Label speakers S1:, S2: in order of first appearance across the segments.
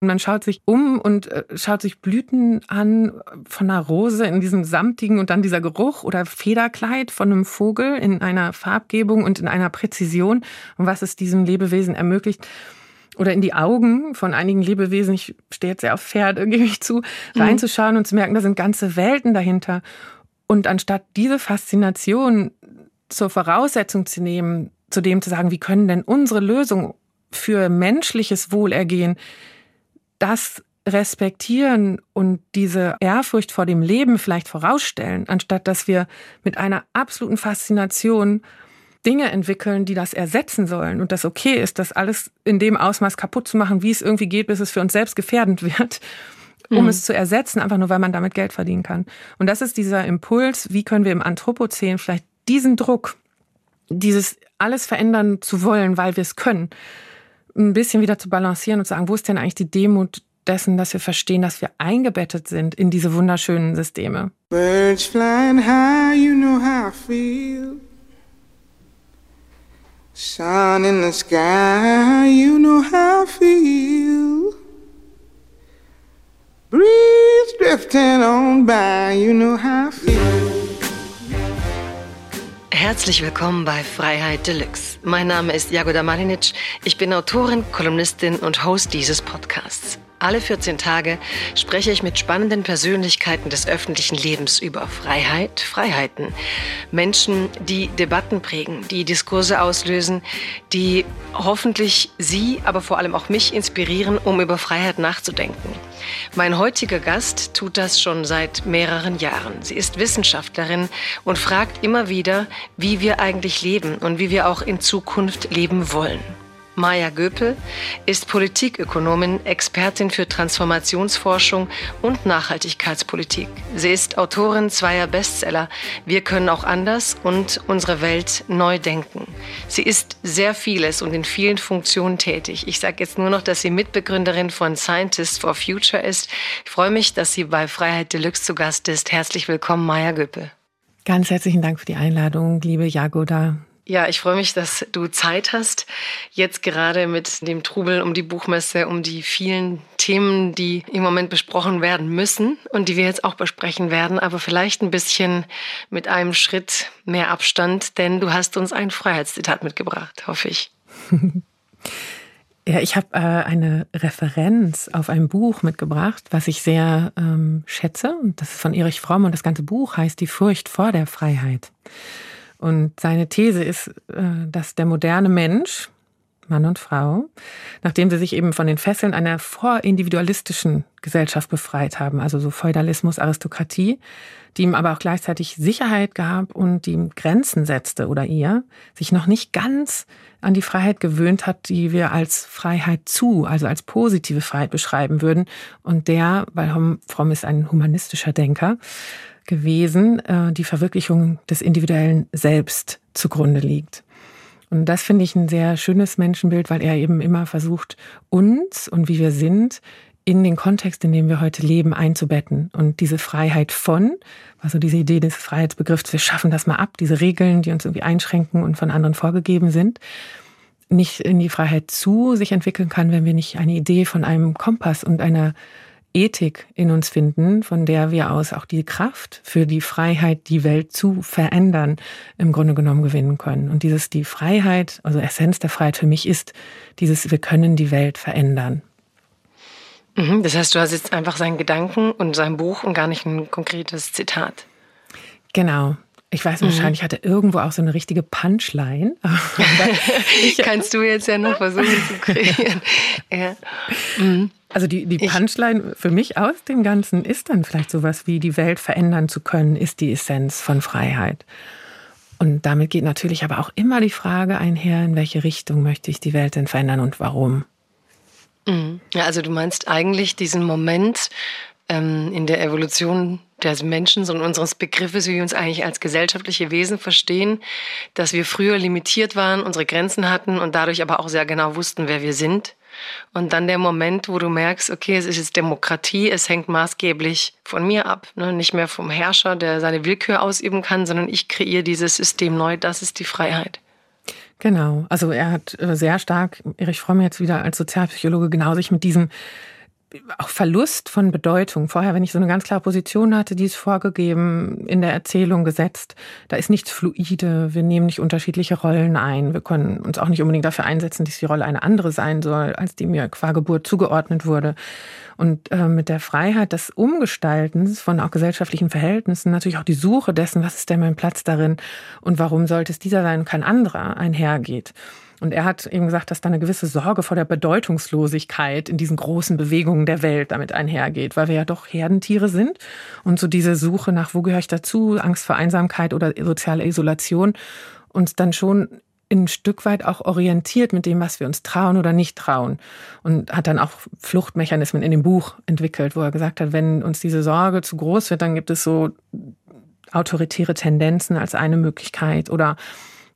S1: Man schaut sich um und äh, schaut sich Blüten an von einer Rose in diesem samtigen und dann dieser Geruch oder Federkleid von einem Vogel in einer Farbgebung und in einer Präzision und was es diesem Lebewesen ermöglicht. Oder in die Augen von einigen Lebewesen, ich stehe jetzt sehr auf Pferd, gebe ich zu, mhm. reinzuschauen und zu merken, da sind ganze Welten dahinter. Und anstatt diese Faszination zur Voraussetzung zu nehmen, zu dem zu sagen, wie können denn unsere Lösungen für menschliches Wohlergehen das respektieren und diese Ehrfurcht vor dem Leben vielleicht vorausstellen, anstatt dass wir mit einer absoluten Faszination Dinge entwickeln, die das ersetzen sollen und das okay ist, das alles in dem Ausmaß kaputt zu machen, wie es irgendwie geht, bis es für uns selbst gefährdend wird, um mhm. es zu ersetzen, einfach nur weil man damit Geld verdienen kann. Und das ist dieser Impuls, wie können wir im Anthropozän vielleicht diesen Druck, dieses alles verändern zu wollen, weil wir es können, ein bisschen wieder zu balancieren und zu sagen, wo ist denn eigentlich die Demut dessen, dass wir verstehen, dass wir eingebettet sind in diese wunderschönen Systeme. Birds flying high, you know how I feel. Sun in the sky, you know how I feel. Breeze drifting on by, you know how I feel. Herzlich willkommen bei Freiheit Deluxe. Mein Name ist Jagoda Malinic. Ich bin Autorin, Kolumnistin und Host dieses Podcasts. Alle 14 Tage spreche ich mit spannenden Persönlichkeiten des öffentlichen Lebens über Freiheit, Freiheiten. Menschen, die Debatten prägen, die Diskurse auslösen, die hoffentlich Sie, aber vor allem auch mich inspirieren, um über Freiheit nachzudenken. Mein heutiger Gast tut das schon seit mehreren Jahren. Sie ist Wissenschaftlerin und fragt immer wieder, wie wir eigentlich leben und wie wir auch in Zukunft leben wollen. Maja Göpel ist Politikökonomin, Expertin für Transformationsforschung und Nachhaltigkeitspolitik. Sie ist Autorin zweier Bestseller Wir können auch anders und Unsere Welt neu denken. Sie ist sehr vieles und in vielen Funktionen tätig. Ich sage jetzt nur noch, dass sie Mitbegründerin von Scientists for Future ist. Ich freue mich, dass sie bei Freiheit Deluxe zu Gast ist. Herzlich willkommen, Maja Göpel. Ganz herzlichen Dank für die Einladung, liebe Jagoda. Ja, ich freue mich, dass du Zeit hast, jetzt gerade mit dem Trubel um die Buchmesse, um die vielen Themen, die im Moment besprochen werden müssen und die wir jetzt auch besprechen werden, aber vielleicht ein bisschen mit einem Schritt mehr Abstand, denn du hast uns ein Freiheitszitat mitgebracht, hoffe ich. Ja, ich habe äh, eine Referenz auf ein Buch mitgebracht, was ich sehr ähm, schätze. Das ist von Erich Fromm und das ganze Buch heißt Die Furcht vor der Freiheit. Und seine These ist, äh, dass der moderne Mensch, Mann und Frau, nachdem sie sich eben von den Fesseln einer vorindividualistischen Gesellschaft befreit haben, also so Feudalismus, Aristokratie, die ihm aber auch gleichzeitig Sicherheit gab und die ihm Grenzen setzte oder ihr, sich noch nicht ganz an die Freiheit gewöhnt hat, die wir als Freiheit zu, also als positive Freiheit beschreiben würden. Und der, weil Fromm ist ein humanistischer Denker, gewesen, äh, die Verwirklichung des individuellen Selbst zugrunde liegt. Und das finde ich ein sehr schönes Menschenbild, weil er eben immer versucht, uns und wie wir sind, in den Kontext, in dem wir heute leben, einzubetten. Und diese Freiheit von, also diese Idee des Freiheitsbegriffs, wir schaffen das mal ab, diese Regeln, die uns irgendwie einschränken und von anderen vorgegeben sind, nicht in die Freiheit zu sich entwickeln kann, wenn wir nicht eine Idee von einem Kompass und einer Ethik in uns finden, von der wir aus auch die Kraft für die Freiheit, die Welt zu verändern, im Grunde genommen gewinnen können. Und dieses, die Freiheit, also Essenz der Freiheit für mich ist dieses, wir können die Welt verändern. Mhm, das heißt, du hast jetzt einfach seinen Gedanken und sein Buch und gar nicht ein konkretes Zitat. Genau. Ich weiß, mhm. wahrscheinlich hatte irgendwo auch so eine richtige Punchline. Kannst du jetzt ja noch versuchen zu kreieren. ja. Mhm. Also die, die Punchline für mich aus dem Ganzen ist dann vielleicht sowas wie, die Welt verändern zu können, ist die Essenz von Freiheit. Und damit geht natürlich aber auch immer die Frage einher, in welche Richtung möchte ich die Welt denn verändern und warum. Mhm. Ja, also du meinst eigentlich diesen Moment ähm, in der Evolution des Menschen und unseres Begriffes, wie wir uns eigentlich als gesellschaftliche Wesen verstehen, dass wir früher limitiert waren, unsere Grenzen hatten und dadurch aber auch sehr genau wussten, wer wir sind und dann der Moment, wo du merkst, okay, es ist jetzt Demokratie, es hängt maßgeblich von mir ab. Ne? Nicht mehr vom Herrscher, der seine Willkür ausüben kann, sondern ich kreiere dieses System neu. Das ist die Freiheit. Genau. Also er hat äh, sehr stark, Erich Fromm jetzt wieder als Sozialpsychologe genau sich mit diesem auch Verlust von Bedeutung. Vorher, wenn ich so eine ganz klare Position hatte, die ist vorgegeben, in der Erzählung gesetzt, da ist nichts fluide, wir nehmen nicht unterschiedliche Rollen ein, wir können uns auch nicht unbedingt dafür einsetzen, dass die Rolle eine andere sein soll, als die mir qua Geburt zugeordnet wurde. Und äh, mit der Freiheit des Umgestaltens von auch gesellschaftlichen Verhältnissen natürlich auch die Suche dessen, was ist denn mein Platz darin und warum sollte es dieser sein und kein anderer einhergeht. Und er hat eben gesagt, dass da eine gewisse Sorge vor der Bedeutungslosigkeit in diesen großen Bewegungen der Welt damit einhergeht, weil wir ja doch Herdentiere sind. Und so diese Suche nach, wo gehöre ich dazu, Angst vor Einsamkeit oder soziale Isolation, uns dann schon ein Stück weit auch orientiert mit dem, was wir uns trauen oder nicht trauen. Und hat dann auch Fluchtmechanismen in dem Buch entwickelt, wo er gesagt hat, wenn uns diese Sorge zu groß wird, dann gibt es so autoritäre Tendenzen als eine Möglichkeit oder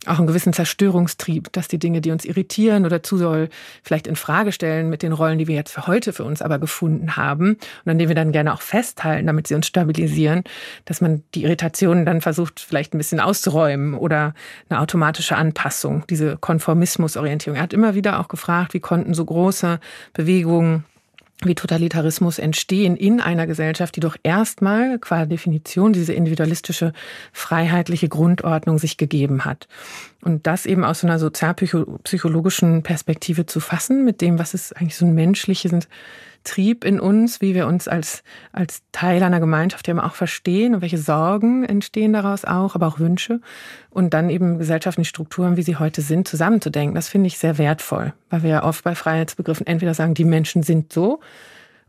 S1: auch einen gewissen Zerstörungstrieb, dass die Dinge, die uns irritieren oder zu soll, vielleicht in Frage stellen mit den Rollen, die wir jetzt für heute für uns aber gefunden haben und an denen wir dann gerne auch festhalten, damit sie uns stabilisieren, dass man die Irritationen dann versucht, vielleicht ein bisschen auszuräumen oder eine automatische Anpassung, diese Konformismusorientierung. Er hat immer wieder auch gefragt, wie konnten so große Bewegungen wie Totalitarismus entstehen in einer Gesellschaft, die doch erstmal qua Definition diese individualistische, freiheitliche Grundordnung sich gegeben hat. Und das eben aus so einer sozialpsychologischen Perspektive zu fassen, mit dem, was ist eigentlich so ein menschliches Trieb in uns, wie wir uns als, als Teil einer Gemeinschaft ja auch verstehen und welche Sorgen entstehen daraus auch, aber auch Wünsche. Und dann eben gesellschaftliche Strukturen, wie sie heute sind, zusammenzudenken. Das finde ich sehr wertvoll, weil wir ja oft bei Freiheitsbegriffen entweder sagen, die Menschen sind so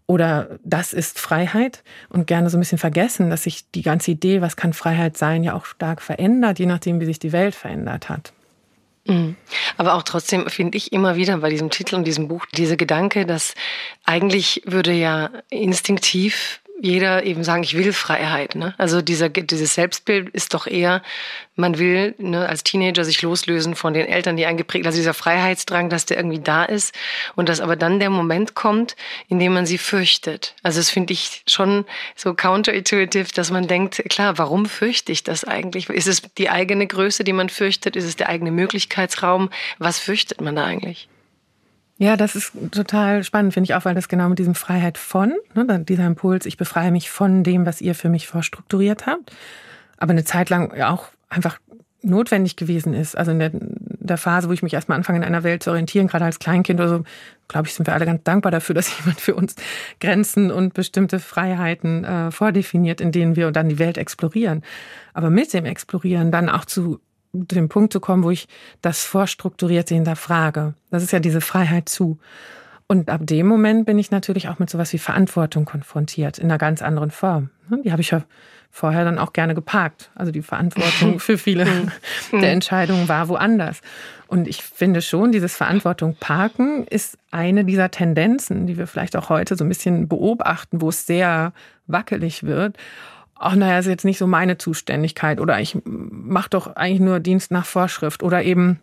S1: oder das ist Freiheit und gerne so ein bisschen vergessen, dass sich die ganze Idee, was kann Freiheit sein, ja auch stark verändert, je nachdem, wie sich die Welt verändert hat.
S2: Mhm. Aber auch trotzdem finde ich immer wieder bei diesem Titel und diesem Buch diese Gedanke, dass eigentlich würde ja instinktiv jeder eben sagen, ich will Freiheit. Ne? Also dieser, dieses Selbstbild ist doch eher, man will ne, als Teenager sich loslösen von den Eltern, die eingeprägt, also dieser Freiheitsdrang, dass der irgendwie da ist und dass aber dann der Moment kommt, in dem man sie fürchtet. Also das finde ich schon so counterintuitive, dass man denkt, klar, warum fürchte ich das eigentlich? Ist es die eigene Größe, die man fürchtet? Ist es der eigene Möglichkeitsraum? Was fürchtet man da eigentlich?
S1: Ja, das ist total spannend, finde ich auch, weil das genau mit diesem Freiheit von, ne, dieser Impuls, ich befreie mich von dem, was ihr für mich vorstrukturiert habt, aber eine Zeit lang auch einfach notwendig gewesen ist. Also in der, der Phase, wo ich mich erstmal anfange, in einer Welt zu orientieren, gerade als Kleinkind oder so, glaube ich, sind wir alle ganz dankbar dafür, dass jemand für uns Grenzen und bestimmte Freiheiten äh, vordefiniert, in denen wir dann die Welt explorieren. Aber mit dem Explorieren dann auch zu dem Punkt zu kommen, wo ich das vorstrukturierte hinterfrage. Das ist ja diese Freiheit zu. Und ab dem Moment bin ich natürlich auch mit sowas wie Verantwortung konfrontiert, in einer ganz anderen Form. Ne? Die habe ich ja vorher dann auch gerne geparkt. Also die Verantwortung für viele mhm. der Entscheidungen war woanders. Und ich finde schon, dieses Verantwortung parken ist eine dieser Tendenzen, die wir vielleicht auch heute so ein bisschen beobachten, wo es sehr wackelig wird ach naja, ist jetzt nicht so meine Zuständigkeit. Oder ich mache doch eigentlich nur Dienst nach Vorschrift. Oder eben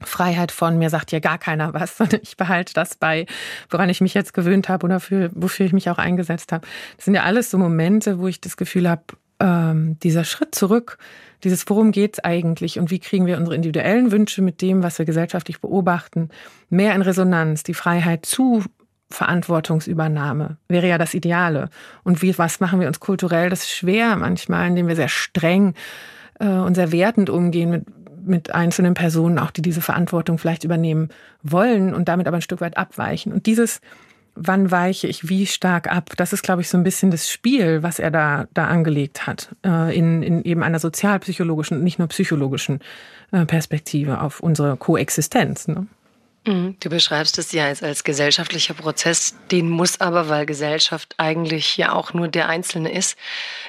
S1: Freiheit von mir sagt ja gar keiner was, sondern ich behalte das bei, woran ich mich jetzt gewöhnt habe oder für, wofür ich mich auch eingesetzt habe. Das sind ja alles so Momente, wo ich das Gefühl habe, ähm, dieser Schritt zurück, dieses worum geht's eigentlich? Und wie kriegen wir unsere individuellen Wünsche mit dem, was wir gesellschaftlich beobachten, mehr in Resonanz, die Freiheit zu Verantwortungsübernahme wäre ja das Ideale. Und wie, was machen wir uns kulturell? Das ist schwer manchmal, indem wir sehr streng äh, und sehr wertend umgehen mit, mit einzelnen Personen, auch die diese Verantwortung vielleicht übernehmen wollen und damit aber ein Stück weit abweichen. Und dieses, wann weiche ich wie stark ab, das ist, glaube ich, so ein bisschen das Spiel, was er da, da angelegt hat, äh, in, in eben einer sozialpsychologischen, nicht nur psychologischen äh, Perspektive auf unsere Koexistenz. Ne?
S2: Mhm. Du beschreibst es ja als, als gesellschaftlicher Prozess, den muss aber, weil Gesellschaft eigentlich ja auch nur der Einzelne ist,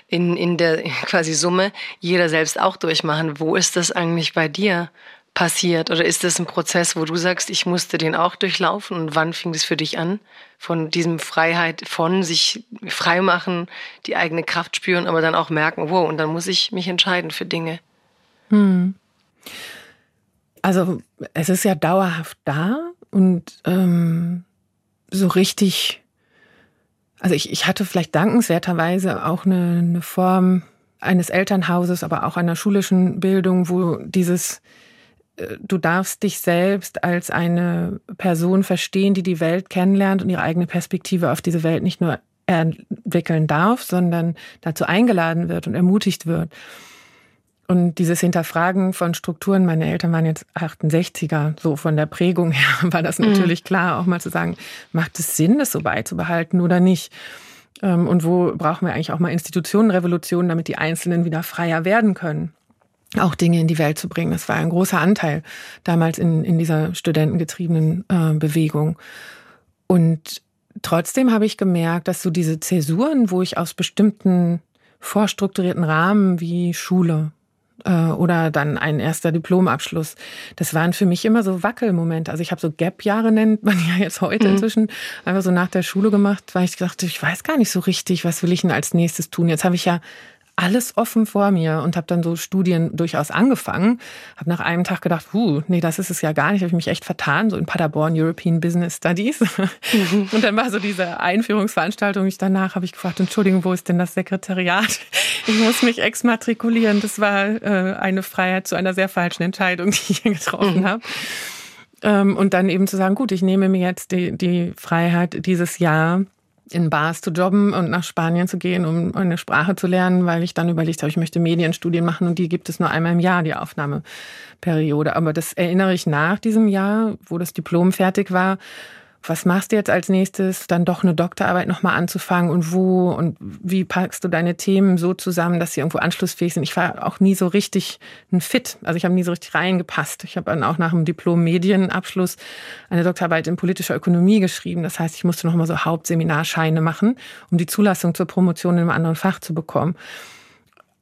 S2: in, in der quasi Summe jeder selbst auch durchmachen. Wo ist das eigentlich bei dir passiert? Oder ist das ein Prozess, wo du sagst, ich musste den auch durchlaufen? Und wann fing das für dich an? Von diesem Freiheit, von sich frei machen, die eigene Kraft spüren, aber dann auch merken, wow, und dann muss ich mich entscheiden für Dinge. Hm.
S1: Also es ist ja dauerhaft da und ähm, so richtig, also ich, ich hatte vielleicht dankenswerterweise auch eine, eine Form eines Elternhauses, aber auch einer schulischen Bildung, wo dieses äh, du darfst dich selbst als eine Person verstehen, die die Welt kennenlernt und ihre eigene Perspektive auf diese Welt nicht nur entwickeln darf, sondern dazu eingeladen wird und ermutigt wird. Und dieses Hinterfragen von Strukturen, meine Eltern waren jetzt 68er, so von der Prägung her war das mhm. natürlich mhm. klar, auch mal zu sagen, macht es Sinn, das so beizubehalten oder nicht? Ähm, und wo brauchen wir eigentlich auch mal Institutionenrevolutionen, damit die Einzelnen wieder freier werden können? Auch Dinge in die Welt zu bringen. Das war ein großer Anteil damals in, in dieser studentengetriebenen äh, Bewegung. Und trotzdem habe ich gemerkt, dass so diese Zäsuren, wo ich aus bestimmten vorstrukturierten Rahmen wie Schule, oder dann ein erster Diplomabschluss. Das waren für mich immer so Wackelmomente. Also ich habe so Gap-Jahre nennt man ja jetzt heute mhm. inzwischen einfach so nach der Schule gemacht, weil ich dachte, ich weiß gar nicht so richtig, was will ich denn als nächstes tun. Jetzt habe ich ja alles offen vor mir und habe dann so Studien durchaus angefangen. Habe nach einem Tag gedacht, huh, nee, das ist es ja gar nicht. Habe ich mich echt vertan, so in Paderborn European Business Studies. Mhm. Und dann war so diese Einführungsveranstaltung. Ich danach habe ich gefragt, Entschuldigung, wo ist denn das Sekretariat? Ich muss mich exmatrikulieren. Das war äh, eine Freiheit zu einer sehr falschen Entscheidung, die ich hier getroffen mhm. habe. Ähm, und dann eben zu sagen, gut, ich nehme mir jetzt die, die Freiheit, dieses Jahr in Bars zu jobben und nach Spanien zu gehen, um eine Sprache zu lernen, weil ich dann überlegt habe, ich möchte Medienstudien machen und die gibt es nur einmal im Jahr, die Aufnahmeperiode. Aber das erinnere ich nach diesem Jahr, wo das Diplom fertig war, was machst du jetzt als nächstes, dann doch eine Doktorarbeit nochmal anzufangen und wo und wie packst du deine Themen so zusammen, dass sie irgendwo anschlussfähig sind. Ich war auch nie so richtig ein Fit, also ich habe nie so richtig reingepasst. Ich habe dann auch nach dem Diplom Medienabschluss eine Doktorarbeit in politischer Ökonomie geschrieben. Das heißt, ich musste nochmal so Hauptseminarscheine machen, um die Zulassung zur Promotion in einem anderen Fach zu bekommen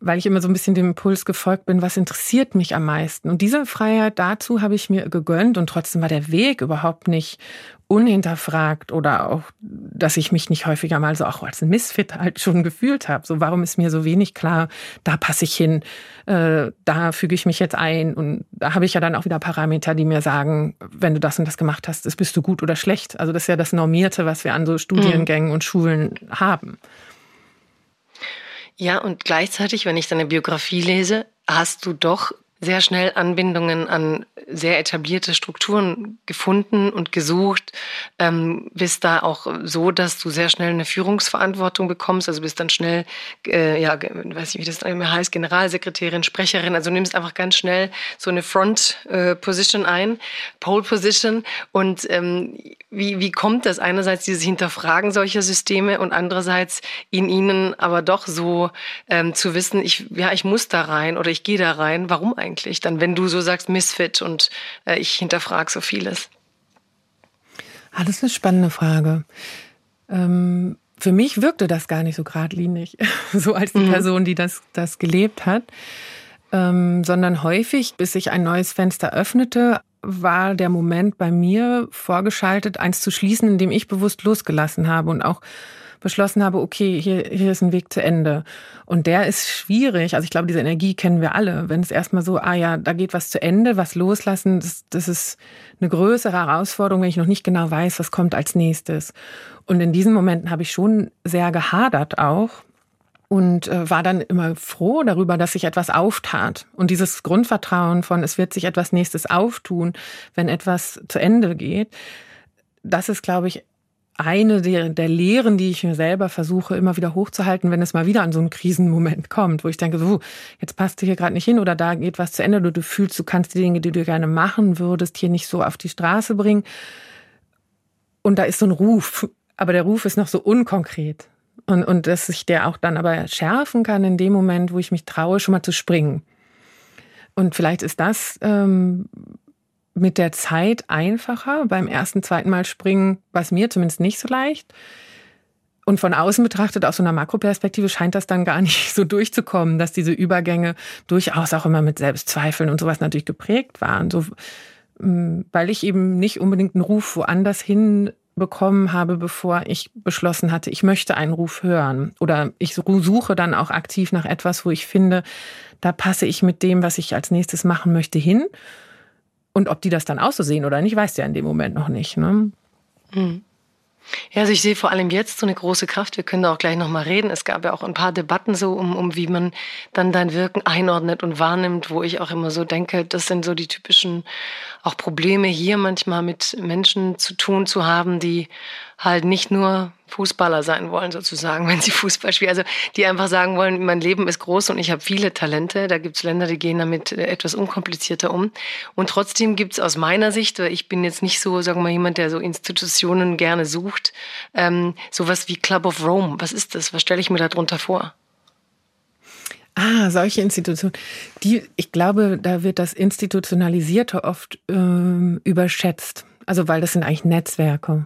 S1: weil ich immer so ein bisschen dem Impuls gefolgt bin, was interessiert mich am meisten. Und diese Freiheit dazu habe ich mir gegönnt und trotzdem war der Weg überhaupt nicht unhinterfragt oder auch, dass ich mich nicht häufiger mal so auch als ein Misfit halt schon gefühlt habe. So, warum ist mir so wenig klar, da passe ich hin, äh, da füge ich mich jetzt ein und da habe ich ja dann auch wieder Parameter, die mir sagen, wenn du das und das gemacht hast, bist du gut oder schlecht. Also das ist ja das Normierte, was wir an so Studiengängen mhm. und Schulen haben.
S2: Ja, und gleichzeitig, wenn ich deine Biografie lese, hast du doch sehr schnell Anbindungen an sehr etablierte Strukturen gefunden und gesucht. Ähm, bist da auch so, dass du sehr schnell eine Führungsverantwortung bekommst. Also bist dann schnell, äh, ja, weiß nicht, wie das immer heißt, Generalsekretärin, Sprecherin. Also nimmst einfach ganz schnell so eine Front-Position äh, ein, Pole-Position. Und ähm, wie, wie kommt das? Einerseits dieses Hinterfragen solcher Systeme und andererseits in ihnen aber doch so ähm, zu wissen, ich, ja, ich muss da rein oder ich gehe da rein. Warum eigentlich? Eigentlich dann, wenn du so sagst Misfit und äh, ich hinterfrage so vieles?
S1: Ah, das ist eine spannende Frage. Ähm, für mich wirkte das gar nicht so geradlinig, so als die mhm. Person, die das, das gelebt hat, ähm, sondern häufig, bis sich ein neues Fenster öffnete, war der Moment bei mir vorgeschaltet, eins zu schließen, in dem ich bewusst losgelassen habe und auch beschlossen habe, okay, hier, hier ist ein Weg zu Ende. Und der ist schwierig. Also ich glaube, diese Energie kennen wir alle. Wenn es erstmal so, ah ja, da geht was zu Ende, was loslassen, das, das ist eine größere Herausforderung, wenn ich noch nicht genau weiß, was kommt als nächstes. Und in diesen Momenten habe ich schon sehr gehadert auch und äh, war dann immer froh darüber, dass sich etwas auftat. Und dieses Grundvertrauen von, es wird sich etwas nächstes auftun, wenn etwas zu Ende geht, das ist, glaube ich, eine der, der Lehren, die ich mir selber versuche, immer wieder hochzuhalten, wenn es mal wieder an so einen Krisenmoment kommt, wo ich denke, so, jetzt passt du hier gerade nicht hin oder da geht was zu Ende oder du fühlst, du kannst die Dinge, die du gerne machen würdest, hier nicht so auf die Straße bringen. Und da ist so ein Ruf, aber der Ruf ist noch so unkonkret. Und, und dass sich der auch dann aber schärfen kann in dem Moment, wo ich mich traue, schon mal zu springen. Und vielleicht ist das ähm, mit der Zeit einfacher. Beim ersten, zweiten Mal springen war es mir zumindest nicht so leicht. Und von außen betrachtet, aus so einer Makroperspektive, scheint das dann gar nicht so durchzukommen, dass diese Übergänge durchaus auch immer mit Selbstzweifeln und sowas natürlich geprägt waren. So, mm, weil ich eben nicht unbedingt einen Ruf woanders hin bekommen habe, bevor ich beschlossen hatte, ich möchte einen Ruf hören. Oder ich suche dann auch aktiv nach etwas, wo ich finde, da passe ich mit dem, was ich als nächstes machen möchte, hin. Und ob die das dann auch so sehen oder nicht, weiß ja in dem Moment noch nicht. Ne?
S2: Mhm. Ja, also ich sehe vor allem jetzt so eine große Kraft. Wir können da auch gleich nochmal reden. Es gab ja auch ein paar Debatten so, um, um wie man dann dein Wirken einordnet und wahrnimmt, wo ich auch immer so denke, das sind so die typischen auch Probleme hier manchmal mit Menschen zu tun zu haben, die halt nicht nur Fußballer sein wollen, sozusagen, wenn sie Fußball spielen. Also die einfach sagen wollen, mein Leben ist groß und ich habe viele Talente. Da gibt es Länder, die gehen damit etwas unkomplizierter um. Und trotzdem gibt es aus meiner Sicht, weil ich bin jetzt nicht so, sagen wir mal, jemand, der so Institutionen gerne sucht, ähm, sowas wie Club of Rome. Was ist das? Was stelle ich mir darunter vor?
S1: Ah, solche Institutionen. Die, ich glaube, da wird das Institutionalisierte oft ähm, überschätzt. Also weil das sind eigentlich Netzwerke.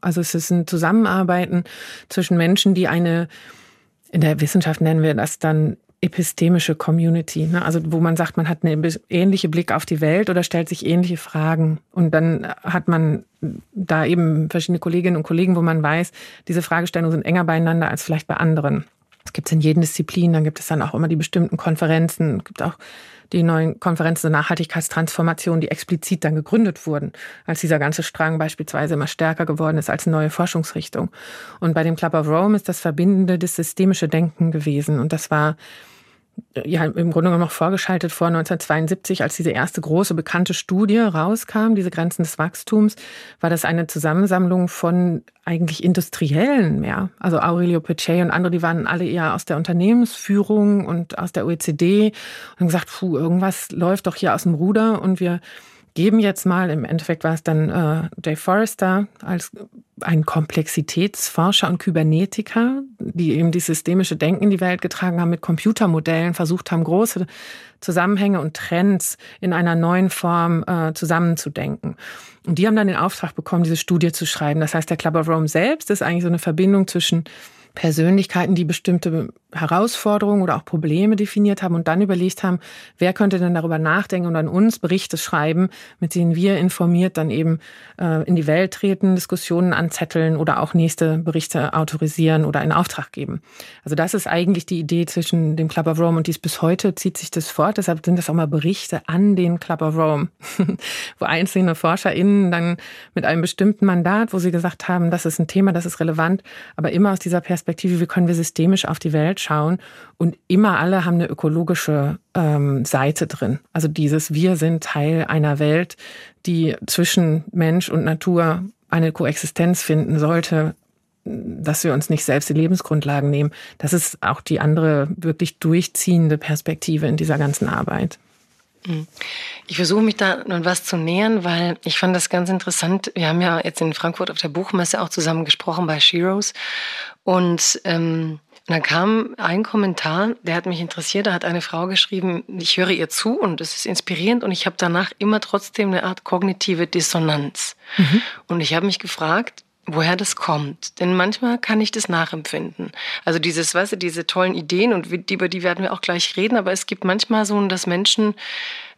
S1: Also es ist ein Zusammenarbeiten zwischen Menschen, die eine, in der Wissenschaft nennen wir das dann epistemische Community, ne? also wo man sagt, man hat einen ähnliche Blick auf die Welt oder stellt sich ähnliche Fragen. Und dann hat man da eben verschiedene Kolleginnen und Kollegen, wo man weiß, diese Fragestellungen sind enger beieinander als vielleicht bei anderen. Das gibt es in jeden Disziplin, dann gibt es dann auch immer die bestimmten Konferenzen, es gibt auch die neuen Konferenzen zur Nachhaltigkeitstransformation, die explizit dann gegründet wurden, als dieser ganze Strang beispielsweise immer stärker geworden ist als neue Forschungsrichtung. Und bei dem Club of Rome ist das Verbindende das systemische Denken gewesen. Und das war ja, im Grunde genommen noch vorgeschaltet vor 1972, als diese erste große bekannte Studie rauskam, diese Grenzen des Wachstums, war das eine Zusammensammlung von eigentlich Industriellen mehr. Also Aurelio Pecei und andere, die waren alle eher aus der Unternehmensführung und aus der OECD und haben gesagt, puh, irgendwas läuft doch hier aus dem Ruder und wir geben jetzt mal, im Endeffekt war es dann äh, Dave Forrester als ein Komplexitätsforscher und Kybernetiker, die eben die systemische Denken in die Welt getragen haben, mit Computermodellen versucht haben, große Zusammenhänge und Trends in einer neuen Form äh, zusammenzudenken. Und die haben dann den Auftrag bekommen, diese Studie zu schreiben. Das heißt, der Club of Rome selbst ist eigentlich so eine Verbindung zwischen Persönlichkeiten, die bestimmte Herausforderungen oder auch Probleme definiert haben und dann überlegt haben, wer könnte denn darüber nachdenken und an uns Berichte schreiben, mit denen wir informiert dann eben äh, in die Welt treten, Diskussionen anzetteln oder auch nächste Berichte autorisieren oder in Auftrag geben. Also das ist eigentlich die Idee zwischen dem Club of Rome und dies bis heute zieht sich das fort. Deshalb sind das auch mal Berichte an den Club of Rome, wo einzelne ForscherInnen dann mit einem bestimmten Mandat, wo sie gesagt haben, das ist ein Thema, das ist relevant, aber immer aus dieser Perspektive, wie können wir systemisch auf die Welt schauen. Und immer alle haben eine ökologische ähm, Seite drin. Also dieses Wir sind Teil einer Welt, die zwischen Mensch und Natur eine Koexistenz finden sollte, dass wir uns nicht selbst die Lebensgrundlagen nehmen. Das ist auch die andere wirklich durchziehende Perspektive in dieser ganzen Arbeit.
S2: Mhm. Ich versuche mich da nun was zu nähern, weil ich fand das ganz interessant. Wir haben ja jetzt in Frankfurt auf der Buchmesse auch zusammen gesprochen bei Sheroes und ähm, und dann kam ein Kommentar, der hat mich interessiert. Da hat eine Frau geschrieben, ich höre ihr zu und es ist inspirierend und ich habe danach immer trotzdem eine Art kognitive Dissonanz. Mhm. Und ich habe mich gefragt, woher das kommt. Denn manchmal kann ich das nachempfinden. Also dieses, weißt du, diese tollen Ideen und über die werden wir auch gleich reden, aber es gibt manchmal so, dass Menschen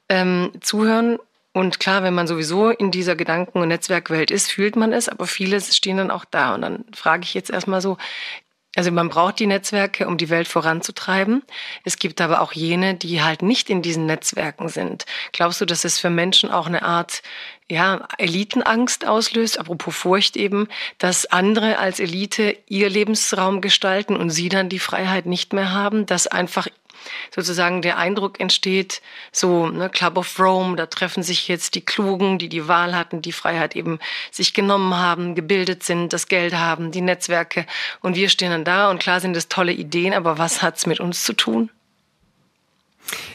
S2: ähm, zuhören und klar, wenn man sowieso in dieser Gedanken- und Netzwerkwelt ist, fühlt man es, aber viele stehen dann auch da. Und dann frage ich jetzt erstmal so, also man braucht die Netzwerke, um die Welt voranzutreiben. Es gibt aber auch jene, die halt nicht in diesen Netzwerken sind. Glaubst du, dass es für Menschen auch eine Art ja, Elitenangst auslöst, apropos Furcht eben, dass andere als Elite ihr Lebensraum gestalten und sie dann die Freiheit nicht mehr haben, dass einfach sozusagen der Eindruck entsteht, so ne, Club of Rome, da treffen sich jetzt die Klugen, die die Wahl hatten, die Freiheit eben sich genommen haben, gebildet sind, das Geld haben, die Netzwerke und wir stehen dann da und klar sind das tolle Ideen, aber was hat's mit uns zu tun?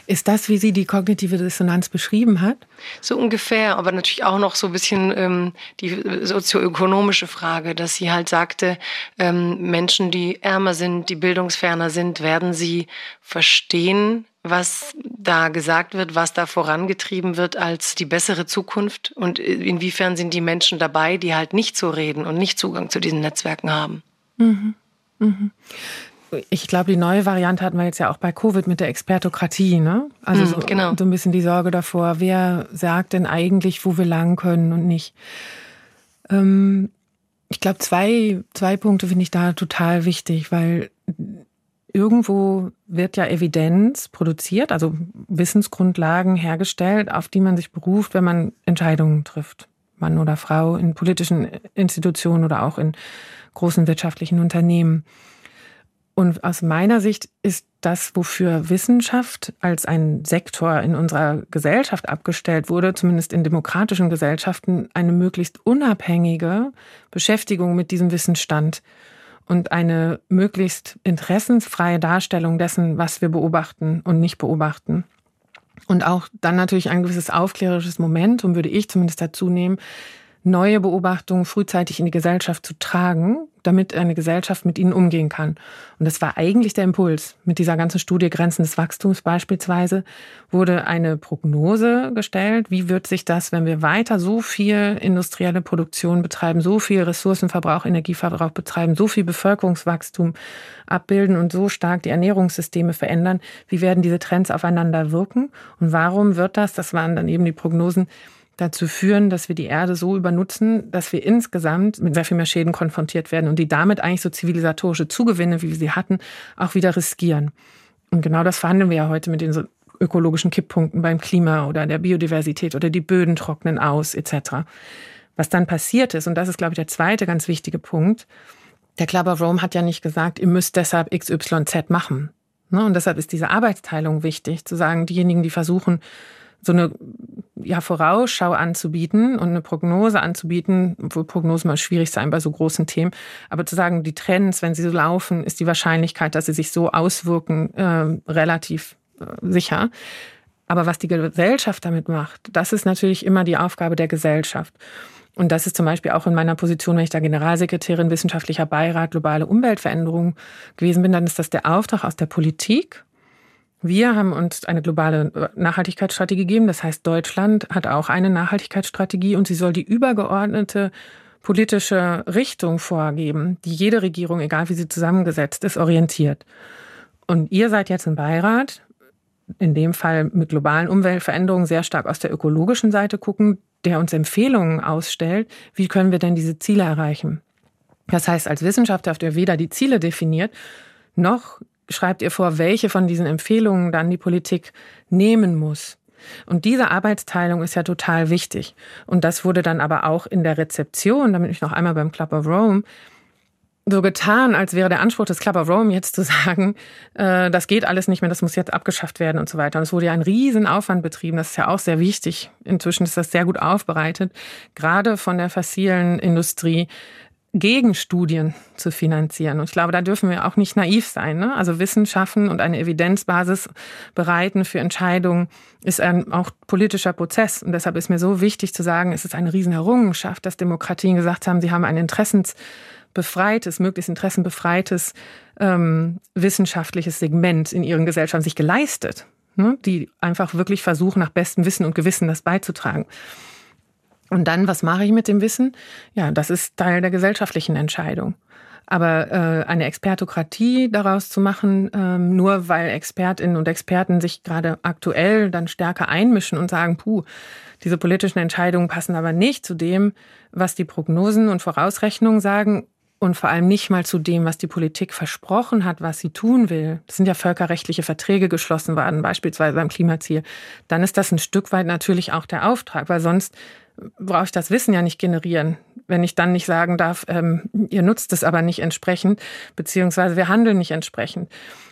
S1: Ist das, wie sie die kognitive Dissonanz beschrieben hat?
S2: So ungefähr, aber natürlich auch noch so ein bisschen ähm, die sozioökonomische Frage, dass sie halt sagte, ähm, Menschen, die ärmer sind, die bildungsferner sind, werden sie verstehen, was da gesagt wird, was da vorangetrieben wird als die bessere Zukunft und inwiefern sind die Menschen dabei, die halt nicht so reden und nicht Zugang zu diesen Netzwerken haben. Mhm.
S1: Mhm ich glaube, die neue Variante hatten wir jetzt ja auch bei Covid mit der Expertokratie, ne? Also so, genau. so ein bisschen die Sorge davor, wer sagt denn eigentlich, wo wir lang können und nicht. Ähm, ich glaube, zwei, zwei Punkte finde ich da total wichtig, weil irgendwo wird ja Evidenz produziert, also Wissensgrundlagen hergestellt, auf die man sich beruft, wenn man Entscheidungen trifft Mann oder Frau, in politischen Institutionen oder auch in großen wirtschaftlichen Unternehmen. Und aus meiner Sicht ist das, wofür Wissenschaft als ein Sektor in unserer Gesellschaft abgestellt wurde, zumindest in demokratischen Gesellschaften, eine möglichst unabhängige Beschäftigung mit diesem Wissensstand und eine möglichst interessensfreie Darstellung dessen, was wir beobachten und nicht beobachten. Und auch dann natürlich ein gewisses aufklärerisches Momentum, würde ich zumindest dazu nehmen, neue Beobachtungen frühzeitig in die Gesellschaft zu tragen, damit eine Gesellschaft mit ihnen umgehen kann. Und das war eigentlich der Impuls. Mit dieser ganzen Studie Grenzen des Wachstums beispielsweise wurde eine Prognose gestellt. Wie wird sich das, wenn wir weiter so viel industrielle Produktion betreiben, so viel Ressourcenverbrauch, Energieverbrauch betreiben, so viel Bevölkerungswachstum abbilden und so stark die Ernährungssysteme verändern? Wie werden diese Trends aufeinander wirken? Und warum wird das, das waren dann eben die Prognosen, dazu führen, dass wir die Erde so übernutzen, dass wir insgesamt mit sehr viel mehr Schäden konfrontiert werden und die damit eigentlich so zivilisatorische Zugewinne, wie wir sie hatten, auch wieder riskieren. Und genau das verhandeln wir ja heute mit den ökologischen Kipppunkten beim Klima oder der Biodiversität oder die Böden trocknen aus etc. Was dann passiert ist, und das ist, glaube ich, der zweite ganz wichtige Punkt, der Club of Rome hat ja nicht gesagt, ihr müsst deshalb XYZ machen. Ne? Und deshalb ist diese Arbeitsteilung wichtig, zu sagen, diejenigen, die versuchen, so eine ja, Vorausschau anzubieten und eine Prognose anzubieten, obwohl Prognosen mal schwierig sein bei so großen Themen, aber zu sagen, die Trends, wenn sie so laufen, ist die Wahrscheinlichkeit, dass sie sich so auswirken, äh, relativ äh, sicher. Aber was die Gesellschaft damit macht, das ist natürlich immer die Aufgabe der Gesellschaft. Und das ist zum Beispiel auch in meiner Position, wenn ich da Generalsekretärin wissenschaftlicher Beirat globale Umweltveränderung gewesen bin, dann ist das der Auftrag aus der Politik wir haben uns eine globale äh, Nachhaltigkeitsstrategie gegeben. Das heißt, Deutschland hat auch eine Nachhaltigkeitsstrategie und sie soll die übergeordnete politische Richtung vorgeben, die jede Regierung, egal wie sie zusammengesetzt ist, orientiert. Und ihr seid jetzt im Beirat, in dem Fall mit globalen Umweltveränderungen sehr stark aus der ökologischen Seite gucken, der uns Empfehlungen ausstellt, wie können wir denn diese Ziele erreichen. Das heißt, als Wissenschaftler habt ihr weder die Ziele definiert, noch schreibt ihr vor, welche von diesen Empfehlungen dann die Politik nehmen muss. Und diese Arbeitsteilung ist ja total wichtig. Und das wurde dann aber auch in der Rezeption, damit ich noch einmal beim Club of Rome, so getan, als wäre der Anspruch des Club of Rome jetzt zu sagen, äh, das geht alles nicht mehr, das muss jetzt abgeschafft werden und so weiter. Und es wurde ja ein Riesenaufwand betrieben, das ist ja auch sehr wichtig. Inzwischen ist das sehr gut aufbereitet, gerade von der fossilen Industrie, Gegenstudien zu finanzieren. Und ich glaube, da dürfen wir auch nicht naiv sein. Ne? Also Wissen schaffen und eine Evidenzbasis bereiten für Entscheidungen ist ein auch politischer Prozess. Und deshalb ist mir so wichtig zu sagen, es ist eine Riesenerrungenschaft, dass Demokratien gesagt haben, sie haben ein interessensbefreites, möglichst interessenbefreites ähm, wissenschaftliches Segment in ihren Gesellschaften sich geleistet, ne? die einfach wirklich versuchen, nach bestem Wissen und Gewissen das beizutragen. Und dann, was mache ich mit dem Wissen? Ja, das ist Teil der gesellschaftlichen Entscheidung. Aber äh, eine Expertokratie daraus zu machen, ähm, nur weil Expertinnen und Experten sich gerade aktuell dann stärker einmischen und sagen, puh, diese politischen Entscheidungen passen aber nicht zu dem, was die Prognosen und Vorausrechnungen sagen und vor allem nicht mal zu dem, was die Politik versprochen hat, was sie tun will. Es sind ja völkerrechtliche Verträge geschlossen worden, beispielsweise beim Klimaziel. Dann ist das ein Stück weit natürlich auch der Auftrag, weil sonst brauche ich das Wissen ja nicht generieren, wenn ich dann nicht sagen darf, ähm, ihr nutzt es aber nicht entsprechend, beziehungsweise wir handeln nicht entsprechend.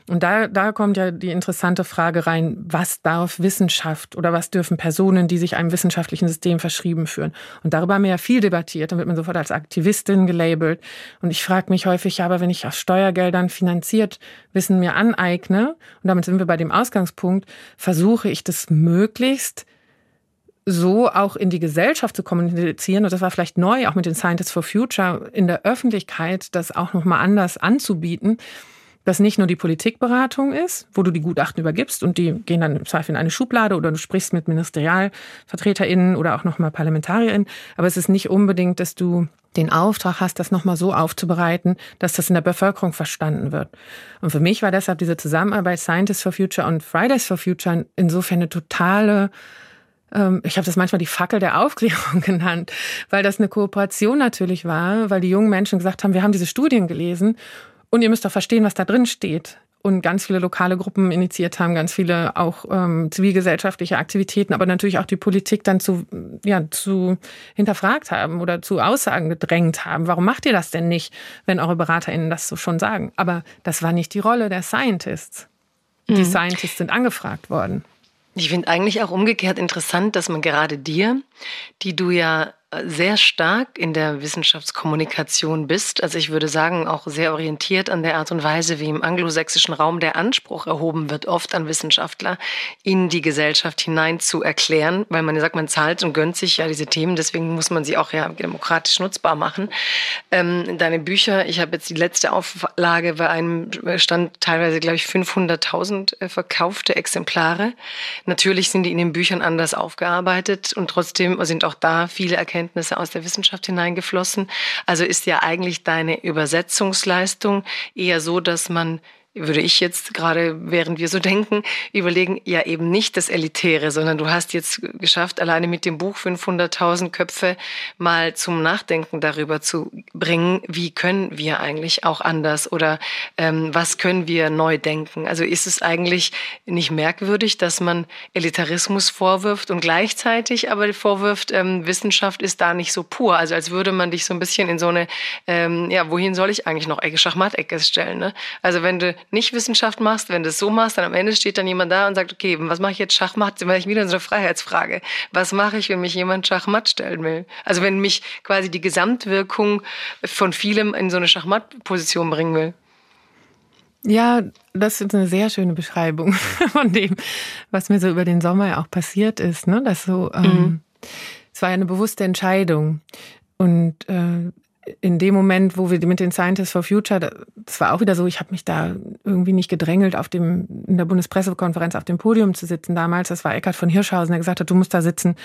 S1: Und da, da kommt ja die interessante Frage rein, was darf Wissenschaft oder was dürfen Personen, die sich einem wissenschaftlichen System verschrieben führen? Und darüber haben wir ja viel debattiert, dann wird man sofort als Aktivistin gelabelt. Und ich frage mich häufig, ja, aber wenn ich aus Steuergeldern finanziert Wissen mir aneigne, und damit sind wir bei dem Ausgangspunkt, versuche ich das möglichst so auch in die Gesellschaft zu kommunizieren, und das war vielleicht neu, auch mit den Scientists for Future, in der Öffentlichkeit das auch nochmal anders anzubieten, dass nicht nur die Politikberatung ist, wo du die Gutachten übergibst und die gehen dann im Zweifel in eine Schublade oder du sprichst mit MinistrialvertreterInnen oder auch nochmal ParlamentarierInnen, aber es ist nicht unbedingt, dass du den Auftrag hast, das nochmal so aufzubereiten, dass das in der Bevölkerung verstanden wird. Und für mich war deshalb diese Zusammenarbeit Scientists for Future und Fridays for Future insofern eine totale ich habe das manchmal die Fackel der Aufklärung genannt, weil das eine Kooperation natürlich war, weil die jungen Menschen gesagt haben, wir haben diese Studien gelesen und ihr müsst doch verstehen, was da drin steht. und ganz viele lokale Gruppen initiiert haben, ganz viele auch ähm, zivilgesellschaftliche Aktivitäten, aber natürlich auch die Politik dann zu, ja, zu hinterfragt haben oder zu Aussagen gedrängt haben. Warum macht ihr das denn nicht, wenn eure BeraterInnen das so schon sagen? Aber das war nicht die Rolle der Scientists. Die mhm. Scientists sind angefragt worden.
S2: Ich finde eigentlich auch umgekehrt interessant, dass man gerade dir, die du ja sehr stark in der Wissenschaftskommunikation bist. Also ich würde sagen, auch sehr orientiert an der Art und Weise, wie im anglosächsischen Raum der Anspruch erhoben wird, oft an Wissenschaftler in die Gesellschaft hinein zu erklären, weil man sagt, man zahlt und gönnt sich ja diese Themen, deswegen muss man sie auch ja demokratisch nutzbar machen. Ähm, deine Bücher, ich habe jetzt die letzte Auflage bei einem stand teilweise, glaube ich, 500.000 äh, verkaufte Exemplare. Natürlich sind die in den Büchern anders aufgearbeitet und trotzdem sind auch da viele Erkenntnisse Erkenntnisse aus der Wissenschaft hineingeflossen. Also ist ja eigentlich deine Übersetzungsleistung eher so, dass man würde ich jetzt gerade, während wir so denken, überlegen, ja eben nicht das Elitäre, sondern du hast jetzt geschafft, alleine mit dem Buch 500.000 Köpfe mal zum Nachdenken darüber zu bringen, wie können wir eigentlich auch anders oder ähm, was können wir neu denken. Also ist es eigentlich nicht merkwürdig, dass man Elitarismus vorwirft und gleichzeitig aber vorwirft, ähm, Wissenschaft ist da nicht so pur. Also als würde man dich so ein bisschen in so eine, ähm, ja, wohin soll ich eigentlich noch Ecke, Schachmatt-Ecke stellen. Ne? Also wenn du nicht Wissenschaft machst, wenn du es so machst, dann am Ende steht dann jemand da und sagt, okay, was mache ich jetzt Schachmatt? Sind wir wieder so eine Freiheitsfrage. Was mache ich, wenn mich jemand Schachmatt stellen will? Also wenn mich quasi die Gesamtwirkung von vielem in so eine Schachmatt-Position bringen will.
S1: Ja, das ist eine sehr schöne Beschreibung von dem, was mir so über den Sommer ja auch passiert ist. Ne? Das so, ähm, mhm. es war ja eine bewusste Entscheidung. Und äh, in dem Moment, wo wir mit den Scientists for Future, das war auch wieder so, ich habe mich da irgendwie nicht gedrängelt, auf dem, in der Bundespressekonferenz auf dem Podium zu sitzen damals. Das war Eckhard von Hirschhausen, der gesagt hat, du musst da sitzen,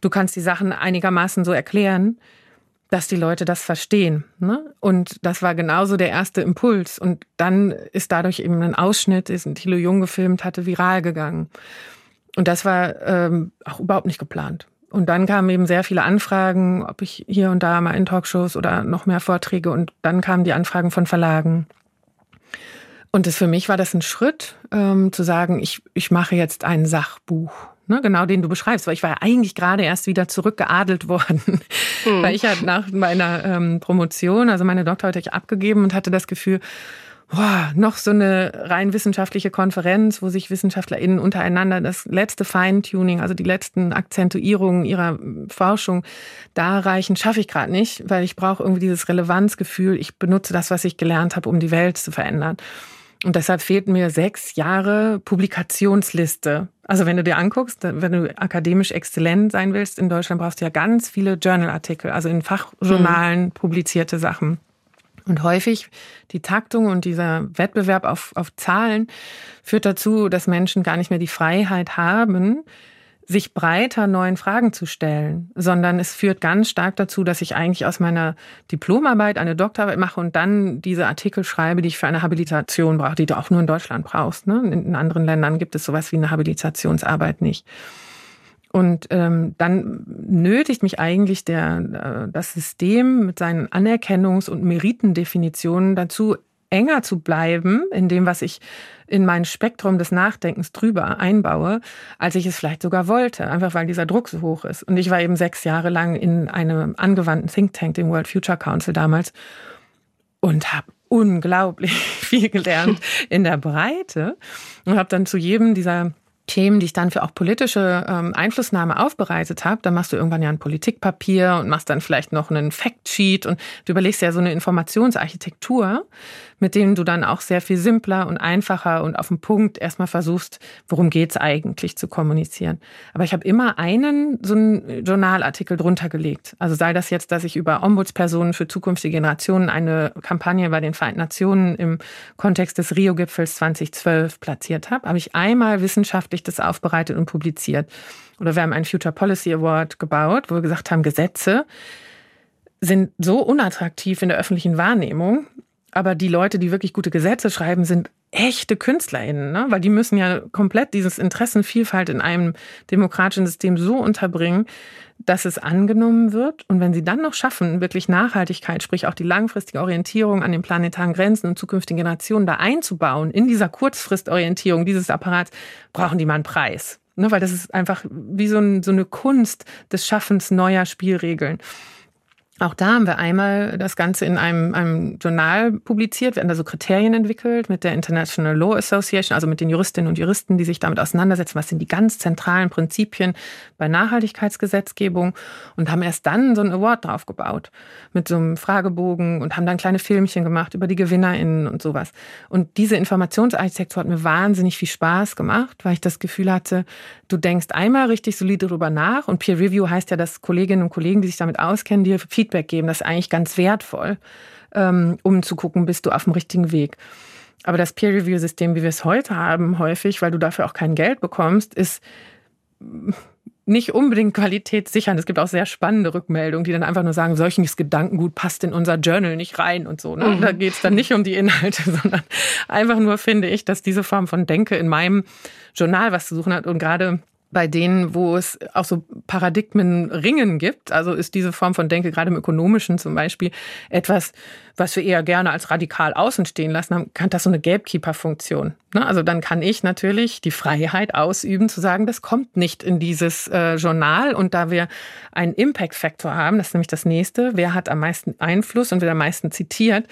S1: du kannst die Sachen einigermaßen so erklären, dass die Leute das verstehen. Ne? Und das war genauso der erste Impuls. Und dann ist dadurch eben ein Ausschnitt, ein Thilo Jung gefilmt hatte, viral gegangen. Und das war ähm, auch überhaupt nicht geplant. Und dann kamen eben sehr viele Anfragen, ob ich hier und da mal in Talkshows oder noch mehr Vorträge. Und dann kamen die Anfragen von Verlagen. Und das für mich war das ein Schritt, ähm, zu sagen, ich, ich mache jetzt ein Sachbuch. Ne, genau den du beschreibst, weil ich war ja eigentlich gerade erst wieder zurückgeadelt worden, mhm. weil ich halt nach meiner ähm, Promotion, also meine Doktorarbeit ich abgegeben und hatte das Gefühl, boah, noch so eine rein wissenschaftliche Konferenz, wo sich WissenschaftlerInnen untereinander das letzte Feintuning, also die letzten Akzentuierungen ihrer Forschung da reichen, schaffe ich gerade nicht, weil ich brauche irgendwie dieses Relevanzgefühl. Ich benutze das, was ich gelernt habe, um die Welt zu verändern. Und deshalb fehlten mir sechs Jahre Publikationsliste. Also wenn du dir anguckst, wenn du akademisch exzellent sein willst in Deutschland, brauchst du ja ganz viele Journalartikel, also in Fachjournalen mhm. publizierte Sachen. Und häufig die Taktung und dieser Wettbewerb auf, auf Zahlen führt dazu, dass Menschen gar nicht mehr die Freiheit haben, sich breiter neuen Fragen zu stellen, sondern es führt ganz stark dazu, dass ich eigentlich aus meiner Diplomarbeit eine Doktorarbeit mache und dann diese Artikel schreibe, die ich für eine Habilitation brauche, die du auch nur in Deutschland brauchst. Ne? In anderen Ländern gibt es sowas wie eine Habilitationsarbeit nicht. Und ähm, dann nötigt mich eigentlich der, äh, das System mit seinen Anerkennungs- und Meritendefinitionen dazu, enger zu bleiben in dem, was ich in mein Spektrum des Nachdenkens drüber einbaue, als ich es vielleicht sogar wollte, einfach weil dieser Druck so hoch ist. Und ich war eben sechs Jahre lang in einem angewandten Think Tank, dem World Future Council damals, und habe unglaublich viel gelernt in der Breite und habe dann zu jedem dieser Themen, die ich dann für auch politische ähm, Einflussnahme aufbereitet habe, dann machst du irgendwann ja ein Politikpapier und machst dann vielleicht noch einen Factsheet und du überlegst ja so eine Informationsarchitektur, mit denen du dann auch sehr viel simpler und einfacher und auf den Punkt erstmal versuchst, worum geht's eigentlich zu kommunizieren. Aber ich habe immer einen so einen Journalartikel drunter gelegt. Also sei das jetzt, dass ich über Ombudspersonen für zukünftige Generationen eine Kampagne bei den Vereinten Nationen im Kontext des Rio-Gipfels 2012 platziert habe, habe ich einmal wissenschaftlich das aufbereitet und publiziert. Oder wir haben einen Future Policy Award gebaut, wo wir gesagt haben, Gesetze sind so unattraktiv in der öffentlichen Wahrnehmung, aber die Leute, die wirklich gute Gesetze schreiben, sind echte KünstlerInnen, ne? weil die müssen ja komplett dieses Interessenvielfalt in einem demokratischen System so unterbringen, dass es angenommen wird. Und wenn sie dann noch schaffen, wirklich Nachhaltigkeit, sprich auch die langfristige Orientierung an den planetaren Grenzen und zukünftigen Generationen da einzubauen, in dieser Kurzfristorientierung dieses Apparats, brauchen die mal einen Preis. Ne, weil das ist einfach wie so, ein, so eine Kunst des Schaffens neuer Spielregeln. Auch da haben wir einmal das Ganze in einem, einem Journal publiziert. Wir haben da so Kriterien entwickelt mit der International Law Association, also mit den Juristinnen und Juristen, die sich damit auseinandersetzen, was sind die ganz zentralen Prinzipien bei Nachhaltigkeitsgesetzgebung und haben erst dann so einen Award draufgebaut mit so einem Fragebogen und haben dann kleine Filmchen gemacht über die GewinnerInnen und sowas. Und diese Informationsarchitektur hat mir wahnsinnig viel Spaß gemacht, weil ich das Gefühl hatte, du denkst einmal richtig solide darüber nach und Peer Review heißt ja, dass Kolleginnen und Kollegen, die sich damit auskennen, dir Feedback geben. Das ist eigentlich ganz wertvoll, ähm, um zu gucken, bist du auf dem richtigen Weg. Aber das Peer-Review-System, wie wir es heute haben, häufig, weil du dafür auch kein Geld bekommst, ist nicht unbedingt qualitätssichernd. Es gibt auch sehr spannende Rückmeldungen, die dann einfach nur sagen, solches Gedankengut passt in unser Journal nicht rein und so. Ne? Mhm. Da geht es dann nicht um die Inhalte, sondern einfach nur finde ich, dass diese Form von Denke in meinem Journal was zu suchen hat. Und gerade bei denen, wo es auch so Paradigmenringen gibt. Also ist diese Form von Denke gerade im Ökonomischen zum Beispiel etwas, was wir eher gerne als radikal außen stehen lassen haben, kann das so eine Gatekeeper-Funktion. Ne? Also dann kann ich natürlich die Freiheit ausüben, zu sagen, das kommt nicht in dieses äh, Journal. Und da wir einen Impact-Faktor haben, das ist nämlich das nächste, wer hat am meisten Einfluss und wer am meisten zitiert,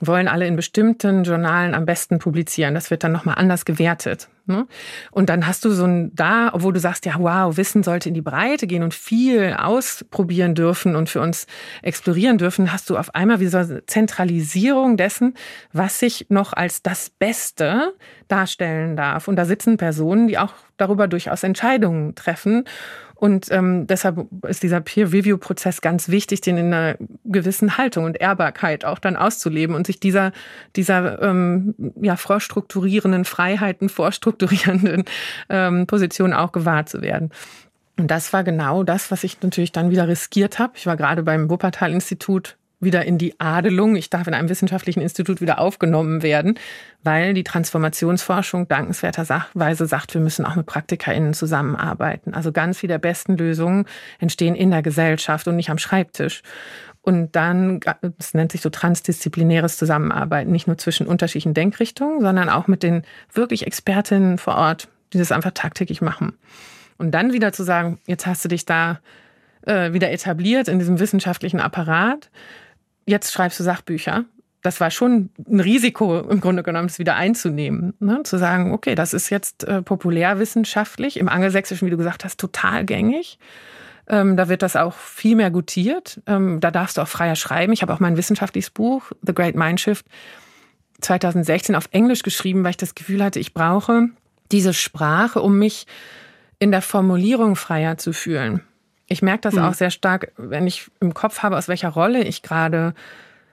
S1: wollen alle in bestimmten Journalen am besten publizieren. Das wird dann nochmal anders gewertet. Ne? Und dann hast du so ein da, obwohl du sagst, ja, wow, Wissen sollte in die Breite gehen und viel ausprobieren dürfen und für uns explorieren dürfen, hast du auf einmal wie so eine Zentralisierung dessen, was sich noch als das Beste darstellen darf. Und da sitzen Personen, die auch darüber durchaus Entscheidungen treffen. Und ähm, deshalb ist dieser Peer-Review-Prozess ganz wichtig, den in einer gewissen Haltung und Ehrbarkeit auch dann auszuleben und sich dieser, dieser ähm, ja, vorstrukturierenden Freiheiten, vorstrukturierenden ähm, Position auch gewahr zu werden. Und das war genau das, was ich natürlich dann wieder riskiert habe. Ich war gerade beim Wuppertal-Institut wieder in die Adelung. Ich darf in einem wissenschaftlichen Institut wieder aufgenommen werden, weil die Transformationsforschung dankenswerterweise sagt, wir müssen auch mit PraktikerInnen zusammenarbeiten. Also ganz viele der besten Lösungen entstehen in der Gesellschaft und nicht am Schreibtisch. Und dann, es nennt sich so transdisziplinäres Zusammenarbeiten, nicht nur zwischen unterschiedlichen Denkrichtungen, sondern auch mit den wirklich Expertinnen vor Ort, die das einfach tagtäglich machen. Und dann wieder zu sagen, jetzt hast du dich da äh, wieder etabliert in diesem wissenschaftlichen Apparat jetzt schreibst du Sachbücher. Das war schon ein Risiko im Grunde genommen, das wieder einzunehmen. Ne? Zu sagen, okay, das ist jetzt äh, populärwissenschaftlich, im Angelsächsischen, wie du gesagt hast, total gängig. Ähm, da wird das auch viel mehr gutiert. Ähm, da darfst du auch freier schreiben. Ich habe auch mein wissenschaftliches Buch, The Great Mindshift, 2016 auf Englisch geschrieben, weil ich das Gefühl hatte, ich brauche diese Sprache, um mich in der Formulierung freier zu fühlen. Ich merke das mhm. auch sehr stark, wenn ich im Kopf habe, aus welcher Rolle ich gerade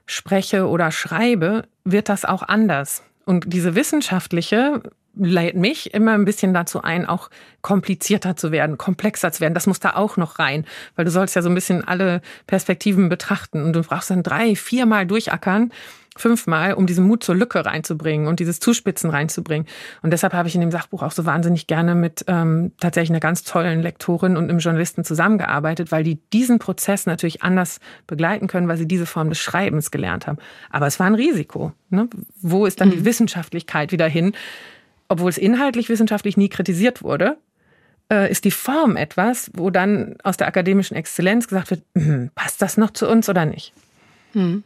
S1: spreche oder schreibe, wird das auch anders. Und diese wissenschaftliche lädt mich immer ein bisschen dazu ein, auch komplizierter zu werden, komplexer zu werden. Das muss da auch noch rein, weil du sollst ja so ein bisschen alle Perspektiven betrachten und du brauchst dann drei, viermal durchackern, fünfmal, um diesen Mut zur Lücke reinzubringen und dieses Zuspitzen reinzubringen. Und deshalb habe ich in dem Sachbuch auch so wahnsinnig gerne mit ähm, tatsächlich einer ganz tollen Lektorin und einem Journalisten zusammengearbeitet, weil die diesen Prozess natürlich anders begleiten können, weil sie diese Form des Schreibens gelernt haben. Aber es war ein Risiko. Ne? Wo ist dann mhm. die Wissenschaftlichkeit wieder hin? Obwohl es inhaltlich wissenschaftlich nie kritisiert wurde, äh, ist die Form etwas, wo dann aus der akademischen Exzellenz gesagt wird, hm, passt das noch zu uns oder nicht?
S2: Mhm.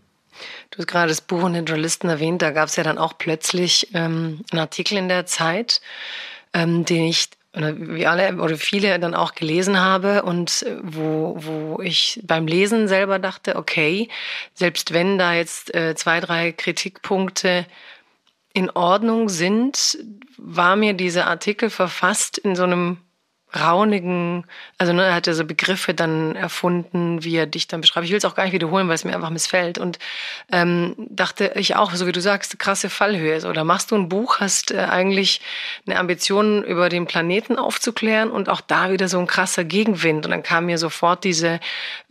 S2: Du hast gerade das Buch und den Journalisten erwähnt, da gab es ja dann auch plötzlich ähm, einen Artikel in der Zeit, ähm, den ich wie alle oder viele dann auch gelesen habe und äh, wo, wo ich beim Lesen selber dachte, okay, selbst wenn da jetzt äh, zwei, drei Kritikpunkte in Ordnung sind, war mir dieser Artikel verfasst in so einem raunigen, also ne, er hat ja so Begriffe dann erfunden, wie er dich dann beschreibt. Ich will es auch gar nicht wiederholen, weil es mir einfach missfällt. Und ähm, dachte ich auch, so wie du sagst, krasse Fallhöhe ist. Oder machst du ein Buch, hast äh, eigentlich eine Ambition, über den Planeten aufzuklären und auch da wieder so ein krasser Gegenwind. Und dann kam mir sofort diese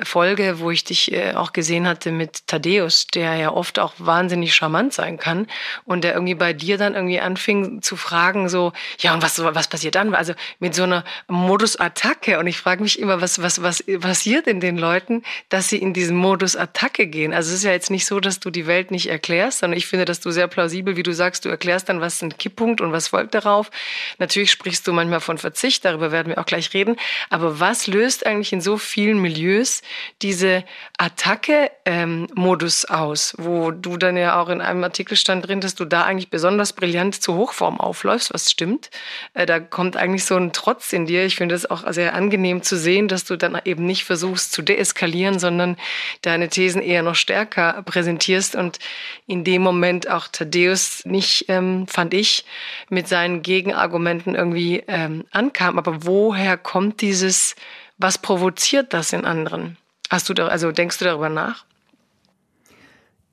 S2: Folge, wo ich dich äh, auch gesehen hatte mit Thaddeus, der ja oft auch wahnsinnig charmant sein kann und der irgendwie bei dir dann irgendwie anfing zu fragen, so, ja, und was, was passiert dann? Also mit so einer Modus Attacke. Und ich frage mich immer, was, was, was passiert in den Leuten, dass sie in diesen Modus Attacke gehen? Also es ist ja jetzt nicht so, dass du die Welt nicht erklärst, sondern ich finde, dass du sehr plausibel, wie du sagst, du erklärst dann, was ist ein Kipppunkt und was folgt darauf. Natürlich sprichst du manchmal von Verzicht, darüber werden wir auch gleich reden. Aber was löst eigentlich in so vielen Milieus diese Attacke-Modus ähm, aus, wo du dann ja auch in einem Artikel stand drin, dass du da eigentlich besonders brillant zur Hochform aufläufst, was stimmt. Äh, da kommt eigentlich so ein Trotz in dir. Ich finde es auch sehr angenehm zu sehen, dass du dann eben nicht versuchst zu deeskalieren, sondern deine Thesen eher noch stärker präsentierst und in dem Moment auch Thaddeus nicht, ähm, fand ich, mit seinen Gegenargumenten irgendwie ähm, ankam. Aber woher kommt dieses, was provoziert das in anderen? Hast du da, also denkst du darüber nach?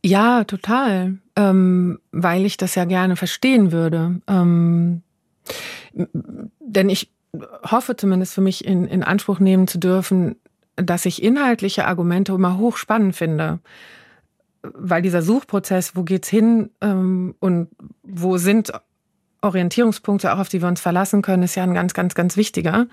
S1: Ja, total. Ähm, weil ich das ja gerne verstehen würde. Ähm, denn ich hoffe zumindest für mich in, in Anspruch nehmen zu dürfen, dass ich inhaltliche Argumente immer hochspannend finde. Weil dieser Suchprozess, wo geht's hin ähm, und wo sind Orientierungspunkte, auch auf die wir uns verlassen können, ist ja ein ganz, ganz, ganz wichtiger.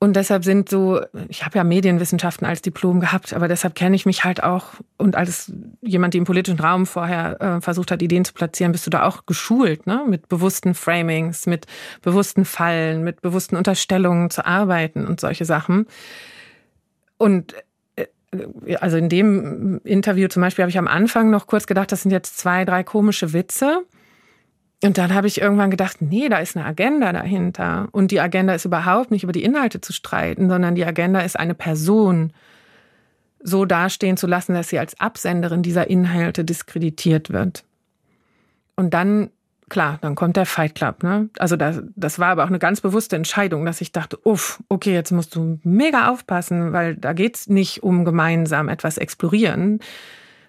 S1: Und deshalb sind so, ich habe ja Medienwissenschaften als Diplom gehabt, aber deshalb kenne ich mich halt auch und als jemand, die im politischen Raum vorher äh, versucht hat, Ideen zu platzieren, bist du da auch geschult, ne? mit bewussten Framings, mit bewussten Fallen, mit bewussten Unterstellungen zu arbeiten und solche Sachen. Und äh, also in dem Interview zum Beispiel habe ich am Anfang noch kurz gedacht, das sind jetzt zwei, drei komische Witze. Und dann habe ich irgendwann gedacht, nee, da ist eine Agenda dahinter. Und die Agenda ist überhaupt nicht über die Inhalte zu streiten, sondern die Agenda ist eine Person so dastehen zu lassen, dass sie als Absenderin dieser Inhalte diskreditiert wird. Und dann, klar, dann kommt der Fight Club. Ne? Also das, das war aber auch eine ganz bewusste Entscheidung, dass ich dachte, uff, okay, jetzt musst du mega aufpassen, weil da geht's nicht um gemeinsam etwas explorieren,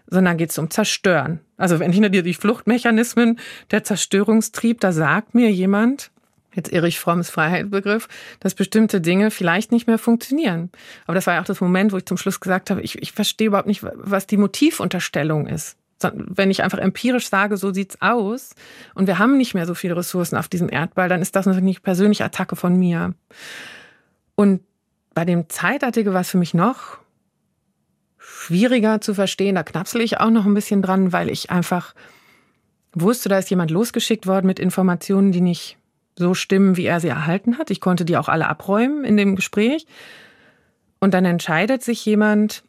S1: sondern geht es um Zerstören. Also wenn hinter dir die Fluchtmechanismen, der Zerstörungstrieb, da sagt mir jemand, jetzt Erich Fromms Freiheitsbegriff, dass bestimmte Dinge vielleicht nicht mehr funktionieren. Aber das war ja auch das Moment, wo ich zum Schluss gesagt habe, ich, ich verstehe überhaupt nicht, was die Motivunterstellung ist. Wenn ich einfach empirisch sage, so sieht's aus und wir haben nicht mehr so viele Ressourcen auf diesem Erdball, dann ist das natürlich persönliche Attacke von mir. Und bei dem Zeitartikel war es für mich noch schwieriger zu verstehen. Da knapsel ich auch noch ein bisschen dran, weil ich einfach wusste, da ist jemand losgeschickt worden mit Informationen, die nicht so stimmen, wie er sie erhalten hat. Ich konnte die auch alle abräumen in dem Gespräch. Und dann entscheidet sich jemand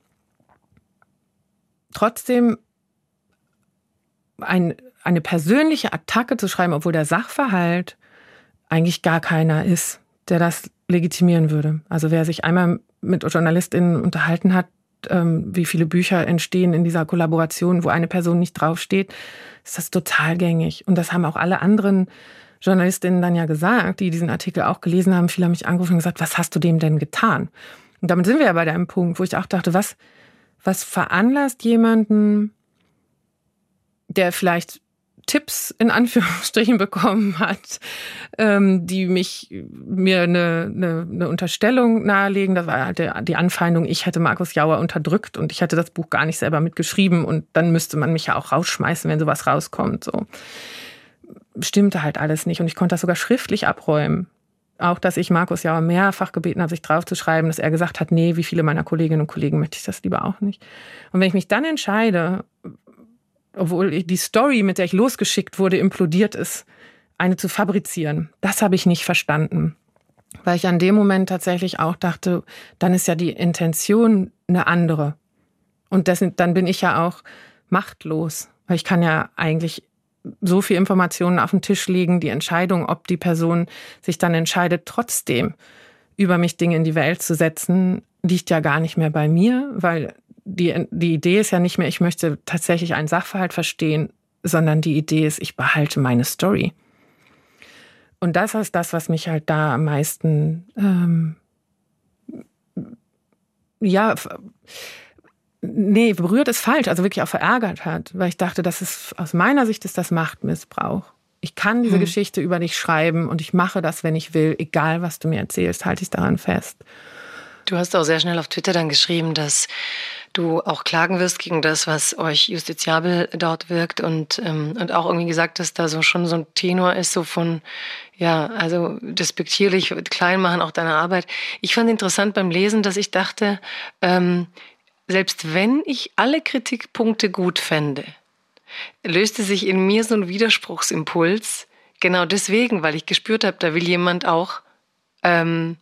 S1: trotzdem ein, eine persönliche Attacke zu schreiben, obwohl der Sachverhalt eigentlich gar keiner ist, der das legitimieren würde. Also wer sich einmal mit JournalistInnen unterhalten hat, ähm, wie viele Bücher entstehen in dieser Kollaboration, wo eine Person nicht draufsteht, ist das total gängig. Und das haben auch alle anderen Journalistinnen dann ja gesagt, die diesen Artikel auch gelesen haben. Viele haben mich angerufen und gesagt, was hast du dem denn getan? Und damit sind wir ja bei einem Punkt, wo ich auch dachte, was, was veranlasst jemanden, der vielleicht Tipps in Anführungsstrichen bekommen hat, ähm, die mich mir eine, eine, eine Unterstellung nahelegen. Das war halt die Anfeindung, ich hätte Markus Jauer unterdrückt und ich hätte das Buch gar nicht selber mitgeschrieben und dann müsste man mich ja auch rausschmeißen, wenn sowas rauskommt. So stimmte halt alles nicht und ich konnte das sogar schriftlich abräumen. Auch, dass ich Markus Jauer mehrfach gebeten habe, sich draufzuschreiben, dass er gesagt hat, nee, wie viele meiner Kolleginnen und Kollegen möchte ich das lieber auch nicht. Und wenn ich mich dann entscheide, obwohl die Story, mit der ich losgeschickt wurde, implodiert ist, eine zu fabrizieren. Das habe ich nicht verstanden. Weil ich an dem Moment tatsächlich auch dachte, dann ist ja die Intention eine andere. Und das, dann bin ich ja auch machtlos. Weil ich kann ja eigentlich so viel Informationen auf den Tisch legen, die Entscheidung, ob die Person sich dann entscheidet, trotzdem über mich Dinge in die Welt zu setzen, liegt ja gar nicht mehr bei mir, weil die, die Idee ist ja nicht mehr, ich möchte tatsächlich einen Sachverhalt verstehen, sondern die Idee ist, ich behalte meine Story. Und das ist das, was mich halt da am meisten, ähm, ja, nee, berührt ist falsch, also wirklich auch verärgert hat, weil ich dachte, das ist, aus meiner Sicht ist das Machtmissbrauch. Ich kann diese hm. Geschichte über dich schreiben und ich mache das, wenn ich will, egal was du mir erzählst, halte ich daran fest.
S2: Du hast auch sehr schnell auf Twitter dann geschrieben, dass du auch klagen wirst gegen das, was euch justiziabel dort wirkt und, ähm, und auch irgendwie gesagt hast, da so schon so ein Tenor ist, so von, ja, also despektierlich, klein machen auch deine Arbeit. Ich fand interessant beim Lesen, dass ich dachte, ähm, selbst wenn ich alle Kritikpunkte gut fände, löste sich in mir so ein Widerspruchsimpuls, genau deswegen, weil ich gespürt habe, da will jemand auch ähm,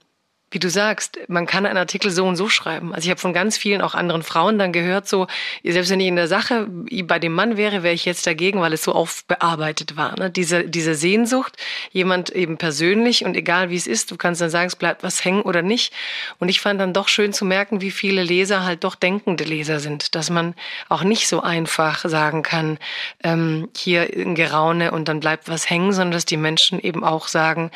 S2: wie du sagst, man kann einen Artikel so und so schreiben. Also ich habe von ganz vielen auch anderen Frauen dann gehört, so, selbst wenn ich in der Sache bei dem Mann wäre, wäre ich jetzt dagegen, weil es so aufbearbeitet war. Ne? Diese, diese Sehnsucht, jemand eben persönlich und egal wie es ist, du kannst dann sagen, es bleibt was hängen oder nicht. Und ich fand dann doch schön zu merken, wie viele Leser halt doch denkende Leser sind, dass man auch nicht so einfach sagen kann, ähm, hier ein Geraune und dann bleibt was hängen, sondern dass die Menschen eben auch sagen,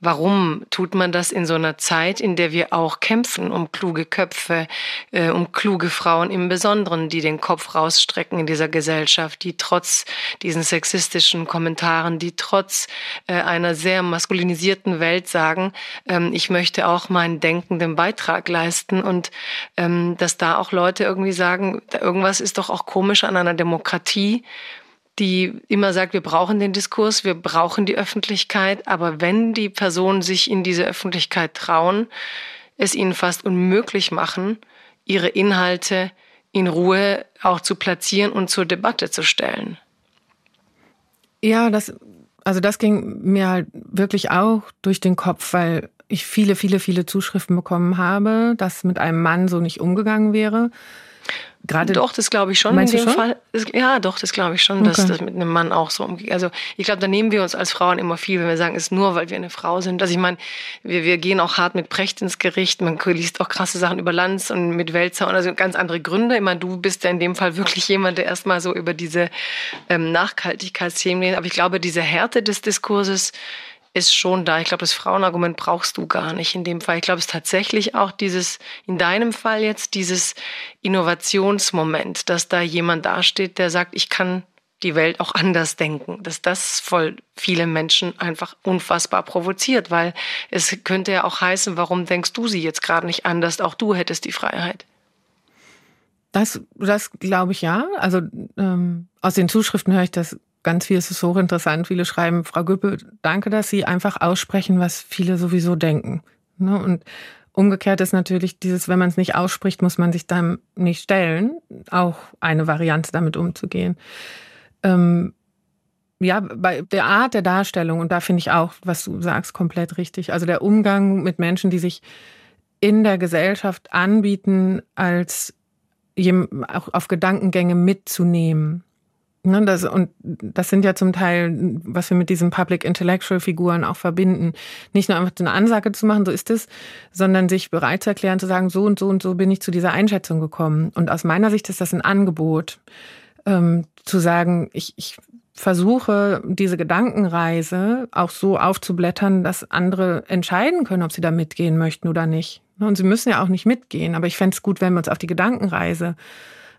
S2: warum tut man das in so einer Zeit, Zeit, in der wir auch kämpfen um kluge Köpfe, äh, um kluge Frauen im Besonderen, die den Kopf rausstrecken in dieser Gesellschaft, die trotz diesen sexistischen Kommentaren, die trotz äh, einer sehr maskulinisierten Welt sagen, ähm, ich möchte auch meinen denkenden Beitrag leisten und ähm, dass da auch Leute irgendwie sagen, irgendwas ist doch auch komisch an einer Demokratie, die immer sagt, wir brauchen den Diskurs, wir brauchen die Öffentlichkeit, aber wenn die Personen sich in diese Öffentlichkeit trauen, es ihnen fast unmöglich machen, ihre Inhalte in Ruhe auch zu platzieren und zur Debatte zu stellen.
S1: Ja, das, also das ging mir halt wirklich auch durch den Kopf, weil ich viele, viele, viele Zuschriften bekommen habe, dass mit einem Mann so nicht umgegangen wäre.
S2: Gerade doch, das glaube ich schon in dem schon? Fall. Ja, doch, das glaube ich schon, okay. dass das mit einem Mann auch so umgeht. Also ich glaube, da nehmen wir uns als Frauen immer viel, wenn wir sagen, es ist nur, weil wir eine Frau sind. Also ich meine, wir, wir gehen auch hart mit Precht ins Gericht. Man liest auch krasse Sachen über Lanz und mit Wälzer und also ganz andere Gründe. Ich meine, du bist ja in dem Fall wirklich jemand, der erstmal so über diese ähm, Nachhaltigkeitsthemen redet. Aber ich glaube, diese Härte des Diskurses ist schon da. Ich glaube, das Frauenargument brauchst du gar nicht in dem Fall. Ich glaube, es ist tatsächlich auch dieses, in deinem Fall jetzt, dieses Innovationsmoment, dass da jemand dasteht, der sagt, ich kann die Welt auch anders denken, dass das voll viele Menschen einfach unfassbar provoziert, weil es könnte ja auch heißen, warum denkst du sie jetzt gerade nicht anders? Auch du hättest die Freiheit.
S1: Das, das glaube ich ja. Also ähm, aus den Zuschriften höre ich das ganz viel ist es hochinteressant. Viele schreiben, Frau Güppel, danke, dass Sie einfach aussprechen, was viele sowieso denken. Ne? Und umgekehrt ist natürlich dieses, wenn man es nicht ausspricht, muss man sich dann nicht stellen. Auch eine Variante, damit umzugehen. Ähm, ja, bei der Art der Darstellung, und da finde ich auch, was du sagst, komplett richtig. Also der Umgang mit Menschen, die sich in der Gesellschaft anbieten, als auch auf Gedankengänge mitzunehmen. Ne, das, und das sind ja zum Teil, was wir mit diesen Public Intellectual Figuren auch verbinden. Nicht nur einfach eine Ansage zu machen, so ist es, sondern sich bereit zu erklären, zu sagen, so und so und so bin ich zu dieser Einschätzung gekommen. Und aus meiner Sicht ist das ein Angebot, ähm, zu sagen, ich, ich versuche, diese Gedankenreise auch so aufzublättern, dass andere entscheiden können, ob sie da mitgehen möchten oder nicht. Ne, und sie müssen ja auch nicht mitgehen, aber ich fände es gut, wenn wir uns auf die Gedankenreise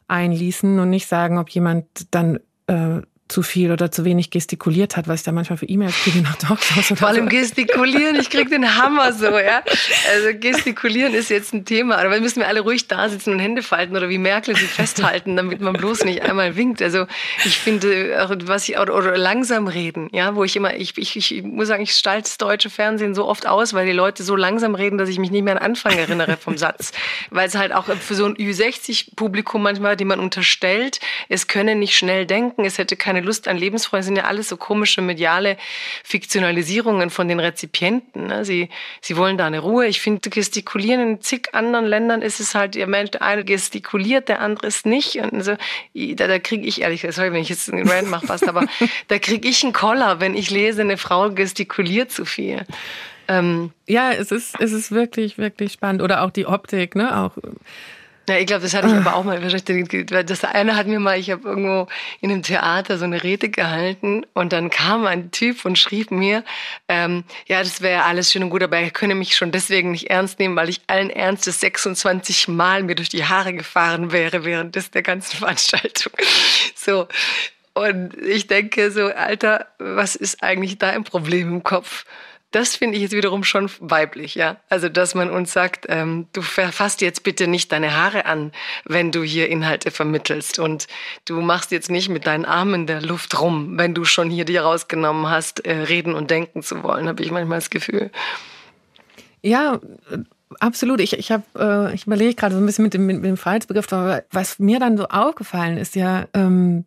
S1: einließen und nicht sagen, ob jemand dann äh, zu viel oder zu wenig gestikuliert hat, was ich da manchmal für E-Mails kriege nach Talkshows
S2: Vor allem so. gestikulieren, ich kriege den Hammer so, ja. Also gestikulieren ist jetzt ein Thema, aber müssen wir alle ruhig da sitzen und Hände falten oder wie Merkel sie festhalten, damit man bloß nicht einmal winkt. Also ich finde, was ich, oder, oder langsam reden, ja, wo ich immer, ich, ich, ich muss sagen, ich stalte das deutsche Fernsehen so oft aus, weil die Leute so langsam reden, dass ich mich nicht mehr an Anfang erinnere vom Satz. Weil es halt auch für so ein Ü60-Publikum manchmal, die man unterstellt, es könne nicht schnell denken, es hätte keine Lust an Lebensfreude sind ja alles so komische mediale Fiktionalisierungen von den Rezipienten. Ne? Sie, sie wollen da eine Ruhe. Ich finde, gestikulieren in zig anderen Ländern ist es halt, der Mensch, der eine gestikuliert, der andere ist nicht. Und so, da, da kriege ich, ehrlich gesagt, sorry, wenn ich jetzt einen Rand mache fast, aber da kriege ich einen Koller, wenn ich lese, eine Frau gestikuliert zu viel.
S1: Ähm, ja, es ist, es ist wirklich, wirklich spannend. Oder auch die Optik, ne? Auch
S2: ja, ich glaube, das hatte ich aber auch mal. Das eine hat mir mal, ich habe irgendwo in einem Theater so eine Rede gehalten und dann kam ein Typ und schrieb mir, ähm, ja, das wäre alles schön und gut, aber er könne mich schon deswegen nicht ernst nehmen, weil ich allen Ernstes 26 Mal mir durch die Haare gefahren wäre während des, der ganzen Veranstaltung. So. Und ich denke so, Alter, was ist eigentlich da ein Problem im Kopf? Das finde ich jetzt wiederum schon weiblich, ja. Also, dass man uns sagt, ähm, du verfasst jetzt bitte nicht deine Haare an, wenn du hier Inhalte vermittelst. Und du machst jetzt nicht mit deinen Armen in der Luft rum, wenn du schon hier dir rausgenommen hast, äh, reden und denken zu wollen, habe ich manchmal das Gefühl.
S1: Ja, absolut. Ich, ich habe, äh, ich überlege gerade so ein bisschen mit dem, mit dem Freiheitsbegriff, aber was mir dann so aufgefallen ist, ja, ähm,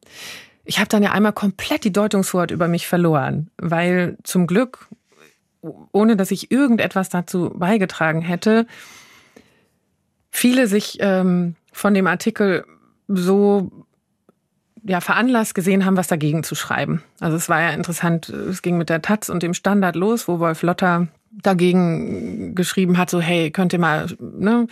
S1: ich habe dann ja einmal komplett die Deutungshoheit über mich verloren, weil zum Glück ohne dass ich irgendetwas dazu beigetragen hätte, viele sich ähm, von dem Artikel so ja, veranlasst gesehen haben, was dagegen zu schreiben. Also es war ja interessant, es ging mit der Taz und dem Standard los, wo Wolf Lotter dagegen geschrieben hat, so hey, könnt ihr mal ne,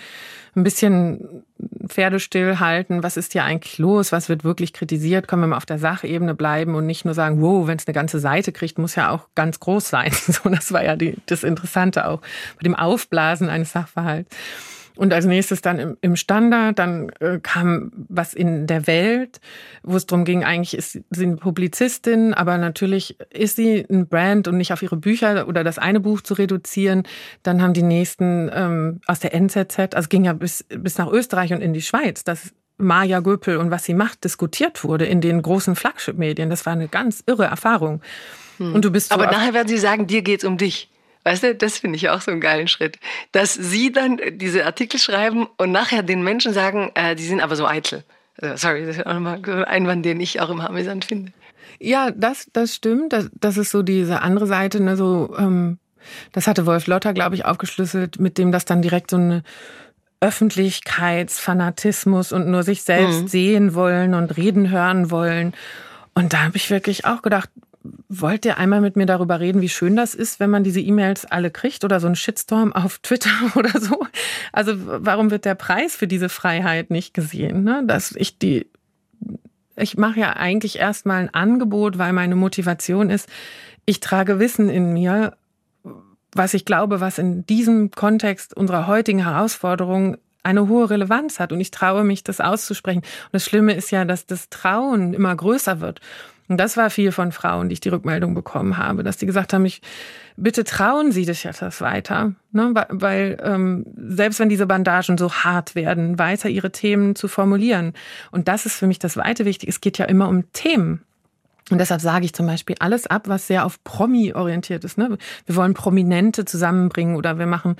S1: ein bisschen Pferde stillhalten, was ist hier eigentlich los, was wird wirklich kritisiert, können wir mal auf der Sachebene bleiben und nicht nur sagen, wow, wenn es eine ganze Seite kriegt, muss ja auch ganz groß sein. So, das war ja die, das Interessante auch bei dem Aufblasen eines Sachverhalts. Und als nächstes dann im, im Standard, dann äh, kam was in der Welt, wo es darum ging, eigentlich ist sie eine Publizistin, aber natürlich ist sie ein Brand und nicht auf ihre Bücher oder das eine Buch zu reduzieren. Dann haben die nächsten ähm, aus der NZZ, also ging ja bis, bis nach Österreich und in die Schweiz, dass Maja Göpel und was sie macht diskutiert wurde in den großen Flagship-Medien. Das war eine ganz irre Erfahrung.
S2: Hm. Und du bist so aber nachher werden sie sagen, dir geht's um dich. Weißt du, das finde ich auch so einen geilen Schritt. Dass sie dann diese Artikel schreiben und nachher den Menschen sagen, äh, die sind aber so eitel. Also, sorry, das ist auch nochmal so ein Einwand, den ich auch immer amüsant finde.
S1: Ja, das, das stimmt. Das, das ist so diese andere Seite, ne, so, ähm, das hatte Wolf Lotter, glaube ich, aufgeschlüsselt, mit dem das dann direkt so eine Öffentlichkeitsfanatismus und nur sich selbst mhm. sehen wollen und reden hören wollen. Und da habe ich wirklich auch gedacht, wollt ihr einmal mit mir darüber reden, wie schön das ist, wenn man diese E-Mails alle kriegt oder so ein Shitstorm auf Twitter oder so? Also warum wird der Preis für diese Freiheit nicht gesehen? Ne? Dass ich die, ich mache ja eigentlich erstmal ein Angebot, weil meine Motivation ist, ich trage Wissen in mir, was ich glaube, was in diesem Kontext unserer heutigen Herausforderungen eine hohe Relevanz hat und ich traue mich, das auszusprechen. Und das Schlimme ist ja, dass das Trauen immer größer wird. Und das war viel von Frauen, die ich die Rückmeldung bekommen habe, dass die gesagt haben, ich, bitte trauen Sie sich etwas weiter. Ne? Weil ähm, selbst wenn diese Bandagen so hart werden, weiter ihre Themen zu formulieren. Und das ist für mich das Weite wichtig. Es geht ja immer um Themen. Und deshalb sage ich zum Beispiel alles ab, was sehr auf Promi orientiert ist. Ne? Wir wollen Prominente zusammenbringen oder wir machen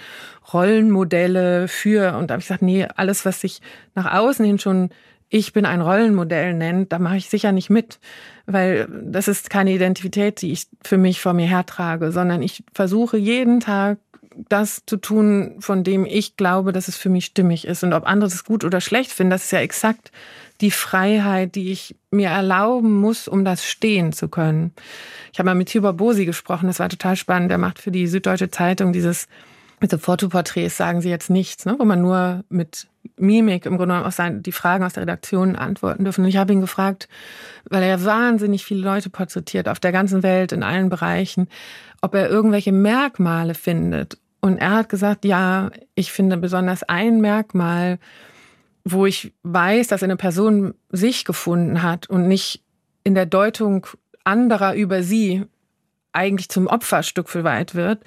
S1: Rollenmodelle für. Und da habe ich gesagt, nee, alles, was sich nach außen hin schon ich bin ein Rollenmodell nennt, da mache ich sicher nicht mit, weil das ist keine Identität, die ich für mich vor mir hertrage, sondern ich versuche jeden Tag das zu tun, von dem ich glaube, dass es für mich stimmig ist. Und ob andere es gut oder schlecht finden, das ist ja exakt die Freiheit, die ich mir erlauben muss, um das stehen zu können. Ich habe mal mit Tibor Bosi gesprochen, das war total spannend. Der macht für die Süddeutsche Zeitung dieses mit so Fotoporträts sagen sie jetzt nichts, ne, wo man nur mit Mimik im Grunde genommen auch die Fragen aus der Redaktion antworten dürfen. Und ich habe ihn gefragt, weil er ja wahnsinnig viele Leute porträtiert auf der ganzen Welt, in allen Bereichen, ob er irgendwelche Merkmale findet. Und er hat gesagt, ja, ich finde besonders ein Merkmal, wo ich weiß, dass eine Person sich gefunden hat und nicht in der Deutung anderer über sie eigentlich zum Opfer Stück für weit wird,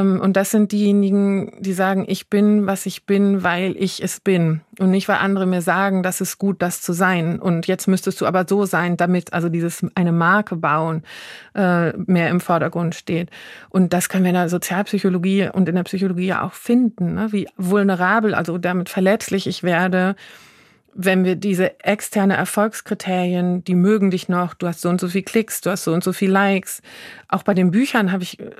S1: und das sind diejenigen, die sagen, ich bin, was ich bin, weil ich es bin. Und nicht, weil andere mir sagen, das ist gut, das zu sein. Und jetzt müsstest du aber so sein, damit also dieses eine Marke bauen äh, mehr im Vordergrund steht. Und das können wir in der Sozialpsychologie und in der Psychologie ja auch finden, ne? wie vulnerabel, also damit verletzlich ich werde wenn wir diese externe Erfolgskriterien, die mögen dich noch, du hast so und so viel Klicks, du hast so und so viel Likes. Auch bei den Büchern habe ich äh,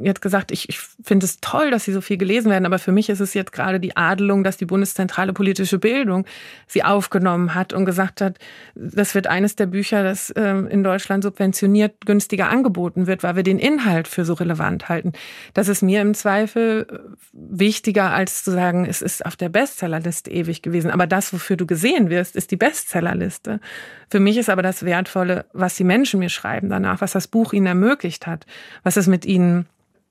S1: jetzt gesagt, ich, ich finde es toll, dass sie so viel gelesen werden, aber für mich ist es jetzt gerade die Adelung, dass die Bundeszentrale politische Bildung sie aufgenommen hat und gesagt hat, das wird eines der Bücher, das ähm, in Deutschland subventioniert günstiger angeboten wird, weil wir den Inhalt für so relevant halten. Das ist mir im Zweifel äh, wichtiger, als zu sagen, es ist auf der Bestsellerliste ewig gewesen. Aber das, wofür du gesehen wirst, ist die Bestsellerliste. Für mich ist aber das Wertvolle, was die Menschen mir schreiben danach, was das Buch ihnen ermöglicht hat, was es mit ihnen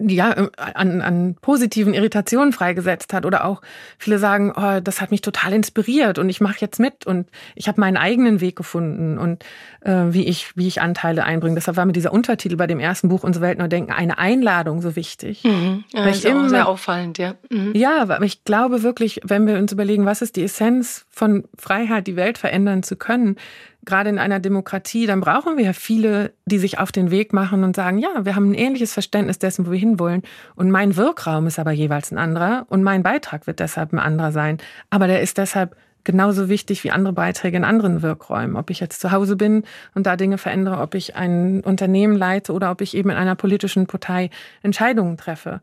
S1: ja, äh, an, an positiven Irritationen freigesetzt hat. Oder auch viele sagen, oh, das hat mich total inspiriert und ich mache jetzt mit und ich habe meinen eigenen Weg gefunden und äh, wie, ich, wie ich Anteile einbringe. Deshalb war mir dieser Untertitel bei dem ersten Buch Unsere Welt neu denken, eine Einladung so wichtig.
S2: Mhm. Ja, ist immer, auch sehr auffallend, ja.
S1: Mhm. Ja, aber ich glaube wirklich, wenn wir uns überlegen, was ist die Essenz von Freiheit, die Welt verändern zu können, gerade in einer Demokratie, dann brauchen wir ja viele, die sich auf den Weg machen und sagen, ja, wir haben ein ähnliches Verständnis dessen, wo wir hinwollen. Und mein Wirkraum ist aber jeweils ein anderer und mein Beitrag wird deshalb ein anderer sein. Aber der ist deshalb genauso wichtig wie andere Beiträge in anderen Wirkräumen. Ob ich jetzt zu Hause bin und da Dinge verändere, ob ich ein Unternehmen leite oder ob ich eben in einer politischen Partei Entscheidungen treffe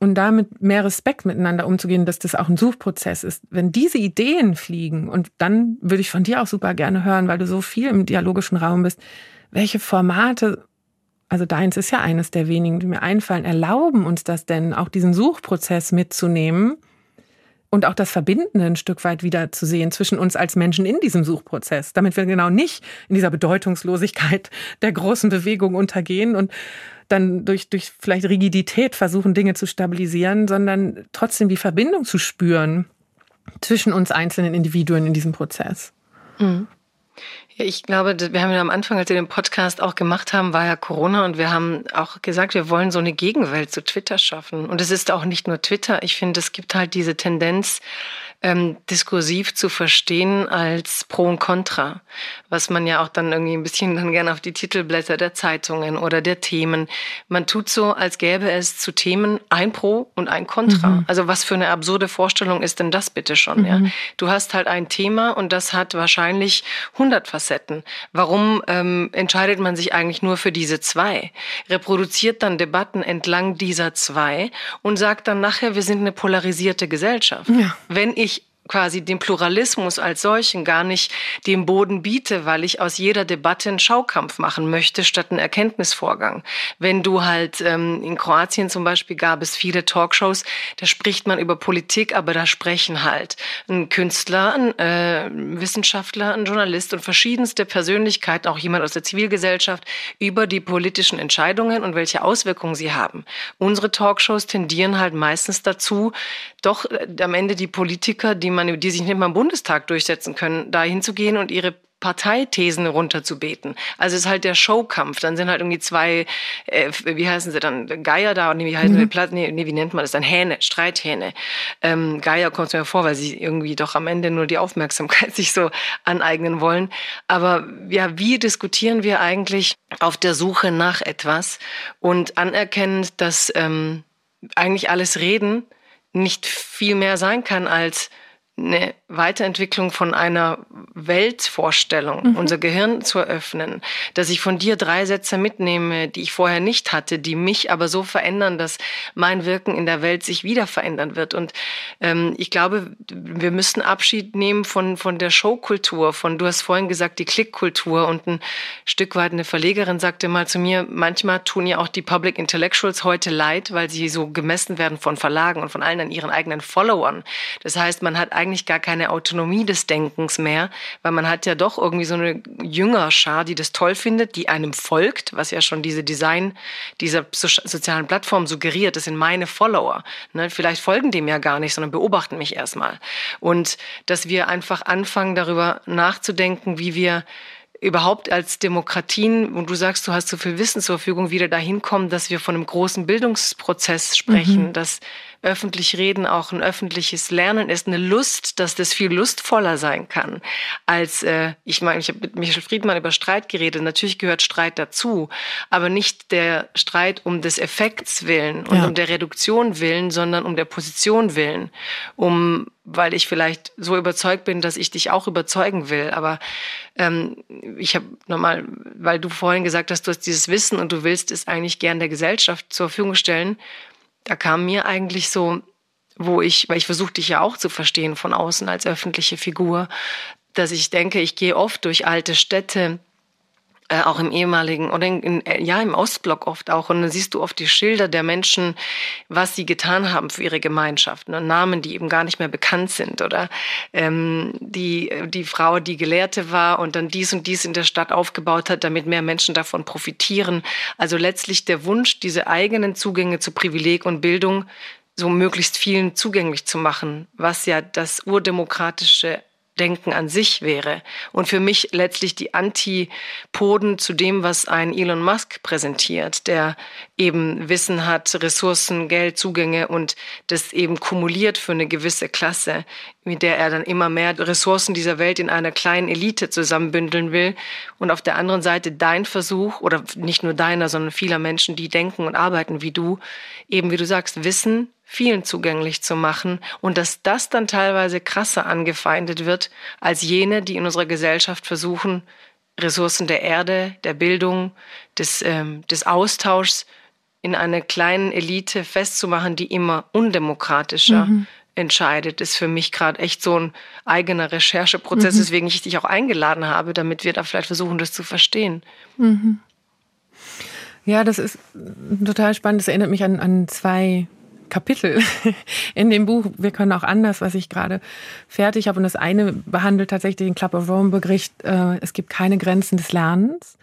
S1: und damit mehr Respekt miteinander umzugehen, dass das auch ein Suchprozess ist. Wenn diese Ideen fliegen, und dann würde ich von dir auch super gerne hören, weil du so viel im dialogischen Raum bist, welche Formate, also deins ist ja eines der wenigen, die mir einfallen, erlauben uns das denn, auch diesen Suchprozess mitzunehmen und auch das Verbindende ein Stück weit wieder zu sehen zwischen uns als Menschen in diesem Suchprozess, damit wir genau nicht in dieser Bedeutungslosigkeit der großen Bewegung untergehen und dann durch, durch vielleicht Rigidität versuchen, Dinge zu stabilisieren, sondern trotzdem die Verbindung zu spüren zwischen uns einzelnen Individuen in diesem Prozess. Mhm.
S2: Ich glaube, wir haben ja am Anfang, als wir den Podcast auch gemacht haben, war ja Corona und wir haben auch gesagt, wir wollen so eine Gegenwelt zu Twitter schaffen. Und es ist auch nicht nur Twitter. Ich finde, es gibt halt diese Tendenz, ähm, diskursiv zu verstehen als Pro und Contra, was man ja auch dann irgendwie ein bisschen dann gerne auf die Titelblätter der Zeitungen oder der Themen. Man tut so, als gäbe es zu Themen ein Pro und ein Contra. Mhm. Also was für eine absurde Vorstellung ist denn das bitte schon? Mhm. Ja? Du hast halt ein Thema und das hat wahrscheinlich 100 Facetten. Warum ähm, entscheidet man sich eigentlich nur für diese zwei? Reproduziert dann Debatten entlang dieser zwei und sagt dann nachher, wir sind eine polarisierte Gesellschaft. Ja. Wenn ich quasi den Pluralismus als solchen gar nicht den Boden biete, weil ich aus jeder Debatte einen Schaukampf machen möchte, statt einen Erkenntnisvorgang. Wenn du halt ähm, in Kroatien zum Beispiel gab es viele Talkshows, da spricht man über Politik, aber da sprechen halt ein Künstler, ein äh, Wissenschaftler, ein Journalist und verschiedenste Persönlichkeiten, auch jemand aus der Zivilgesellschaft, über die politischen Entscheidungen und welche Auswirkungen sie haben. Unsere Talkshows tendieren halt meistens dazu, doch äh, am Ende die Politiker, die man, die sich nicht mal im Bundestag durchsetzen können, da hinzugehen und ihre Parteithesen runterzubeten. Also es ist halt der Showkampf. Dann sind halt irgendwie zwei, äh, wie heißen sie dann, Geier da, nee, wie heißen mhm. sie, nee, nee, wie nennt man das dann? Hähne, Streithähne. Ähm, Geier kommt mir vor, weil sie irgendwie doch am Ende nur die Aufmerksamkeit sich so aneignen wollen. Aber ja, wie diskutieren wir eigentlich auf der Suche nach etwas und anerkennend, dass ähm, eigentlich alles Reden nicht viel mehr sein kann als eine Weiterentwicklung von einer Weltvorstellung, mhm. unser Gehirn zu eröffnen, dass ich von dir drei Sätze mitnehme, die ich vorher nicht hatte, die mich aber so verändern, dass mein Wirken in der Welt sich wieder verändern wird. Und ähm, ich glaube, wir müssen Abschied nehmen von, von der Showkultur, von, du hast vorhin gesagt, die Klickkultur und ein Stück weit eine Verlegerin sagte mal zu mir, manchmal tun ja auch die Public Intellectuals heute leid, weil sie so gemessen werden von Verlagen und von allen an ihren eigenen Followern. Das heißt, man hat eigentlich gar keine Autonomie des Denkens mehr, weil man hat ja doch irgendwie so eine Jüngerschar, die das toll findet, die einem folgt, was ja schon diese Design dieser sozialen Plattform suggeriert. Das sind meine Follower. Ne? Vielleicht folgen dem ja gar nicht, sondern beobachten mich erstmal. Und dass wir einfach anfangen, darüber nachzudenken, wie wir überhaupt als Demokratien, und du sagst, du hast so viel Wissen zur Verfügung, wieder dahin kommen, dass wir von einem großen Bildungsprozess sprechen, mhm. dass öffentlich reden auch ein öffentliches Lernen ist, eine Lust, dass das viel lustvoller sein kann als, äh, ich meine, ich habe mit Michel Friedmann über Streit geredet, natürlich gehört Streit dazu, aber nicht der Streit um des Effekts willen und ja. um der Reduktion willen, sondern um der Position willen, um weil ich vielleicht so überzeugt bin, dass ich dich auch überzeugen will. Aber ähm, ich habe nochmal, weil du vorhin gesagt hast, du hast dieses Wissen und du willst es eigentlich gern der Gesellschaft zur Verfügung stellen da kam mir eigentlich so, wo ich, weil ich versuche dich ja auch zu verstehen von außen als öffentliche Figur, dass ich denke, ich gehe oft durch alte Städte äh, auch im ehemaligen oder in, in, äh, ja im Ostblock oft auch und dann siehst du oft die Schilder der Menschen, was sie getan haben für ihre Gemeinschaft, ne? Namen, die eben gar nicht mehr bekannt sind oder ähm, die die Frau, die Gelehrte war und dann dies und dies in der Stadt aufgebaut hat, damit mehr Menschen davon profitieren. Also letztlich der Wunsch, diese eigenen Zugänge zu Privileg und Bildung so möglichst vielen zugänglich zu machen, was ja das urdemokratische Denken an sich wäre. Und für mich letztlich die Antipoden zu dem, was ein Elon Musk präsentiert, der eben Wissen hat, Ressourcen, Geld, Zugänge und das eben kumuliert für eine gewisse Klasse, mit der er dann immer mehr Ressourcen dieser Welt in einer kleinen Elite zusammenbündeln will. Und auf der anderen Seite dein Versuch, oder nicht nur deiner, sondern vieler Menschen, die denken und arbeiten wie du, eben wie du sagst, Wissen vielen zugänglich zu machen und dass das dann teilweise krasser angefeindet wird als jene, die in unserer Gesellschaft versuchen, Ressourcen der Erde, der Bildung, des, ähm, des Austauschs in einer kleinen Elite festzumachen, die immer undemokratischer mhm. entscheidet, ist für mich gerade echt so ein eigener Rechercheprozess, mhm. weswegen ich dich auch eingeladen habe, damit wir da vielleicht versuchen, das zu verstehen. Mhm.
S1: Ja, das ist total spannend. Das erinnert mich an, an zwei Kapitel in dem Buch. Wir können auch anders, was ich gerade fertig habe. Und das eine behandelt tatsächlich den Club of Rome Bericht. Äh, es gibt keine Grenzen des Lernens.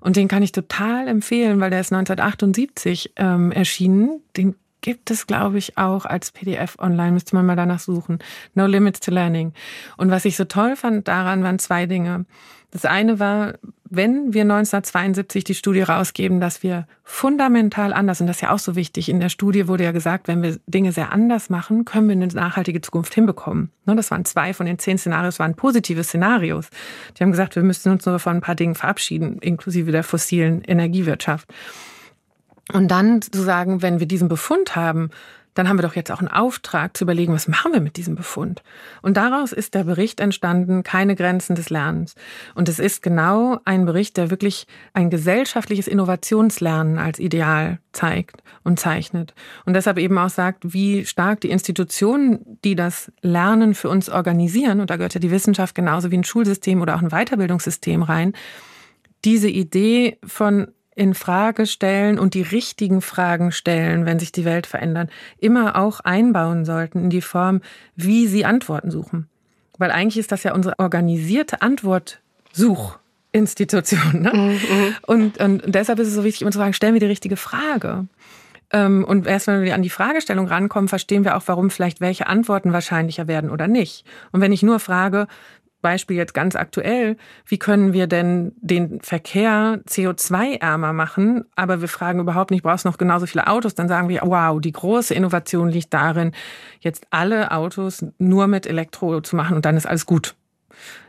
S1: Und den kann ich total empfehlen, weil der ist 1978 ähm, erschienen. Den gibt es, glaube ich, auch als PDF online. Müsste man mal danach suchen. No Limits to Learning. Und was ich so toll fand daran waren zwei Dinge. Das eine war, wenn wir 1972 die Studie rausgeben, dass wir fundamental anders, und das ist ja auch so wichtig, in der Studie wurde ja gesagt, wenn wir Dinge sehr anders machen, können wir eine nachhaltige Zukunft hinbekommen. Ne, das waren zwei von den zehn Szenarios, waren positive Szenarios. Die haben gesagt, wir müssten uns nur von ein paar Dingen verabschieden, inklusive der fossilen Energiewirtschaft. Und dann zu sagen, wenn wir diesen Befund haben, dann haben wir doch jetzt auch einen Auftrag zu überlegen, was machen wir mit diesem Befund. Und daraus ist der Bericht entstanden, keine Grenzen des Lernens. Und es ist genau ein Bericht, der wirklich ein gesellschaftliches Innovationslernen als Ideal zeigt und zeichnet. Und deshalb eben auch sagt, wie stark die Institutionen, die das Lernen für uns organisieren, und da gehört ja die Wissenschaft genauso wie ein Schulsystem oder auch ein Weiterbildungssystem rein, diese Idee von in Frage stellen und die richtigen Fragen stellen, wenn sich die Welt verändert, immer auch einbauen sollten in die Form, wie sie Antworten suchen. Weil eigentlich ist das ja unsere organisierte Antwortsuchinstitution. Ne? Mhm. Und, und deshalb ist es so wichtig, immer zu sagen, stellen wir die richtige Frage. Ähm, und erst wenn wir an die Fragestellung rankommen, verstehen wir auch, warum vielleicht welche Antworten wahrscheinlicher werden oder nicht. Und wenn ich nur frage, Beispiel jetzt ganz aktuell, wie können wir denn den Verkehr CO2-ärmer machen? Aber wir fragen überhaupt nicht, brauchst du noch genauso viele Autos? Dann sagen wir, wow, die große Innovation liegt darin, jetzt alle Autos nur mit Elektro zu machen und dann ist alles gut.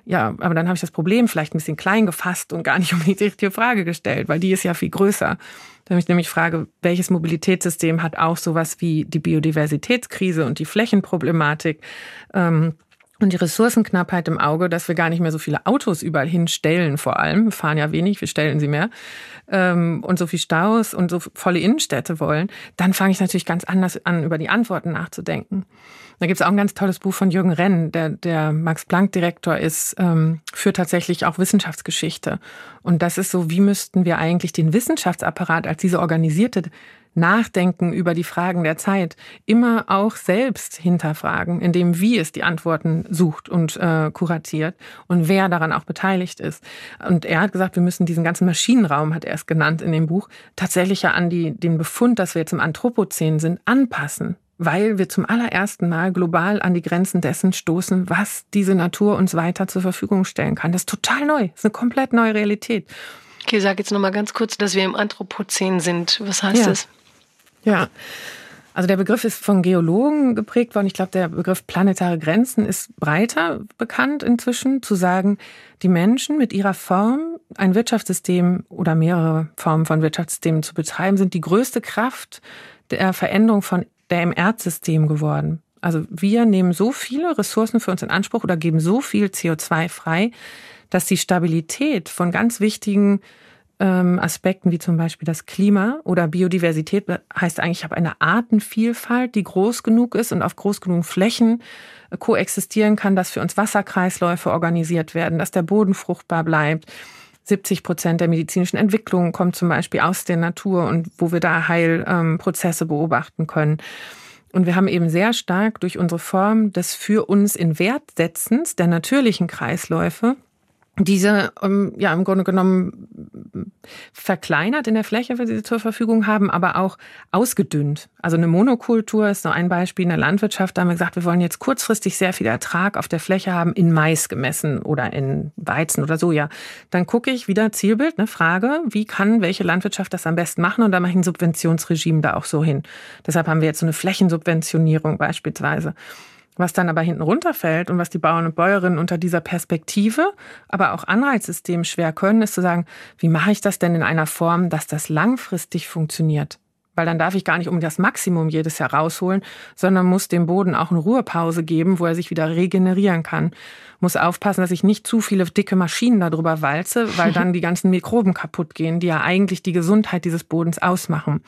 S1: Ja, aber dann habe ich das Problem vielleicht ein bisschen klein gefasst und gar nicht um die richtige Frage gestellt, weil die ist ja viel größer. Wenn ich nämlich frage, welches Mobilitätssystem hat auch sowas wie die Biodiversitätskrise und die Flächenproblematik? Ähm, und die Ressourcenknappheit im Auge, dass wir gar nicht mehr so viele Autos überall hinstellen, vor allem. Wir fahren ja wenig, wir stellen sie mehr. Ähm, und so viel Staus und so volle Innenstädte wollen, dann fange ich natürlich ganz anders an, über die Antworten nachzudenken. Da gibt es auch ein ganz tolles Buch von Jürgen Renn, der, der Max-Planck-Direktor ist, ähm, für tatsächlich auch Wissenschaftsgeschichte. Und das ist so, wie müssten wir eigentlich den Wissenschaftsapparat als diese organisierte Nachdenken über die Fragen der Zeit immer auch selbst hinterfragen, indem wie es die Antworten sucht und äh, kuratiert und wer daran auch beteiligt ist. Und er hat gesagt, wir müssen diesen ganzen Maschinenraum, hat er es genannt in dem Buch, tatsächlich ja an die, den Befund, dass wir jetzt im Anthropozän sind, anpassen weil wir zum allerersten Mal global an die Grenzen dessen stoßen, was diese Natur uns weiter zur Verfügung stellen kann. Das ist total neu, das ist eine komplett neue Realität.
S2: Okay, sag jetzt nochmal ganz kurz, dass wir im Anthropozän sind. Was heißt ja. das?
S1: Ja. Also der Begriff ist von Geologen geprägt worden. Ich glaube, der Begriff planetare Grenzen ist breiter bekannt inzwischen, zu sagen, die Menschen mit ihrer Form, ein Wirtschaftssystem oder mehrere Formen von Wirtschaftssystemen zu betreiben, sind die größte Kraft der Veränderung von der im Erdsystem geworden. Also wir nehmen so viele Ressourcen für uns in Anspruch oder geben so viel CO2 frei, dass die Stabilität von ganz wichtigen ähm, Aspekten wie zum Beispiel das Klima oder Biodiversität heißt eigentlich, ich habe eine Artenvielfalt, die groß genug ist und auf groß genug Flächen äh, koexistieren kann, dass für uns Wasserkreisläufe organisiert werden, dass der Boden fruchtbar bleibt, 70 Prozent der medizinischen Entwicklung kommt zum Beispiel aus der Natur und wo wir da Heilprozesse beobachten können. Und wir haben eben sehr stark durch unsere Form des für uns in Wert setzens der natürlichen Kreisläufe diese ähm, ja im Grunde genommen verkleinert in der Fläche, wenn sie zur Verfügung haben, aber auch ausgedünnt. Also eine Monokultur ist so ein Beispiel in der Landwirtschaft. Da haben wir gesagt, wir wollen jetzt kurzfristig sehr viel Ertrag auf der Fläche haben, in Mais gemessen oder in Weizen oder Soja. Dann gucke ich wieder Zielbild, eine Frage, wie kann welche Landwirtschaft das am besten machen? Und da mache ich ein Subventionsregime da auch so hin. Deshalb haben wir jetzt so eine Flächensubventionierung beispielsweise. Was dann aber hinten runterfällt und was die Bauern und Bäuerinnen unter dieser Perspektive, aber auch Anreizsystem schwer können, ist zu sagen, wie mache ich das denn in einer Form, dass das langfristig funktioniert? Weil dann darf ich gar nicht um das Maximum jedes Jahr rausholen, sondern muss dem Boden auch eine Ruhepause geben, wo er sich wieder regenerieren kann. Muss aufpassen, dass ich nicht zu viele dicke Maschinen darüber walze, weil dann die ganzen Mikroben kaputt gehen, die ja eigentlich die Gesundheit dieses Bodens ausmachen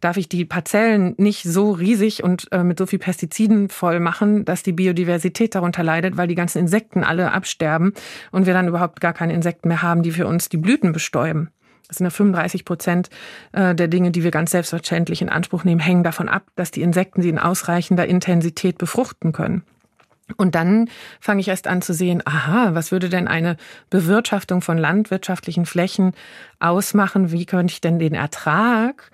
S1: darf ich die Parzellen nicht so riesig und äh, mit so viel Pestiziden voll machen, dass die Biodiversität darunter leidet, weil die ganzen Insekten alle absterben und wir dann überhaupt gar keine Insekten mehr haben, die für uns die Blüten bestäuben. Das sind ja 35 Prozent äh, der Dinge, die wir ganz selbstverständlich in Anspruch nehmen, hängen davon ab, dass die Insekten sie in ausreichender Intensität befruchten können. Und dann fange ich erst an zu sehen, aha, was würde denn eine Bewirtschaftung von landwirtschaftlichen Flächen ausmachen? Wie könnte ich denn den Ertrag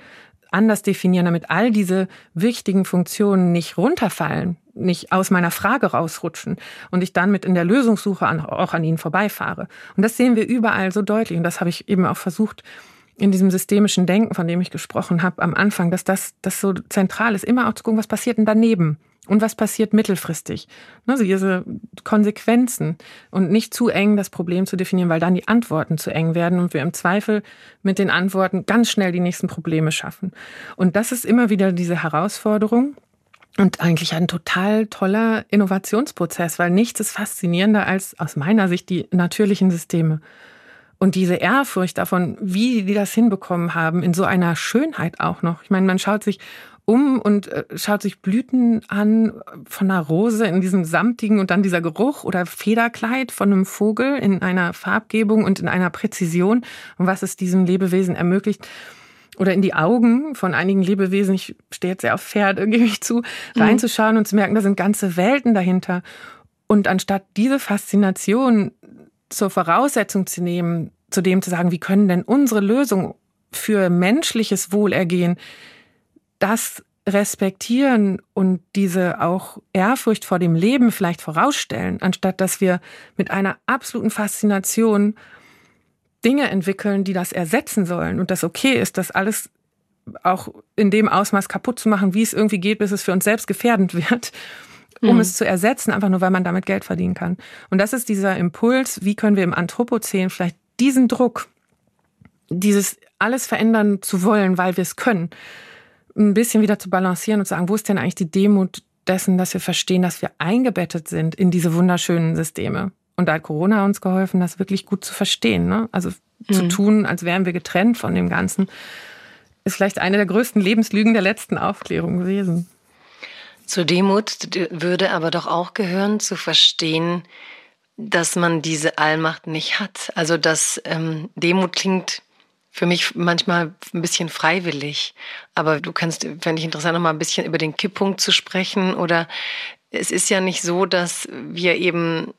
S1: anders definieren, damit all diese wichtigen Funktionen nicht runterfallen, nicht aus meiner Frage rausrutschen und ich dann mit in der Lösungssuche an, auch an ihnen vorbeifahre. Und das sehen wir überall so deutlich. Und das habe ich eben auch versucht, in diesem systemischen Denken, von dem ich gesprochen habe am Anfang, dass das, das so zentral ist, immer auch zu gucken, was passiert denn daneben? Und was passiert mittelfristig? Also diese Konsequenzen und nicht zu eng das Problem zu definieren, weil dann die Antworten zu eng werden und wir im Zweifel mit den Antworten ganz schnell die nächsten Probleme schaffen. Und das ist immer wieder diese Herausforderung und eigentlich ein total toller Innovationsprozess, weil nichts ist faszinierender als aus meiner Sicht die natürlichen Systeme. Und diese Ehrfurcht davon, wie die das hinbekommen haben, in so einer Schönheit auch noch. Ich meine, man schaut sich um und äh, schaut sich Blüten an von einer Rose in diesem samtigen und dann dieser Geruch oder Federkleid von einem Vogel in einer Farbgebung und in einer Präzision und was es diesem Lebewesen ermöglicht oder in die Augen von einigen Lebewesen, ich stehe jetzt sehr auf Pferde, gebe ich zu, mhm. reinzuschauen und zu merken, da sind ganze Welten dahinter. Und anstatt diese Faszination zur Voraussetzung zu nehmen, zu dem zu sagen, wie können denn unsere Lösungen für menschliches Wohlergehen das respektieren und diese auch Ehrfurcht vor dem Leben vielleicht vorausstellen, anstatt dass wir mit einer absoluten Faszination Dinge entwickeln, die das ersetzen sollen und das okay ist, das alles auch in dem Ausmaß kaputt zu machen, wie es irgendwie geht, bis es für uns selbst gefährdend wird, um mhm. es zu ersetzen, einfach nur weil man damit Geld verdienen kann. Und das ist dieser Impuls, wie können wir im Anthropozän vielleicht diesen Druck, dieses alles verändern zu wollen, weil wir es können, ein bisschen wieder zu balancieren und zu sagen, wo ist denn eigentlich die Demut dessen, dass wir verstehen, dass wir eingebettet sind in diese wunderschönen Systeme. Und da hat Corona uns geholfen, das wirklich gut zu verstehen. Ne? Also mhm. zu tun, als wären wir getrennt von dem Ganzen, ist vielleicht eine der größten Lebenslügen der letzten Aufklärung gewesen.
S2: Zur Demut würde aber doch auch gehören, zu verstehen, dass man diese Allmacht nicht hat. Also dass ähm, Demut klingt für mich manchmal ein bisschen freiwillig. Aber du kannst, fände ich interessant, noch mal ein bisschen über den Kipppunkt zu sprechen. Oder es ist ja nicht so, dass wir eben,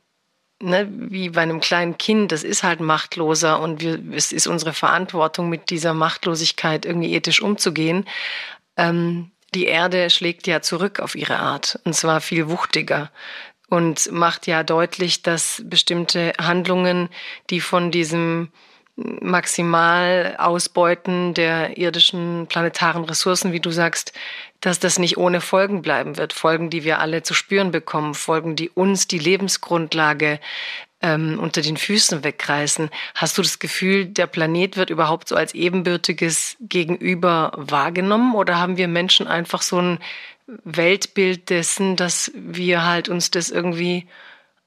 S2: ne, wie bei einem kleinen Kind, das ist halt machtloser und wir, es ist unsere Verantwortung, mit dieser Machtlosigkeit irgendwie ethisch umzugehen. Ähm, die Erde schlägt ja zurück auf ihre Art und zwar viel wuchtiger und macht ja deutlich, dass bestimmte Handlungen, die von diesem maximal ausbeuten der irdischen planetaren Ressourcen, wie du sagst, dass das nicht ohne Folgen bleiben wird. Folgen, die wir alle zu spüren bekommen, Folgen, die uns die Lebensgrundlage ähm, unter den Füßen wegreißen. Hast du das Gefühl, der Planet wird überhaupt so als ebenbürtiges Gegenüber wahrgenommen oder haben wir Menschen einfach so ein Weltbild dessen, dass wir halt uns das irgendwie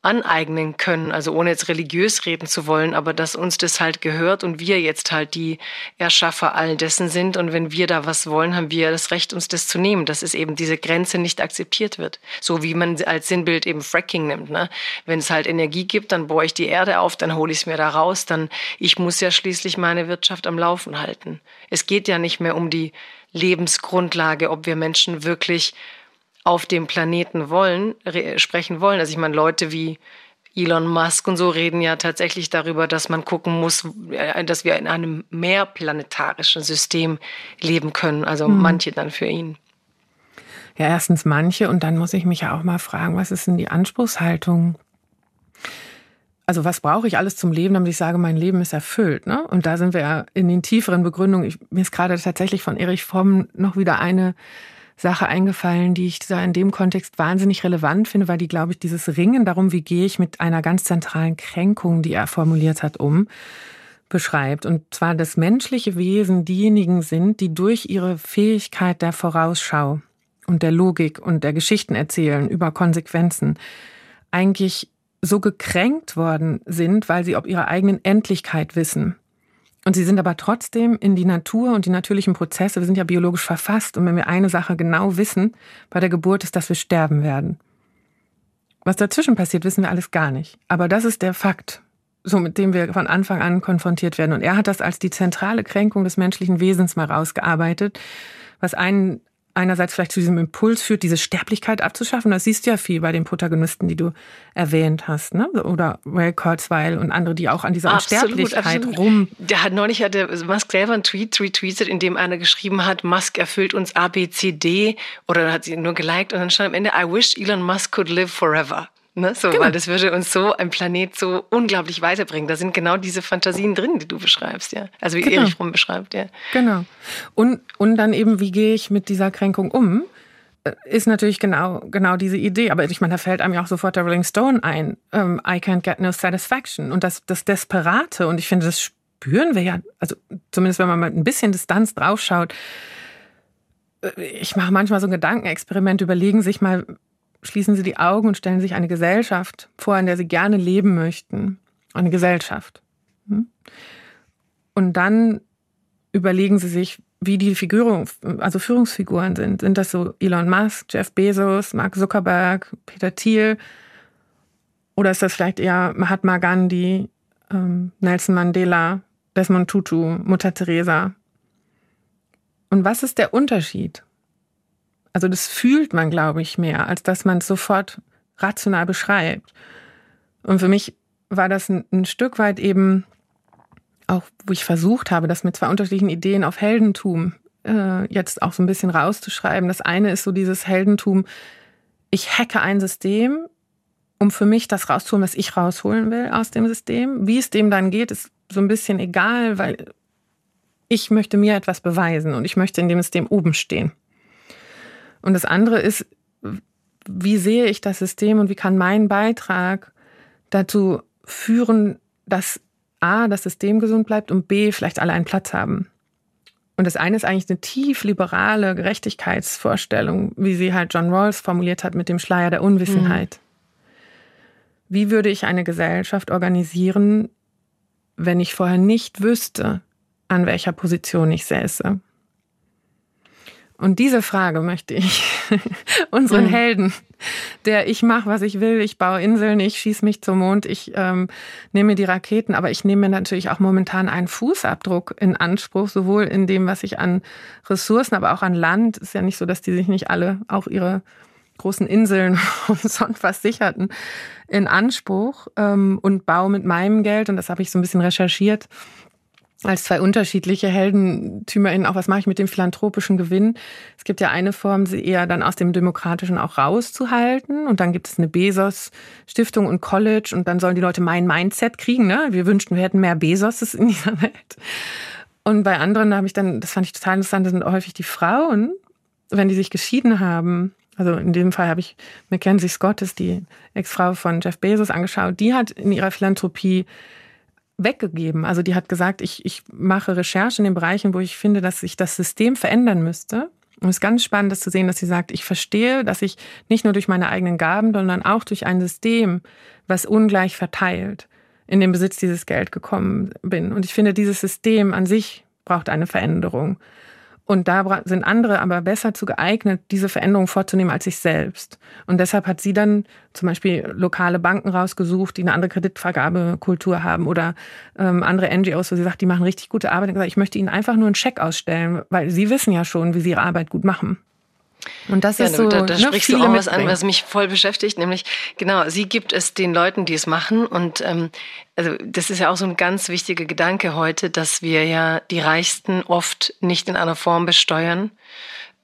S2: aneignen können. Also ohne jetzt religiös reden zu wollen, aber dass uns das halt gehört und wir jetzt halt die Erschaffer all dessen sind. Und wenn wir da was wollen, haben wir das Recht, uns das zu nehmen, dass es eben diese Grenze nicht akzeptiert wird. So wie man als Sinnbild eben Fracking nimmt. Ne? Wenn es halt Energie gibt, dann bohre ich die Erde auf, dann hole ich es mir da raus. Dann ich muss ja schließlich meine Wirtschaft am Laufen halten. Es geht ja nicht mehr um die Lebensgrundlage, ob wir Menschen wirklich auf dem Planeten wollen, sprechen wollen. Also ich meine, Leute wie Elon Musk und so reden ja tatsächlich darüber, dass man gucken muss, äh, dass wir in einem mehrplanetarischen System leben können. Also mhm. manche dann für ihn.
S1: Ja, erstens manche und dann muss ich mich ja auch mal fragen, was ist denn die Anspruchshaltung? Also was brauche ich alles zum Leben, damit ich sage, mein Leben ist erfüllt? Ne? Und da sind wir ja in den tieferen Begründungen. Ich, mir ist gerade tatsächlich von Erich Fromm noch wieder eine Sache eingefallen, die ich da in dem Kontext wahnsinnig relevant finde, weil die, glaube ich, dieses Ringen darum, wie gehe ich mit einer ganz zentralen Kränkung, die er formuliert hat, um, beschreibt. Und zwar, dass menschliche Wesen diejenigen sind, die durch ihre Fähigkeit der Vorausschau und der Logik und der Geschichten erzählen über Konsequenzen eigentlich so gekränkt worden sind, weil sie ob ihrer eigenen Endlichkeit wissen und sie sind aber trotzdem in die Natur und die natürlichen Prozesse, wir sind ja biologisch verfasst. Und wenn wir eine Sache genau wissen bei der Geburt, ist, dass wir sterben werden. Was dazwischen passiert, wissen wir alles gar nicht. Aber das ist der Fakt, so mit dem wir von Anfang an konfrontiert werden. Und er hat das als die zentrale Kränkung des menschlichen Wesens mal rausgearbeitet, was einen einerseits vielleicht zu diesem Impuls führt, diese Sterblichkeit abzuschaffen. Das siehst du ja viel bei den Protagonisten, die du erwähnt hast, ne? Oder Ray Kurzweil und andere, die auch an dieser absolut, Unsterblichkeit absolut. rum.
S2: Der hat neulich hatte Musk selber einen Tweet retweetet, in dem einer geschrieben hat, Musk erfüllt uns A, B, C, D oder hat sie nur geliked und dann stand am Ende, I wish Elon Musk could live forever. Ne? So, genau. Weil das würde uns so ein Planet so unglaublich weiterbringen. Da sind genau diese Fantasien drin, die du beschreibst, ja. Also wie genau. Erich Fromm beschreibt, ja.
S1: Genau. Und, und dann eben, wie gehe ich mit dieser Kränkung um? Äh, ist natürlich genau, genau diese Idee. Aber ich meine, da fällt einem ja auch sofort der Rolling Stone ein. Um, ähm, I can't get no satisfaction. Und das, das Desperate. Und ich finde, das spüren wir ja, also zumindest wenn man mal ein bisschen Distanz draufschaut. Äh, ich mache manchmal so ein Gedankenexperiment, überlegen sich mal, schließen Sie die Augen und stellen sich eine Gesellschaft vor, in der Sie gerne leben möchten. Eine Gesellschaft. Hm? Und dann überlegen Sie sich, wie die Figuren, also Führungsfiguren sind. Sind das so Elon Musk, Jeff Bezos, Mark Zuckerberg, Peter Thiel? Oder ist das vielleicht eher Mahatma Gandhi, ähm, Nelson Mandela, Desmond Tutu, Mutter Teresa? Und was ist der Unterschied? Also das fühlt man, glaube ich, mehr, als dass man es sofort rational beschreibt. Und für mich war das ein, ein Stück weit eben auch, wo ich versucht habe, das mit zwei unterschiedlichen Ideen auf Heldentum äh, jetzt auch so ein bisschen rauszuschreiben. Das eine ist so dieses Heldentum, ich hacke ein System, um für mich das rauszuholen, was ich rausholen will aus dem System. Wie es dem dann geht, ist so ein bisschen egal, weil ich möchte mir etwas beweisen und ich möchte in dem System oben stehen. Und das andere ist, wie sehe ich das System und wie kann mein Beitrag dazu führen, dass A, das System gesund bleibt und B, vielleicht alle einen Platz haben. Und das eine ist eigentlich eine tief liberale Gerechtigkeitsvorstellung, wie sie halt John Rawls formuliert hat mit dem Schleier der Unwissenheit. Mhm. Wie würde ich eine Gesellschaft organisieren, wenn ich vorher nicht wüsste, an welcher Position ich säße? Und diese Frage möchte ich unseren mhm. Helden, der ich mache, was ich will, ich baue Inseln, ich schieße mich zum Mond, ich ähm, nehme die Raketen, aber ich nehme mir natürlich auch momentan einen Fußabdruck in Anspruch, sowohl in dem, was ich an Ressourcen, aber auch an Land. Ist ja nicht so, dass die sich nicht alle auch ihre großen Inseln und sonst was sicherten in Anspruch ähm, und baue mit meinem Geld, und das habe ich so ein bisschen recherchiert, als zwei unterschiedliche HeldentümerInnen auch, was mache ich mit dem philanthropischen Gewinn? Es gibt ja eine Form, sie eher dann aus dem Demokratischen auch rauszuhalten. Und dann gibt es eine Bezos-Stiftung und College und dann sollen die Leute mein Mindset kriegen. Ne? Wir wünschten, wir hätten mehr Bezos in dieser Welt. Und bei anderen da habe ich dann, das fand ich total interessant, das sind häufig die Frauen, wenn die sich geschieden haben. Also in dem Fall habe ich Mackenzie Scott, ist die Ex-Frau von Jeff Bezos, angeschaut. Die hat in ihrer Philanthropie weggegeben. Also die hat gesagt, ich, ich mache Recherche in den Bereichen, wo ich finde, dass sich das System verändern müsste. Und es ist ganz spannend, das zu sehen, dass sie sagt, ich verstehe, dass ich nicht nur durch meine eigenen Gaben, sondern auch durch ein System, was ungleich verteilt, in den Besitz dieses Geld gekommen bin. Und ich finde, dieses System an sich braucht eine Veränderung. Und da sind andere aber besser zu geeignet, diese Veränderung vorzunehmen als ich selbst. Und deshalb hat sie dann zum Beispiel lokale Banken rausgesucht, die eine andere Kreditvergabekultur haben oder ähm, andere NGOs, wo sie sagt, die machen richtig gute Arbeit. Und gesagt, ich möchte ihnen einfach nur einen Scheck ausstellen, weil sie wissen ja schon, wie sie ihre Arbeit gut machen.
S2: Und das ja, ist so. Da, da ne, sprichst du auch was an, was mich voll beschäftigt, nämlich genau, sie gibt es den Leuten, die es machen. Und ähm, also das ist ja auch so ein ganz wichtiger Gedanke heute, dass wir ja die Reichsten oft nicht in einer Form besteuern,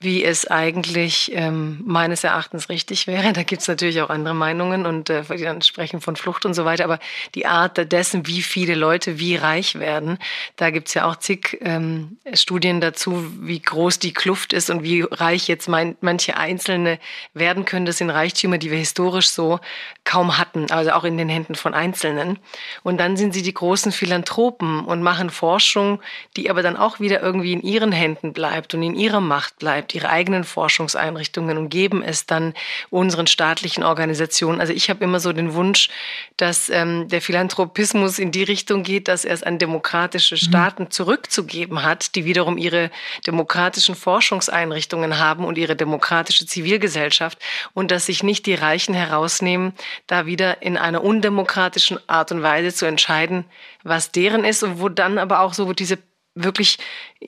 S2: wie es eigentlich ähm, meines Erachtens richtig wäre. Da gibt es natürlich auch andere Meinungen und äh, die dann sprechen von Flucht und so weiter. Aber die Art dessen, wie viele Leute wie reich werden, da gibt es ja auch zig ähm, Studien dazu, wie groß die Kluft ist und wie reich jetzt mein, manche Einzelne werden können. Das sind Reichtümer, die wir historisch so kaum hatten, also auch in den Händen von Einzelnen. Und dann sind sie die großen Philanthropen und machen Forschung, die aber dann auch wieder irgendwie in ihren Händen bleibt und in ihrer Macht bleibt ihre eigenen Forschungseinrichtungen und geben es dann unseren staatlichen Organisationen. Also ich habe immer so den Wunsch, dass ähm, der Philanthropismus in die Richtung geht, dass er es an demokratische mhm. Staaten mhm. zurückzugeben hat, die wiederum ihre demokratischen Forschungseinrichtungen haben und ihre demokratische Zivilgesellschaft und dass sich nicht die Reichen herausnehmen, da wieder in einer undemokratischen Art und Weise zu entscheiden, was deren ist und wo dann aber auch so diese wirklich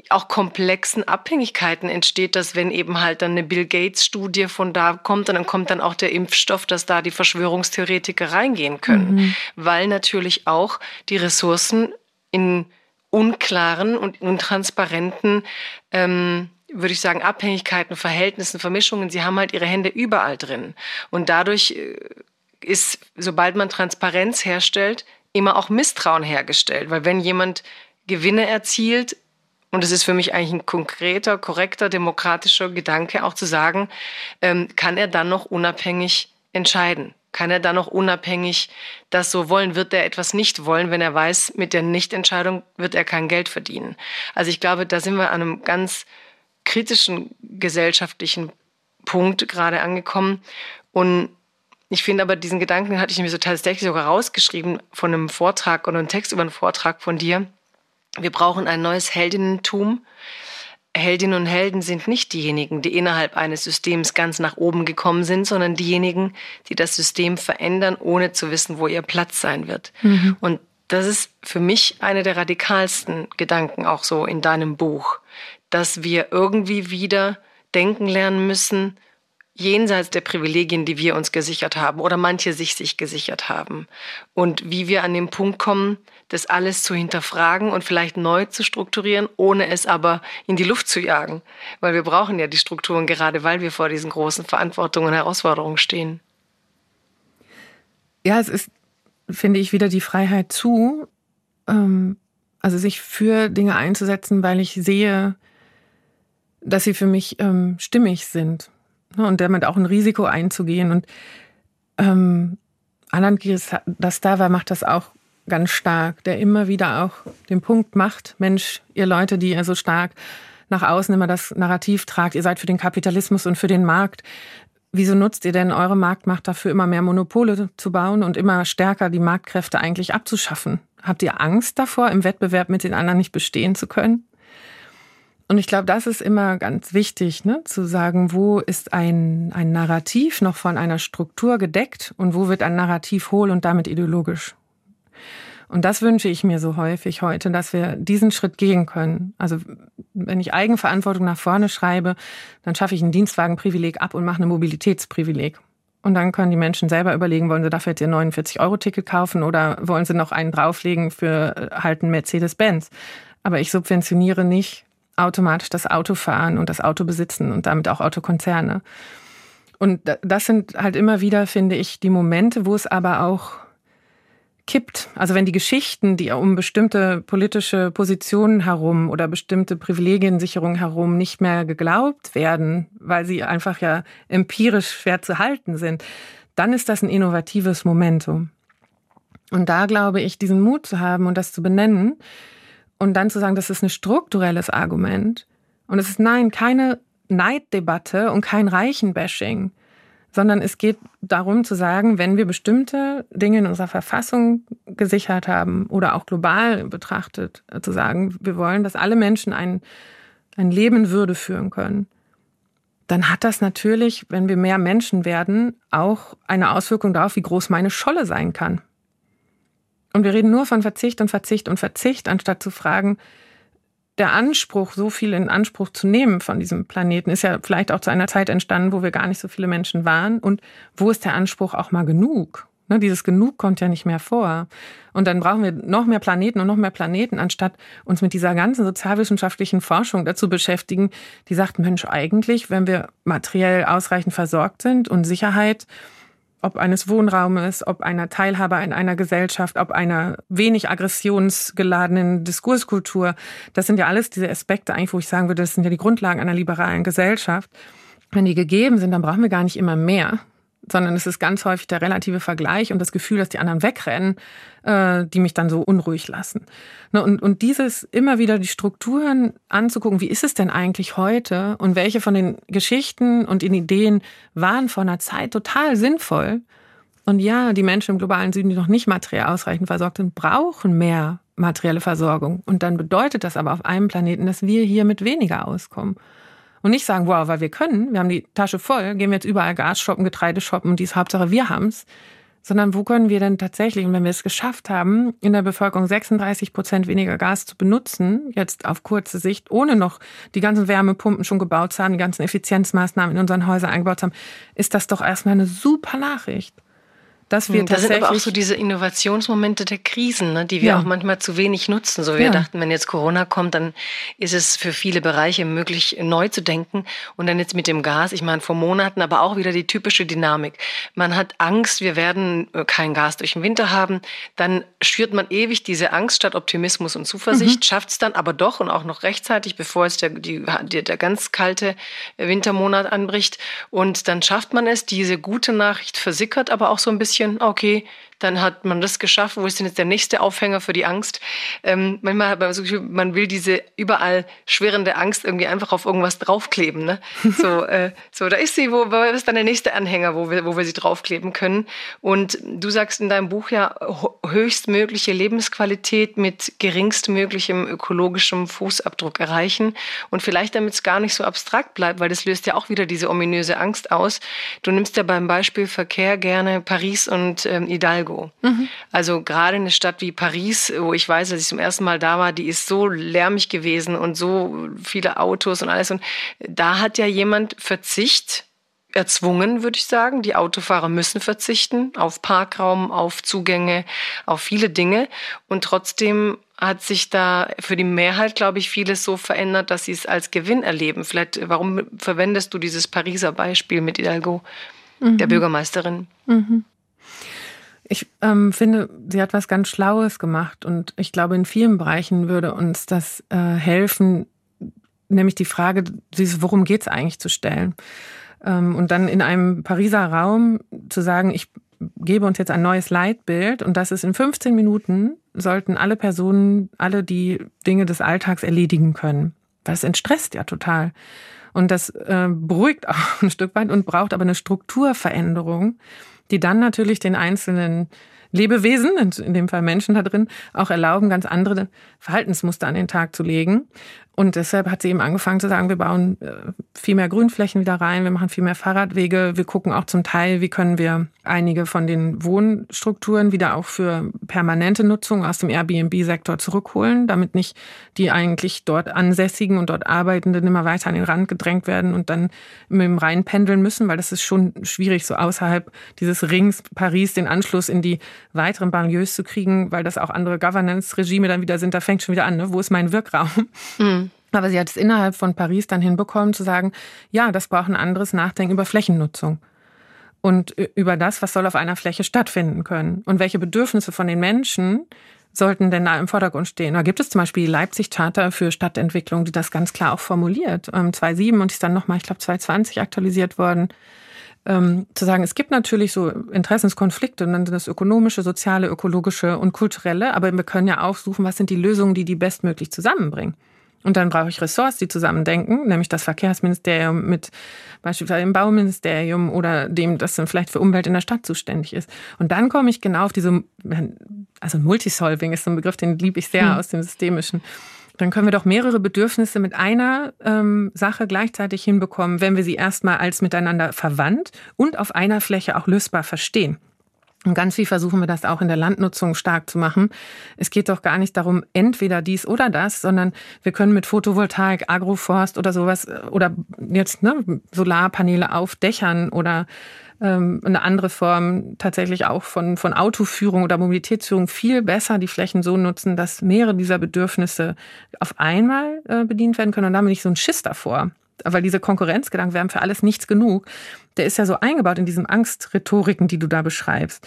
S2: auch komplexen Abhängigkeiten entsteht, dass wenn eben halt dann eine Bill Gates Studie von da kommt, und dann kommt dann auch der Impfstoff, dass da die Verschwörungstheoretiker reingehen können, mhm. weil natürlich auch die Ressourcen in unklaren und untransparenten ähm, würde ich sagen, Abhängigkeiten, Verhältnissen, Vermischungen, sie haben halt ihre Hände überall drin. Und dadurch äh, ist, sobald man Transparenz herstellt, immer auch Misstrauen hergestellt. Weil wenn jemand Gewinne erzielt. Und es ist für mich eigentlich ein konkreter, korrekter, demokratischer Gedanke, auch zu sagen, ähm, kann er dann noch unabhängig entscheiden? Kann er dann noch unabhängig das so wollen? Wird er etwas nicht wollen, wenn er weiß, mit der Nichtentscheidung wird er kein Geld verdienen? Also ich glaube, da sind wir an einem ganz kritischen gesellschaftlichen Punkt gerade angekommen. Und ich finde aber diesen Gedanken hatte ich mir so tatsächlich sogar rausgeschrieben von einem Vortrag oder einem Text über einen Vortrag von dir wir brauchen ein neues Heldinnentum. Heldinnen und Helden sind nicht diejenigen, die innerhalb eines Systems ganz nach oben gekommen sind, sondern diejenigen, die das System verändern, ohne zu wissen, wo ihr Platz sein wird. Mhm. Und das ist für mich eine der radikalsten Gedanken auch so in deinem Buch, dass wir irgendwie wieder denken lernen müssen, jenseits der Privilegien, die wir uns gesichert haben oder manche sich sich gesichert haben. Und wie wir an den Punkt kommen, das alles zu hinterfragen und vielleicht neu zu strukturieren, ohne es aber in die Luft zu jagen. Weil wir brauchen ja die Strukturen, gerade weil wir vor diesen großen Verantwortungen und Herausforderungen stehen.
S1: Ja, es ist, finde ich, wieder die Freiheit zu, ähm, also sich für Dinge einzusetzen, weil ich sehe, dass sie für mich ähm, stimmig sind Ne, und damit auch ein Risiko einzugehen. Und ähm, Alan Dastava macht das auch ganz stark, der immer wieder auch den Punkt macht, Mensch, ihr Leute, die ihr so stark nach außen immer das Narrativ tragt, ihr seid für den Kapitalismus und für den Markt. Wieso nutzt ihr denn eure Marktmacht dafür, immer mehr Monopole zu bauen und immer stärker die Marktkräfte eigentlich abzuschaffen? Habt ihr Angst davor, im Wettbewerb mit den anderen nicht bestehen zu können? Und ich glaube, das ist immer ganz wichtig, ne? zu sagen, wo ist ein, ein Narrativ noch von einer Struktur gedeckt und wo wird ein Narrativ hohl und damit ideologisch. Und das wünsche ich mir so häufig heute, dass wir diesen Schritt gehen können. Also wenn ich Eigenverantwortung nach vorne schreibe, dann schaffe ich ein Dienstwagenprivileg ab und mache ein Mobilitätsprivileg. Und dann können die Menschen selber überlegen, wollen sie dafür jetzt ihr 49-Euro-Ticket kaufen oder wollen sie noch einen drauflegen für äh, halt ein Mercedes-Benz. Aber ich subventioniere nicht automatisch das Auto fahren und das Auto besitzen und damit auch Autokonzerne. Und das sind halt immer wieder, finde ich, die Momente, wo es aber auch kippt. Also wenn die Geschichten, die um bestimmte politische Positionen herum oder bestimmte Privilegiensicherungen herum nicht mehr geglaubt werden, weil sie einfach ja empirisch schwer zu halten sind, dann ist das ein innovatives Momentum. Und da glaube ich, diesen Mut zu haben und das zu benennen, und dann zu sagen, das ist ein strukturelles Argument. Und es ist nein, keine Neiddebatte und kein Reichenbashing, sondern es geht darum zu sagen, wenn wir bestimmte Dinge in unserer Verfassung gesichert haben oder auch global betrachtet, äh, zu sagen, wir wollen, dass alle Menschen ein, ein Leben in Würde führen können, dann hat das natürlich, wenn wir mehr Menschen werden, auch eine Auswirkung darauf, wie groß meine Scholle sein kann. Und wir reden nur von Verzicht und Verzicht und Verzicht, anstatt zu fragen, der Anspruch, so viel in Anspruch zu nehmen von diesem Planeten, ist ja vielleicht auch zu einer Zeit entstanden, wo wir gar nicht so viele Menschen waren. Und wo ist der Anspruch auch mal genug? Ne, dieses Genug kommt ja nicht mehr vor. Und dann brauchen wir noch mehr Planeten und noch mehr Planeten, anstatt uns mit dieser ganzen sozialwissenschaftlichen Forschung dazu beschäftigen, die sagt, Mensch, eigentlich, wenn wir materiell ausreichend versorgt sind und Sicherheit ob eines Wohnraumes, ob einer Teilhabe in einer Gesellschaft, ob einer wenig aggressionsgeladenen Diskurskultur. Das sind ja alles diese Aspekte eigentlich, wo ich sagen würde, das sind ja die Grundlagen einer liberalen Gesellschaft. Wenn die gegeben sind, dann brauchen wir gar nicht immer mehr, sondern es ist ganz häufig der relative Vergleich und das Gefühl, dass die anderen wegrennen, äh, die mich dann so unruhig lassen. Ne, und, und dieses immer wieder die Strukturen anzugucken, wie ist es denn eigentlich heute und welche von den Geschichten und den Ideen waren vor einer Zeit total sinnvoll. Und ja, die Menschen im globalen Süden, die noch nicht materiell ausreichend versorgt sind, brauchen mehr materielle Versorgung. Und dann bedeutet das aber auf einem Planeten, dass wir hier mit weniger auskommen. Und nicht sagen, wow, weil wir können, wir haben die Tasche voll, gehen wir jetzt überall Gas shoppen, Getreide shoppen und dies Hauptsache wir haben's. Sondern wo können wir denn tatsächlich, und wenn wir es geschafft haben, in der Bevölkerung 36 Prozent weniger Gas zu benutzen, jetzt auf kurze Sicht, ohne noch die ganzen Wärmepumpen schon gebaut zu haben, die ganzen Effizienzmaßnahmen in unseren Häusern eingebaut zu haben, ist das doch erstmal eine super Nachricht dass wir
S2: hm, das sind aber auch so diese Innovationsmomente der Krisen, ne, die wir ja. auch manchmal zu wenig nutzen. So wir ja. dachten, wenn jetzt Corona kommt, dann ist es für viele Bereiche möglich, neu zu denken. Und dann jetzt mit dem Gas, ich meine, vor Monaten, aber auch wieder die typische Dynamik. Man hat Angst, wir werden äh, kein Gas durch den Winter haben. Dann schürt man ewig diese Angst statt Optimismus und Zuversicht, mhm. schafft es dann aber doch und auch noch rechtzeitig, bevor es der, die, der ganz kalte Wintermonat anbricht. Und dann schafft man es, diese gute Nachricht versickert aber auch so ein bisschen bisschen, okay, dann hat man das geschafft. Wo ist denn jetzt der nächste Aufhänger für die Angst? Ähm, manchmal hat man so Gefühl, man will diese überall schwirrende Angst irgendwie einfach auf irgendwas draufkleben. Ne? So, äh, so, da ist sie, wo, wo ist dann der nächste Anhänger, wo wir, wo wir sie draufkleben können? Und du sagst in deinem Buch ja, höchstmögliche Lebensqualität mit geringstmöglichem ökologischem Fußabdruck erreichen. Und vielleicht damit es gar nicht so abstrakt bleibt, weil das löst ja auch wieder diese ominöse Angst aus. Du nimmst ja beim Beispiel Verkehr gerne Paris und ähm, Hidalgo Chicago. Mhm. Also gerade eine Stadt wie Paris, wo ich weiß, dass ich zum ersten Mal da war, die ist so lärmig gewesen und so viele Autos und alles. Und da hat ja jemand Verzicht erzwungen, würde ich sagen. Die Autofahrer müssen verzichten auf Parkraum, auf Zugänge, auf viele Dinge. Und trotzdem hat sich da für die Mehrheit, glaube ich, vieles so verändert, dass sie es als Gewinn erleben. Vielleicht, warum verwendest du dieses Pariser Beispiel mit Hidalgo, mhm. der Bürgermeisterin? Mhm.
S1: Ich ähm, finde, sie hat was ganz Schlaues gemacht und ich glaube, in vielen Bereichen würde uns das äh, helfen, nämlich die Frage, worum geht es eigentlich zu stellen. Ähm, und dann in einem Pariser Raum zu sagen, ich gebe uns jetzt ein neues Leitbild und das ist in 15 Minuten sollten alle Personen alle die Dinge des Alltags erledigen können. Das entstresst ja total. Und das äh, beruhigt auch ein Stück weit und braucht aber eine Strukturveränderung, die dann natürlich den einzelnen Lebewesen, in dem Fall Menschen da drin, auch erlauben, ganz andere Verhaltensmuster an den Tag zu legen. Und deshalb hat sie eben angefangen zu sagen, wir bauen äh, viel mehr Grünflächen wieder rein, wir machen viel mehr Fahrradwege, wir gucken auch zum Teil, wie können wir einige von den Wohnstrukturen wieder auch für permanente Nutzung aus dem Airbnb-Sektor zurückholen, damit nicht die eigentlich dort Ansässigen und dort Arbeitenden immer weiter an den Rand gedrängt werden und dann mit dem Rhein pendeln müssen, weil das ist schon schwierig, so außerhalb dieses Rings Paris den Anschluss in die weiteren Banlieues zu kriegen, weil das auch andere Governance-Regime dann wieder sind. Da fängt schon wieder an, ne? wo ist mein Wirkraum? Mhm. Aber sie hat es innerhalb von Paris dann hinbekommen zu sagen, ja, das braucht ein anderes Nachdenken über Flächennutzung und über das, was soll auf einer Fläche stattfinden können und welche Bedürfnisse von den Menschen sollten denn da im Vordergrund stehen. Da gibt es zum Beispiel die Leipzig-Charta für Stadtentwicklung, die das ganz klar auch formuliert. 2007 ähm, und ist dann nochmal, ich glaube, 2020 aktualisiert worden. Ähm, zu sagen, es gibt natürlich so Interessenskonflikte, und dann das ökonomische, soziale, ökologische und kulturelle, aber wir können ja auch suchen, was sind die Lösungen, die die bestmöglich zusammenbringen. Und dann brauche ich Ressorts, die zusammendenken, nämlich das Verkehrsministerium mit beispielsweise dem Bauministerium oder dem, das dann vielleicht für Umwelt in der Stadt zuständig ist. Und dann komme ich genau auf diese, also Multisolving ist so ein Begriff, den liebe ich sehr mhm. aus dem Systemischen. Dann können wir doch mehrere Bedürfnisse mit einer ähm, Sache gleichzeitig hinbekommen, wenn wir sie erstmal als miteinander verwandt und auf einer Fläche auch lösbar verstehen. Und ganz viel versuchen wir das auch in der Landnutzung stark zu machen. Es geht doch gar nicht darum, entweder dies oder das, sondern wir können mit Photovoltaik, Agroforst oder sowas oder jetzt ne, Solarpaneele auf Dächern oder ähm, eine andere Form tatsächlich auch von, von Autoführung oder Mobilitätsführung viel besser die Flächen so nutzen, dass mehrere dieser Bedürfnisse auf einmal äh, bedient werden können und damit nicht so ein Schiss davor weil diese Konkurrenzgedanken, wir haben für alles nichts genug, der ist ja so eingebaut in diesen Angstrhetoriken, die du da beschreibst.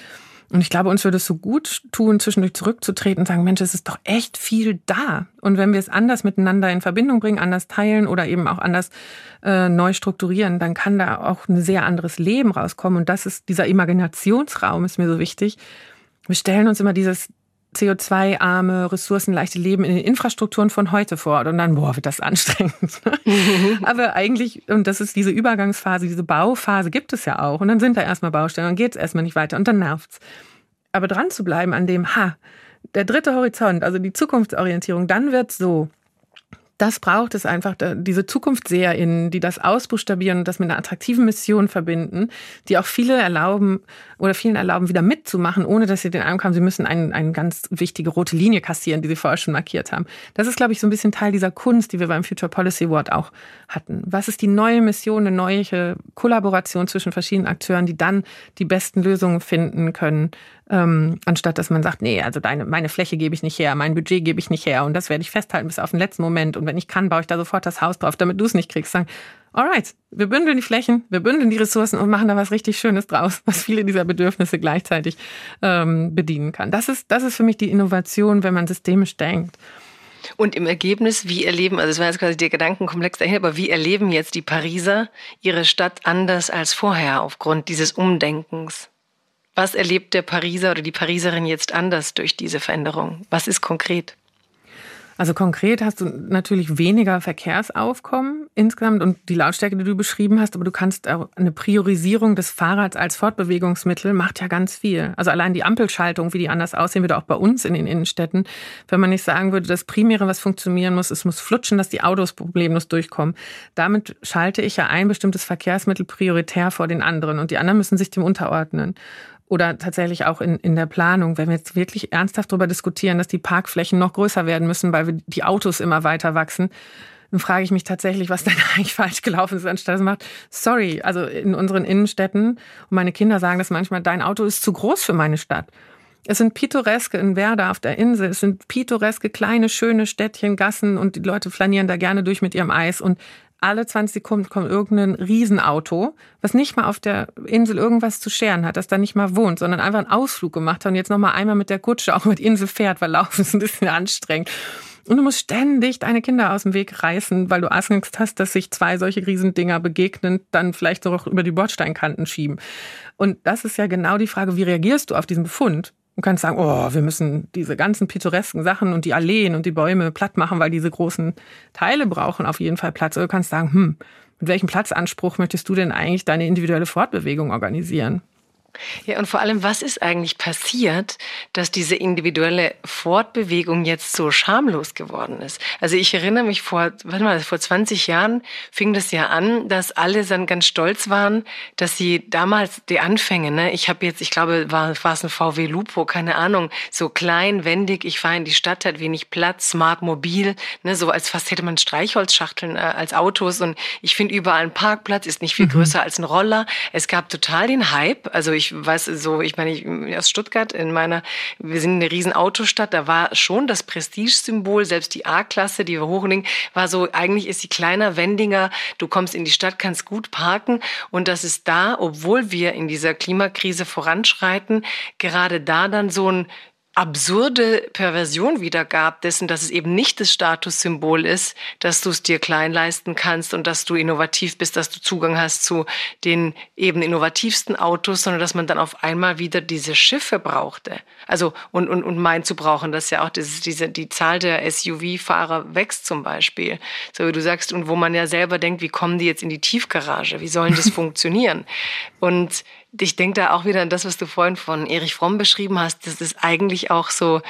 S1: Und ich glaube, uns würde es so gut tun, zwischendurch zurückzutreten und sagen, Mensch, es ist doch echt viel da. Und wenn wir es anders miteinander in Verbindung bringen, anders teilen oder eben auch anders äh, neu strukturieren, dann kann da auch ein sehr anderes Leben rauskommen. Und das ist, dieser Imaginationsraum ist mir so wichtig. Wir stellen uns immer dieses, CO2-arme, ressourcenleichte Leben in den Infrastrukturen von heute vor. Und dann, boah, wird das anstrengend. Mhm. Aber eigentlich, und das ist diese Übergangsphase, diese Bauphase gibt es ja auch. Und dann sind da erstmal Baustellen, dann geht es erstmal nicht weiter und dann nervt's. Aber dran zu bleiben an dem, ha, der dritte Horizont, also die Zukunftsorientierung, dann wird's so das braucht es einfach, diese ZukunftsseherInnen, die das ausbuchstabieren und das mit einer attraktiven Mission verbinden, die auch viele erlauben oder vielen erlauben, wieder mitzumachen, ohne dass sie den Eindruck haben, sie müssen eine, eine ganz wichtige rote Linie kassieren, die sie vorher schon markiert haben. Das ist, glaube ich, so ein bisschen Teil dieser Kunst, die wir beim Future Policy Award auch hatten. Was ist die neue Mission, eine neue Kollaboration zwischen verschiedenen Akteuren, die dann die besten Lösungen finden können ähm, anstatt dass man sagt, nee, also deine, meine Fläche gebe ich nicht her, mein Budget gebe ich nicht her und das werde ich festhalten bis auf den letzten Moment und wenn ich kann, baue ich da sofort das Haus drauf, damit du es nicht kriegst. Sagen, alright, wir bündeln die Flächen, wir bündeln die Ressourcen und machen da was richtig Schönes draus, was viele dieser Bedürfnisse gleichzeitig ähm, bedienen kann. Das ist, das ist für mich die Innovation, wenn man systemisch denkt.
S2: Und im Ergebnis, wie erleben, also es war jetzt quasi der Gedankenkomplex dahin, aber wie erleben jetzt die Pariser ihre Stadt anders als vorher aufgrund dieses Umdenkens? Was erlebt der Pariser oder die Pariserin jetzt anders durch diese Veränderung? Was ist konkret?
S1: Also konkret hast du natürlich weniger Verkehrsaufkommen insgesamt und die Lautstärke, die du beschrieben hast, aber du kannst eine Priorisierung des Fahrrads als Fortbewegungsmittel macht ja ganz viel. Also allein die Ampelschaltung, wie die anders aussehen würde, auch bei uns in den Innenstädten. Wenn man nicht sagen würde, das Primäre, was funktionieren muss, es muss flutschen, dass die Autos problemlos durchkommen. Damit schalte ich ja ein bestimmtes Verkehrsmittel prioritär vor den anderen und die anderen müssen sich dem unterordnen oder tatsächlich auch in, in der Planung, wenn wir jetzt wirklich ernsthaft darüber diskutieren, dass die Parkflächen noch größer werden müssen, weil die Autos immer weiter wachsen, dann frage ich mich tatsächlich, was denn eigentlich falsch gelaufen ist, anstatt es macht, sorry, also in unseren Innenstädten, und meine Kinder sagen das manchmal, dein Auto ist zu groß für meine Stadt. Es sind pittoreske in Werder auf der Insel, es sind pittoreske kleine, schöne Städtchen, Gassen und die Leute flanieren da gerne durch mit ihrem Eis und alle 20 Sekunden kommt irgendein Riesenauto, was nicht mal auf der Insel irgendwas zu scheren hat, das da nicht mal wohnt, sondern einfach einen Ausflug gemacht hat und jetzt noch mal einmal mit der Kutsche auch die Insel fährt, weil Laufen ist ein bisschen anstrengend. Und du musst ständig deine Kinder aus dem Weg reißen, weil du Angst hast, dass sich zwei solche Riesendinger begegnen, dann vielleicht so über die Bordsteinkanten schieben. Und das ist ja genau die Frage, wie reagierst du auf diesen Befund? Du kannst sagen, oh, wir müssen diese ganzen pittoresken Sachen und die Alleen und die Bäume platt machen, weil diese großen Teile brauchen auf jeden Fall Platz. Oder du kannst sagen, hm, mit welchem Platzanspruch möchtest du denn eigentlich deine individuelle Fortbewegung organisieren?
S2: Ja, und vor allem, was ist eigentlich passiert, dass diese individuelle Fortbewegung jetzt so schamlos geworden ist? Also ich erinnere mich vor, warte mal, vor 20 Jahren fing das ja an, dass alle dann ganz stolz waren, dass sie damals die Anfänge, ne, ich habe jetzt, ich glaube, war, war es ein VW Lupo, keine Ahnung, so klein, wendig, ich fahre in die Stadt, hat wenig Platz, smart, mobil, ne, so als fast hätte man Streichholzschachteln äh, als Autos und ich finde überall einen Parkplatz, ist nicht viel mhm. größer als ein Roller. Es gab total den Hype, also ich ich weiß so, ich meine, ich aus Stuttgart in meiner, wir sind eine riesen Autostadt, da war schon das Prestigesymbol, selbst die A-Klasse, die wir hochlegen, war so, eigentlich ist sie kleiner, wendiger, du kommst in die Stadt, kannst gut parken und das ist da, obwohl wir in dieser Klimakrise voranschreiten, gerade da dann so ein absurde Perversion wiedergab dessen, dass es eben nicht das Statussymbol ist, dass du es dir klein leisten kannst und dass du innovativ bist, dass du Zugang hast zu den eben innovativsten Autos, sondern dass man dann auf einmal wieder diese Schiffe brauchte. Also und, und, und meint zu brauchen, dass ja auch das, diese, die Zahl der SUV-Fahrer wächst zum Beispiel. So wie du sagst, und wo man ja selber denkt, wie kommen die jetzt in die Tiefgarage? Wie sollen das funktionieren? Und ich denke da auch wieder an das, was du vorhin von Erich Fromm beschrieben hast, dass das eigentlich auch so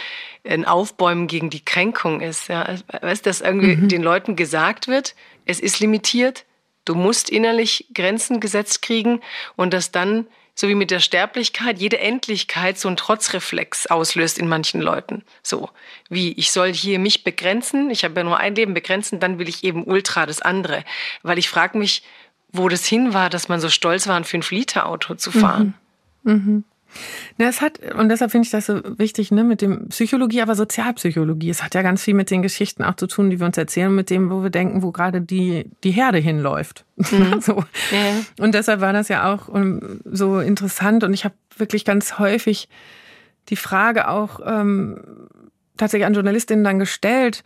S2: ein Aufbäumen gegen die Kränkung ist. Ja? Weißt, dass irgendwie mhm. den Leuten gesagt wird, es ist limitiert, du musst innerlich Grenzen gesetzt kriegen und dass dann, so wie mit der Sterblichkeit, jede Endlichkeit so einen Trotzreflex auslöst in manchen Leuten. So, wie ich soll hier mich begrenzen, ich habe ja nur ein Leben begrenzen, dann will ich eben ultra das andere. Weil ich frage mich, wo das hin war, dass man so stolz war, ein 5-Liter-Auto zu fahren. Mhm. Mhm.
S1: Ja, es hat, und deshalb finde ich das so wichtig, ne, mit dem Psychologie, aber Sozialpsychologie. Es hat ja ganz viel mit den Geschichten auch zu tun, die wir uns erzählen, mit dem, wo wir denken, wo gerade die, die Herde hinläuft. Mhm. so. Ja. Und deshalb war das ja auch ähm, so interessant und ich habe wirklich ganz häufig die Frage auch ähm, tatsächlich an Journalistinnen dann gestellt,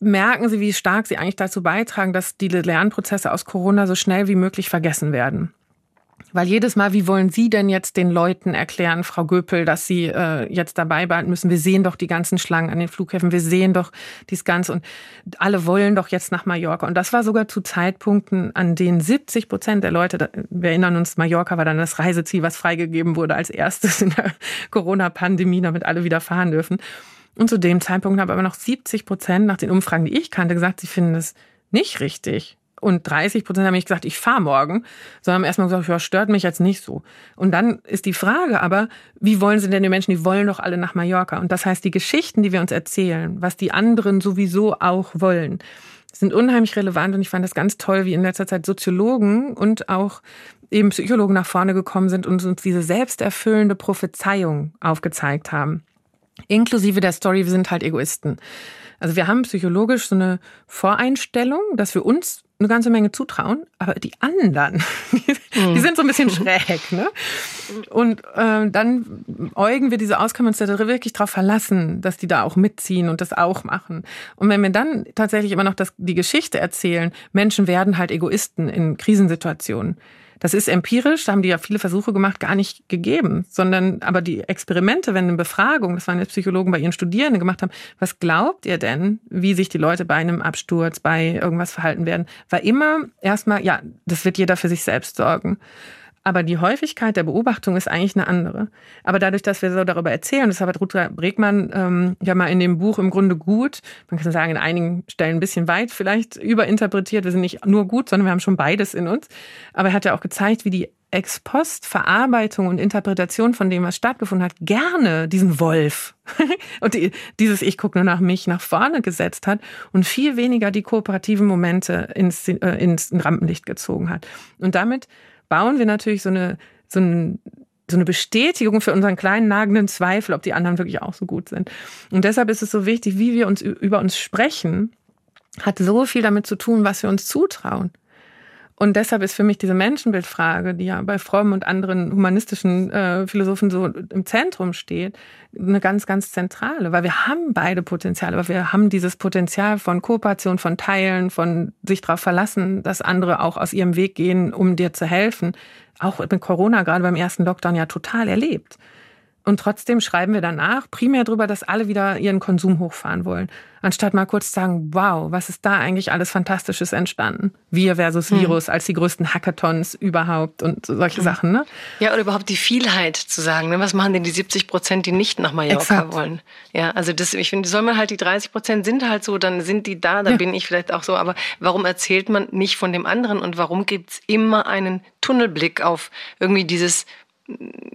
S1: merken Sie, wie stark Sie eigentlich dazu beitragen, dass die Lernprozesse aus Corona so schnell wie möglich vergessen werden? Weil jedes Mal, wie wollen Sie denn jetzt den Leuten erklären, Frau Göpel, dass Sie äh, jetzt dabei behalten müssen? Wir sehen doch die ganzen Schlangen an den Flughäfen, wir sehen doch dies Ganze und alle wollen doch jetzt nach Mallorca. Und das war sogar zu Zeitpunkten, an denen 70 Prozent der Leute, wir erinnern uns, Mallorca war dann das Reiseziel, was freigegeben wurde als erstes in der Corona-Pandemie, damit alle wieder fahren dürfen. Und zu dem Zeitpunkt haben aber noch 70 Prozent nach den Umfragen, die ich kannte, gesagt, sie finden es nicht richtig. Und 30 Prozent haben nicht gesagt, ich fahre morgen, sondern haben erstmal gesagt, ja, stört mich jetzt nicht so. Und dann ist die Frage aber, wie wollen sie denn die Menschen, die wollen doch alle nach Mallorca. Und das heißt, die Geschichten, die wir uns erzählen, was die anderen sowieso auch wollen, sind unheimlich relevant. Und ich fand das ganz toll, wie in letzter Zeit Soziologen und auch eben Psychologen nach vorne gekommen sind und uns diese selbsterfüllende Prophezeiung aufgezeigt haben. Inklusive der Story, wir sind halt Egoisten. Also wir haben psychologisch so eine Voreinstellung, dass wir uns eine ganze Menge zutrauen, aber die anderen, die, mhm. sind so ein bisschen schräg. Ne? Und äh, dann äugen wir diese Auskommenstädte wirklich darauf verlassen, dass die da auch mitziehen und das auch machen. Und wenn wir dann tatsächlich immer noch das, die Geschichte erzählen, Menschen werden halt Egoisten in Krisensituationen, das ist empirisch, da haben die ja viele Versuche gemacht, gar nicht gegeben, sondern aber die Experimente, wenn eine Befragung, das waren jetzt Psychologen bei ihren Studierenden gemacht haben, was glaubt ihr denn, wie sich die Leute bei einem Absturz, bei irgendwas verhalten werden, war immer erstmal, ja, das wird jeder für sich selbst sorgen. Aber die Häufigkeit der Beobachtung ist eigentlich eine andere. Aber dadurch, dass wir so darüber erzählen, das hat Rutger Bregmann ähm, ja mal in dem Buch im Grunde gut, man kann sagen, in einigen Stellen ein bisschen weit vielleicht überinterpretiert. Wir sind nicht nur gut, sondern wir haben schon beides in uns. Aber er hat ja auch gezeigt, wie die Ex-Post-Verarbeitung und Interpretation von dem, was stattgefunden hat, gerne diesen Wolf und die, dieses Ich gucke nur nach mich nach vorne gesetzt hat und viel weniger die kooperativen Momente ins, äh, ins Rampenlicht gezogen hat. Und damit bauen wir natürlich so eine, so ein, so eine Bestätigung für unseren kleinen nagenden Zweifel, ob die anderen wirklich auch so gut sind. Und deshalb ist es so wichtig, wie wir uns über uns sprechen, hat so viel damit zu tun, was wir uns zutrauen. Und deshalb ist für mich diese Menschenbildfrage, die ja bei Fromm und anderen humanistischen äh, Philosophen so im Zentrum steht, eine ganz, ganz zentrale, weil wir haben beide Potenziale, aber wir haben dieses Potenzial von Kooperation, von Teilen, von sich darauf verlassen, dass andere auch aus ihrem Weg gehen, um dir zu helfen. Auch mit Corona, gerade beim ersten Lockdown, ja total erlebt. Und trotzdem schreiben wir danach primär darüber, dass alle wieder ihren Konsum hochfahren wollen. Anstatt mal kurz zu sagen, wow, was ist da eigentlich alles Fantastisches entstanden? Wir versus hm. Virus als die größten Hackathons überhaupt und solche hm. Sachen, ne?
S2: Ja, oder überhaupt die Vielheit zu sagen, ne? Was machen denn die 70 Prozent, die nicht nach Mallorca Exakt. wollen? Ja, also das, ich finde, soll man halt die 30 Prozent sind halt so, dann sind die da, da ja. bin ich vielleicht auch so. Aber warum erzählt man nicht von dem anderen und warum gibt's immer einen Tunnelblick auf irgendwie dieses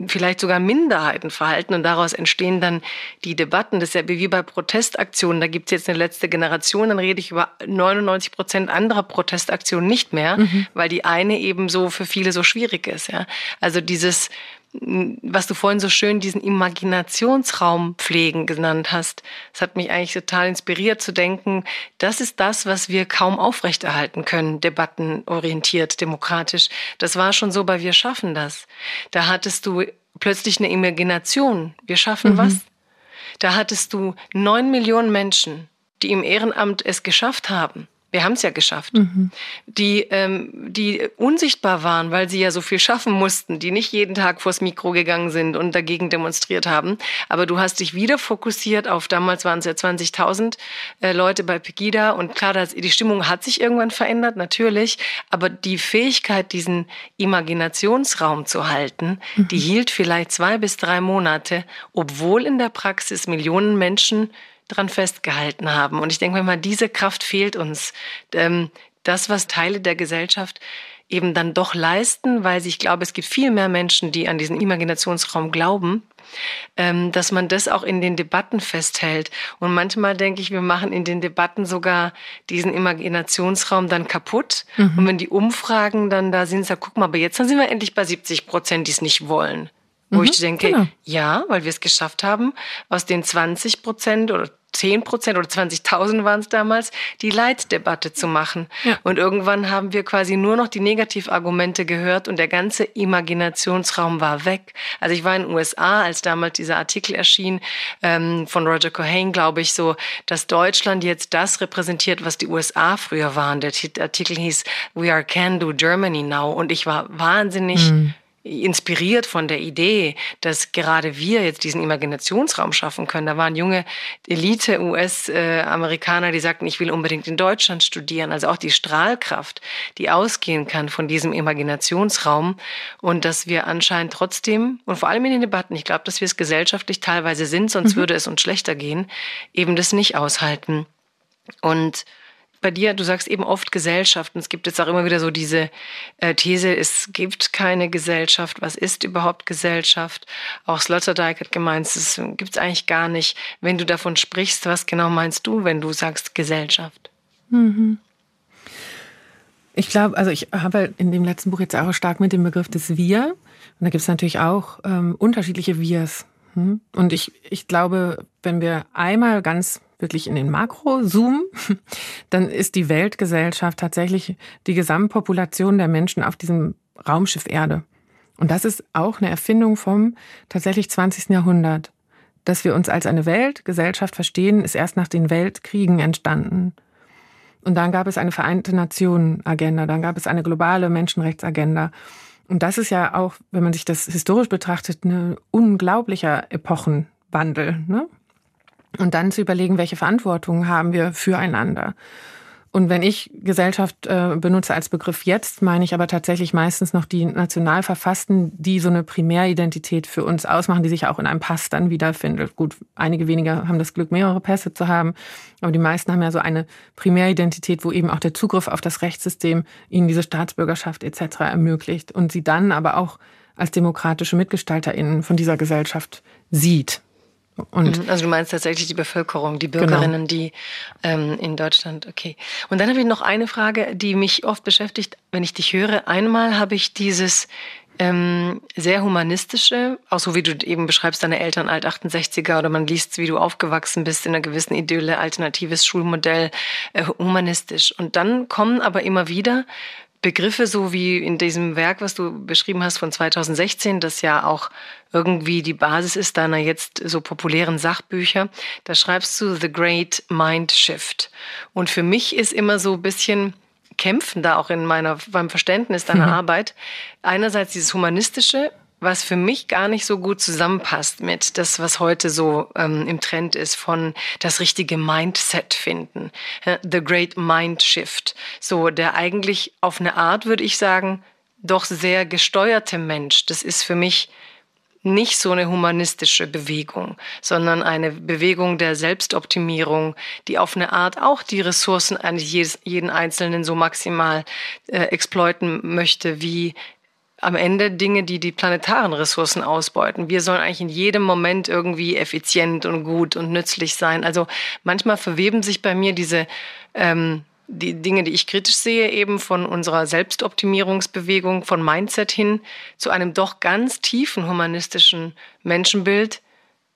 S2: vielleicht sogar Minderheitenverhalten und daraus entstehen dann die Debatten. Das ist ja wie bei Protestaktionen. Da gibt es jetzt eine letzte Generation, dann rede ich über 99 Prozent anderer Protestaktionen nicht mehr, mhm. weil die eine eben so für viele so schwierig ist. Ja? Also dieses was du vorhin so schön diesen Imaginationsraum pflegen genannt hast. Das hat mich eigentlich total inspiriert zu denken, das ist das, was wir kaum aufrechterhalten können, debattenorientiert, demokratisch. Das war schon so bei Wir schaffen das. Da hattest du plötzlich eine Imagination. Wir schaffen mhm. was? Da hattest du neun Millionen Menschen, die im Ehrenamt es geschafft haben, wir haben es ja geschafft, mhm. die, ähm, die unsichtbar waren, weil sie ja so viel schaffen mussten, die nicht jeden Tag vors Mikro gegangen sind und dagegen demonstriert haben. Aber du hast dich wieder fokussiert auf, damals waren es ja 20.000 äh, Leute bei Pegida und klar, das, die Stimmung hat sich irgendwann verändert, natürlich, aber die Fähigkeit, diesen Imaginationsraum zu halten, mhm. die hielt vielleicht zwei bis drei Monate, obwohl in der Praxis Millionen Menschen dran festgehalten haben. Und ich denke mir mal, diese Kraft fehlt uns. Ähm, das, was Teile der Gesellschaft eben dann doch leisten, weil ich glaube, es gibt viel mehr Menschen, die an diesen Imaginationsraum glauben, ähm, dass man das auch in den Debatten festhält. Und manchmal denke ich, wir machen in den Debatten sogar diesen Imaginationsraum dann kaputt. Mhm. Und wenn die Umfragen dann da sind, sagt, guck mal, aber jetzt sind wir endlich bei 70 Prozent, die es nicht wollen. Wo mhm, ich denke, genau. ja, weil wir es geschafft haben, aus den 20 Prozent oder 10 Prozent oder 20.000 waren es damals, die Leitdebatte zu machen. Ja. Und irgendwann haben wir quasi nur noch die Negativargumente gehört und der ganze Imaginationsraum war weg. Also ich war in den USA, als damals dieser Artikel erschien ähm, von Roger Cohane, glaube ich, so, dass Deutschland jetzt das repräsentiert, was die USA früher waren. Der Artikel hieß We are can do Germany now. Und ich war wahnsinnig. Mhm inspiriert von der Idee, dass gerade wir jetzt diesen Imaginationsraum schaffen können. Da waren junge Elite-US-Amerikaner, die sagten, ich will unbedingt in Deutschland studieren. Also auch die Strahlkraft, die ausgehen kann von diesem Imaginationsraum und dass wir anscheinend trotzdem und vor allem in den Debatten, ich glaube, dass wir es gesellschaftlich teilweise sind, sonst mhm. würde es uns schlechter gehen, eben das nicht aushalten. Und bei dir, du sagst eben oft Gesellschaften. Es gibt jetzt auch immer wieder so diese äh, These, es gibt keine Gesellschaft. Was ist überhaupt Gesellschaft? Auch Sloterdijk hat gemeint, es gibt es eigentlich gar nicht. Wenn du davon sprichst, was genau meinst du, wenn du sagst Gesellschaft? Mhm.
S1: Ich glaube, also ich habe in dem letzten Buch jetzt auch stark mit dem Begriff des Wir. Und da gibt es natürlich auch ähm, unterschiedliche Wirs. Hm? Und ich, ich glaube, wenn wir einmal ganz wirklich in den Makro-Zoom, dann ist die Weltgesellschaft tatsächlich die Gesamtpopulation der Menschen auf diesem Raumschiff Erde. Und das ist auch eine Erfindung vom tatsächlich 20. Jahrhundert. Dass wir uns als eine Weltgesellschaft verstehen, ist erst nach den Weltkriegen entstanden. Und dann gab es eine Vereinte Nationen-Agenda, dann gab es eine globale Menschenrechtsagenda. Und das ist ja auch, wenn man sich das historisch betrachtet, ein unglaublicher Epochenwandel. Ne? Und dann zu überlegen, welche Verantwortung haben wir füreinander. Und wenn ich Gesellschaft äh, benutze als Begriff jetzt, meine ich aber tatsächlich meistens noch die national verfassten, die so eine Primäridentität für uns ausmachen, die sich auch in einem Pass dann wiederfindet. Gut, einige weniger haben das Glück, mehrere Pässe zu haben, aber die meisten haben ja so eine Primäridentität, wo eben auch der Zugriff auf das Rechtssystem ihnen diese Staatsbürgerschaft etc. ermöglicht und sie dann aber auch als demokratische MitgestalterInnen von dieser Gesellschaft sieht.
S2: Und mhm. also du meinst tatsächlich die Bevölkerung, die Bürgerinnen, genau. die ähm, in Deutschland, okay. Und dann habe ich noch eine Frage, die mich oft beschäftigt, wenn ich dich höre. Einmal habe ich dieses ähm, sehr humanistische, auch so wie du eben beschreibst, deine Eltern alt 68er oder man liest, wie du aufgewachsen bist in einer gewissen Idylle, alternatives Schulmodell, äh, humanistisch. Und dann kommen aber immer wieder Begriffe, so wie in diesem Werk, was du beschrieben hast von 2016, das ja auch irgendwie die Basis ist deiner jetzt so populären Sachbücher, da schreibst du The Great Mind Shift. Und für mich ist immer so ein bisschen kämpfen da auch in meiner, beim Verständnis deiner mhm. Arbeit. Einerseits dieses humanistische, was für mich gar nicht so gut zusammenpasst mit das, was heute so ähm, im Trend ist, von das richtige Mindset finden. The Great Mind Shift. So, der eigentlich auf eine Art, würde ich sagen, doch sehr gesteuerte Mensch. Das ist für mich nicht so eine humanistische Bewegung, sondern eine Bewegung der Selbstoptimierung, die auf eine Art auch die Ressourcen eines jeden Einzelnen so maximal äh, exploiten möchte, wie am Ende Dinge, die die planetaren Ressourcen ausbeuten. Wir sollen eigentlich in jedem Moment irgendwie effizient und gut und nützlich sein. Also manchmal verweben sich bei mir diese ähm, die Dinge, die ich kritisch sehe, eben von unserer Selbstoptimierungsbewegung, von Mindset hin zu einem doch ganz tiefen humanistischen Menschenbild,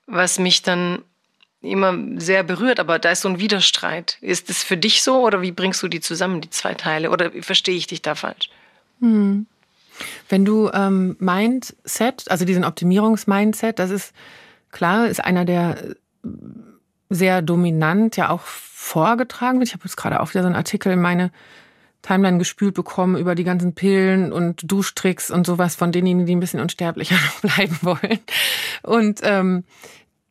S2: was mich dann immer sehr berührt, aber da ist so ein Widerstreit. Ist es für dich so oder wie bringst du die zusammen, die zwei Teile? Oder verstehe ich dich da falsch? Hm.
S1: Wenn du ähm, Mindset, also diesen Optimierungsmindset, das ist klar, ist einer der sehr dominant ja auch vorgetragen wird. Ich habe jetzt gerade auch wieder so einen Artikel in meine Timeline gespült bekommen über die ganzen Pillen und Duschtricks und sowas von denjenigen, die ein bisschen unsterblicher bleiben wollen. Und ähm,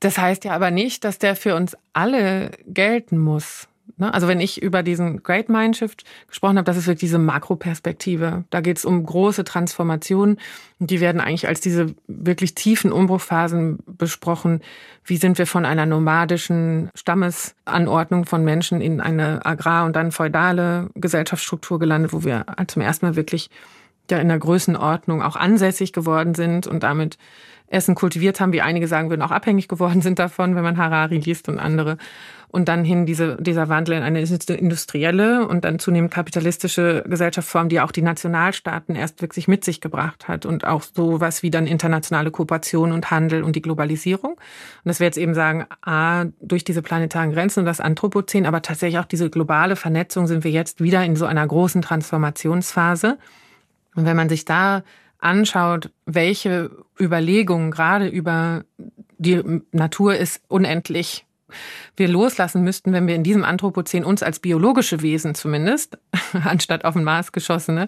S1: das heißt ja aber nicht, dass der für uns alle gelten muss. Ne? Also wenn ich über diesen Great Mind Shift gesprochen habe, das ist wirklich diese Makroperspektive. Da geht es um große Transformationen und die werden eigentlich als diese wirklich tiefen Umbruchphasen besprochen. Wie sind wir von einer nomadischen Stammesanordnung von Menschen in eine agrar- und dann feudale Gesellschaftsstruktur gelandet, wo wir zum ersten Mal wirklich ja in der Größenordnung auch ansässig geworden sind und damit Essen kultiviert haben, wie einige sagen würden, auch abhängig geworden sind davon, wenn man Harari liest und andere und dann hin diese, dieser Wandel in eine industrielle und dann zunehmend kapitalistische Gesellschaftsform, die auch die Nationalstaaten erst wirklich mit sich gebracht hat und auch sowas wie dann internationale Kooperation und Handel und die Globalisierung. Und das wir jetzt eben sagen, a, durch diese planetaren Grenzen und das Anthropozän, aber tatsächlich auch diese globale Vernetzung sind wir jetzt wieder in so einer großen Transformationsphase. Und wenn man sich da anschaut, welche Überlegungen gerade über die Natur ist unendlich wir loslassen müssten, wenn wir in diesem Anthropozän uns als biologische Wesen zumindest, anstatt auf den Mars geschossene,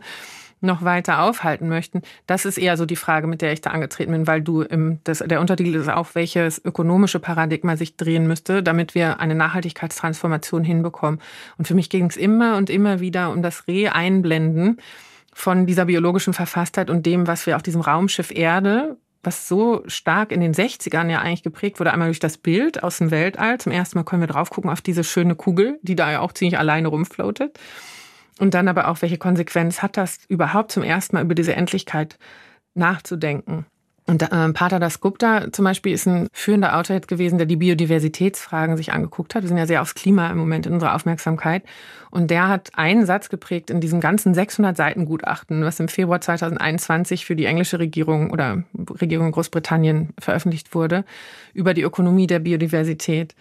S1: noch weiter aufhalten möchten. Das ist eher so die Frage, mit der ich da angetreten bin, weil du im, das, der Untertitel ist auch, welches ökonomische Paradigma sich drehen müsste, damit wir eine Nachhaltigkeitstransformation hinbekommen. Und für mich ging es immer und immer wieder um das Re-Einblenden von dieser biologischen Verfasstheit und dem, was wir auf diesem Raumschiff Erde was so stark in den 60ern ja eigentlich geprägt wurde, einmal durch das Bild aus dem Weltall. Zum ersten Mal können wir drauf gucken auf diese schöne Kugel, die da ja auch ziemlich alleine rumfloatet. Und dann aber auch, welche Konsequenz hat das überhaupt zum ersten Mal über diese Endlichkeit nachzudenken? Und äh, Pater Das Gupta zum Beispiel ist ein führender Autor gewesen, der die Biodiversitätsfragen sich angeguckt hat. Wir sind ja sehr aufs Klima im Moment in unserer Aufmerksamkeit. Und der hat einen Satz geprägt in diesem ganzen 600 Seiten Gutachten, was im Februar 2021 für die englische Regierung oder Regierung Großbritannien veröffentlicht wurde, über die Ökonomie der Biodiversität.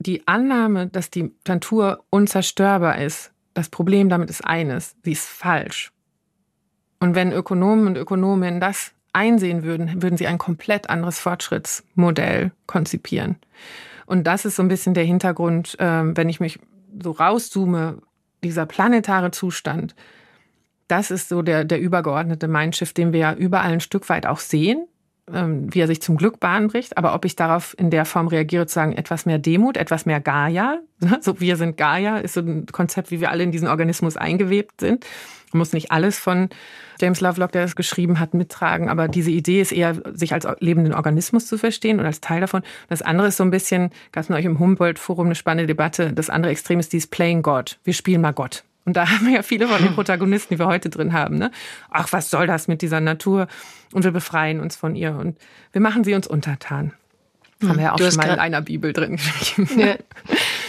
S1: Die Annahme, dass die Natur unzerstörbar ist, das Problem damit ist eines, sie ist falsch. Und wenn Ökonomen und Ökonominnen das einsehen würden, würden sie ein komplett anderes Fortschrittsmodell konzipieren. Und das ist so ein bisschen der Hintergrund, ähm, wenn ich mich so rauszoome, dieser planetare Zustand, das ist so der, der übergeordnete Mindshift, den wir ja überall ein Stück weit auch sehen, wie er sich zum Glück Bahn bricht. Aber ob ich darauf in der Form reagiere, zu sagen, etwas mehr Demut, etwas mehr Gaia, so wir sind Gaia, ist so ein Konzept, wie wir alle in diesen Organismus eingewebt sind. Man muss nicht alles von James Lovelock, der das geschrieben hat, mittragen, aber diese Idee ist eher, sich als lebenden Organismus zu verstehen und als Teil davon. Das andere ist so ein bisschen, gab es neulich im Humboldt-Forum eine spannende Debatte, das andere Extrem ist dieses Playing God. Wir spielen mal Gott. Und da haben wir ja viele von den Protagonisten, die wir heute drin haben. Ne? Ach, was soll das mit dieser Natur? Und wir befreien uns von ihr und wir machen sie uns untertan. Haben wir ja auch schon mal in einer Bibel drin.
S2: Ja.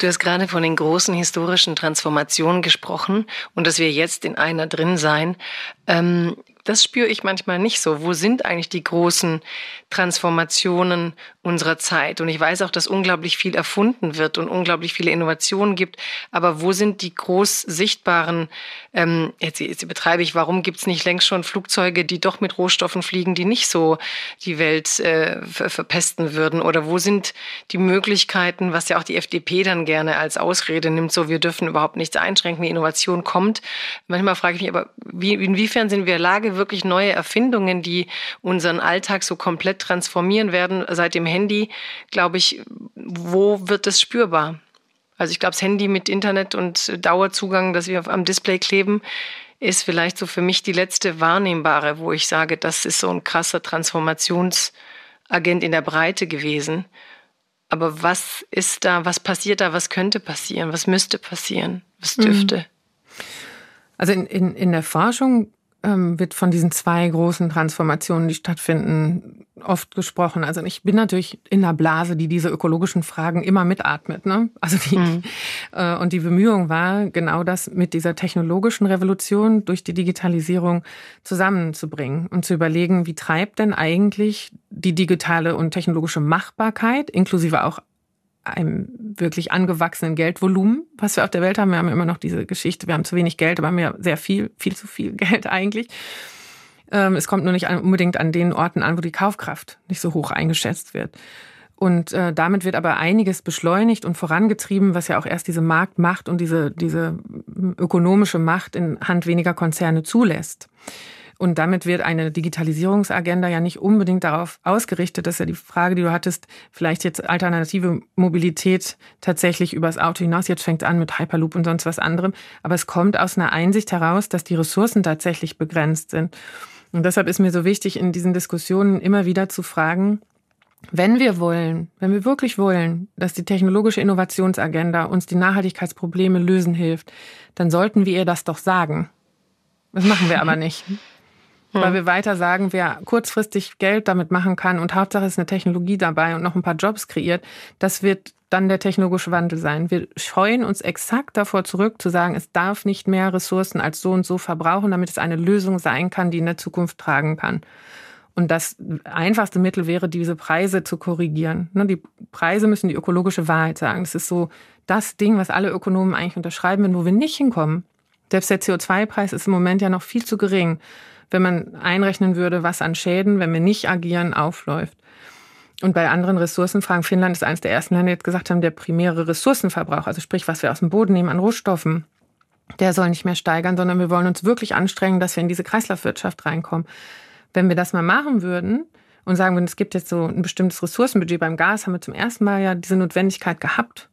S2: Du hast gerade von den großen historischen Transformationen gesprochen und dass wir jetzt in einer drin sein. Ähm, das spüre ich manchmal nicht so. Wo sind eigentlich die großen Transformationen unserer Zeit? Und ich weiß auch, dass unglaublich viel erfunden wird und unglaublich viele Innovationen gibt. Aber wo sind die groß sichtbaren, ähm, jetzt, jetzt betreibe ich, warum gibt es nicht längst schon Flugzeuge, die doch mit Rohstoffen fliegen, die nicht so die Welt äh, verpesten würden? Oder wo sind die Möglichkeiten, was ja auch die FDP dann gerne als Ausrede nimmt, so wir dürfen überhaupt nichts einschränken, die Innovation kommt. Manchmal frage ich mich aber, wie, inwiefern sind wir in der Lage, wirklich neue Erfindungen, die unseren Alltag so komplett transformieren werden. Seit dem Handy, glaube ich, wo wird das spürbar? Also ich glaube, das Handy mit Internet und Dauerzugang, das wir am Display kleben, ist vielleicht so für mich die letzte wahrnehmbare, wo ich sage, das ist so ein krasser Transformationsagent in der Breite gewesen. Aber was ist da, was passiert da, was könnte passieren, was müsste passieren, was dürfte?
S1: Also in, in, in der Forschung ähm, wird von diesen zwei großen Transformationen, die stattfinden, oft gesprochen. Also ich bin natürlich in der Blase, die diese ökologischen Fragen immer mitatmet. Ne? Also die, mhm. äh, und die Bemühung war, genau das mit dieser technologischen Revolution durch die Digitalisierung zusammenzubringen und zu überlegen, wie treibt denn eigentlich die digitale und technologische Machbarkeit, inklusive auch einem wirklich angewachsenen Geldvolumen, was wir auf der Welt haben. Wir haben immer noch diese Geschichte, wir haben zu wenig Geld, aber haben ja sehr viel, viel zu viel Geld eigentlich. Ähm, es kommt nur nicht unbedingt an den Orten an, wo die Kaufkraft nicht so hoch eingeschätzt wird. Und äh, damit wird aber einiges beschleunigt und vorangetrieben, was ja auch erst diese Marktmacht und diese, diese ökonomische Macht in Hand weniger Konzerne zulässt. Und damit wird eine Digitalisierungsagenda ja nicht unbedingt darauf ausgerichtet. Das ist ja die Frage, die du hattest, vielleicht jetzt alternative Mobilität tatsächlich übers Auto hinaus. Jetzt fängt es an mit Hyperloop und sonst was anderem. Aber es kommt aus einer Einsicht heraus, dass die Ressourcen tatsächlich begrenzt sind. Und deshalb ist mir so wichtig, in diesen Diskussionen immer wieder zu fragen, wenn wir wollen, wenn wir wirklich wollen, dass die technologische Innovationsagenda uns die Nachhaltigkeitsprobleme lösen hilft, dann sollten wir ihr das doch sagen. Das machen wir aber nicht. Hm. Weil wir weiter sagen, wer kurzfristig Geld damit machen kann und Hauptsache ist eine Technologie dabei und noch ein paar Jobs kreiert, das wird dann der technologische Wandel sein. Wir scheuen uns exakt davor zurück, zu sagen, es darf nicht mehr Ressourcen als so und so verbrauchen, damit es eine Lösung sein kann, die in der Zukunft tragen kann. Und das einfachste Mittel wäre, diese Preise zu korrigieren. Ne, die Preise müssen die ökologische Wahrheit sagen. Das ist so das Ding, was alle Ökonomen eigentlich unterschreiben, wenn wo wir nicht hinkommen. Selbst der CO2-Preis ist im Moment ja noch viel zu gering, wenn man einrechnen würde, was an Schäden, wenn wir nicht agieren, aufläuft. Und bei anderen Ressourcenfragen, Finnland ist eines der ersten Länder, die jetzt gesagt haben, der primäre Ressourcenverbrauch, also sprich, was wir aus dem Boden nehmen an Rohstoffen, der soll nicht mehr steigern, sondern wir wollen uns wirklich anstrengen, dass wir in diese Kreislaufwirtschaft reinkommen. Wenn wir das mal machen würden und sagen würden, es gibt jetzt so ein bestimmtes Ressourcenbudget beim Gas, haben wir zum ersten Mal ja diese Notwendigkeit gehabt.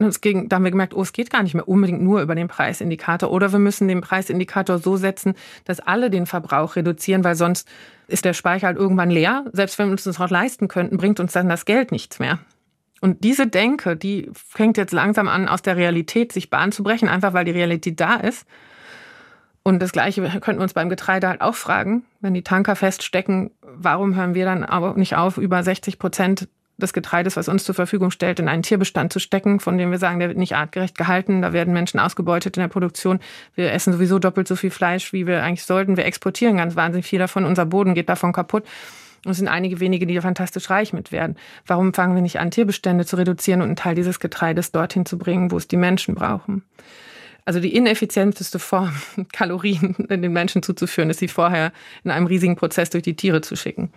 S1: Und ging, da haben wir gemerkt, oh, es geht gar nicht mehr unbedingt nur über den Preisindikator. Oder wir müssen den Preisindikator so setzen, dass alle den Verbrauch reduzieren, weil sonst ist der Speicher halt irgendwann leer. Selbst wenn wir uns das noch leisten könnten, bringt uns dann das Geld nichts mehr. Und diese Denke, die fängt jetzt langsam an, aus der Realität sich Bahn zu brechen, einfach weil die Realität da ist. Und das Gleiche könnten wir uns beim Getreide halt auch fragen. Wenn die Tanker feststecken, warum hören wir dann aber nicht auf, über 60 Prozent des Getreides, was uns zur Verfügung stellt, in einen Tierbestand zu stecken, von dem wir sagen, der wird nicht artgerecht gehalten, da werden Menschen ausgebeutet in der Produktion. Wir essen sowieso doppelt so viel Fleisch, wie wir eigentlich sollten. Wir exportieren ganz wahnsinnig viel davon. Unser Boden geht davon kaputt. Und es sind einige wenige, die da fantastisch reich mit werden. Warum fangen wir nicht an, Tierbestände zu reduzieren und einen Teil dieses Getreides dorthin zu bringen, wo es die Menschen brauchen? Also die ineffizienteste Form, Kalorien den Menschen zuzuführen, ist sie vorher in einem riesigen Prozess durch die Tiere zu schicken.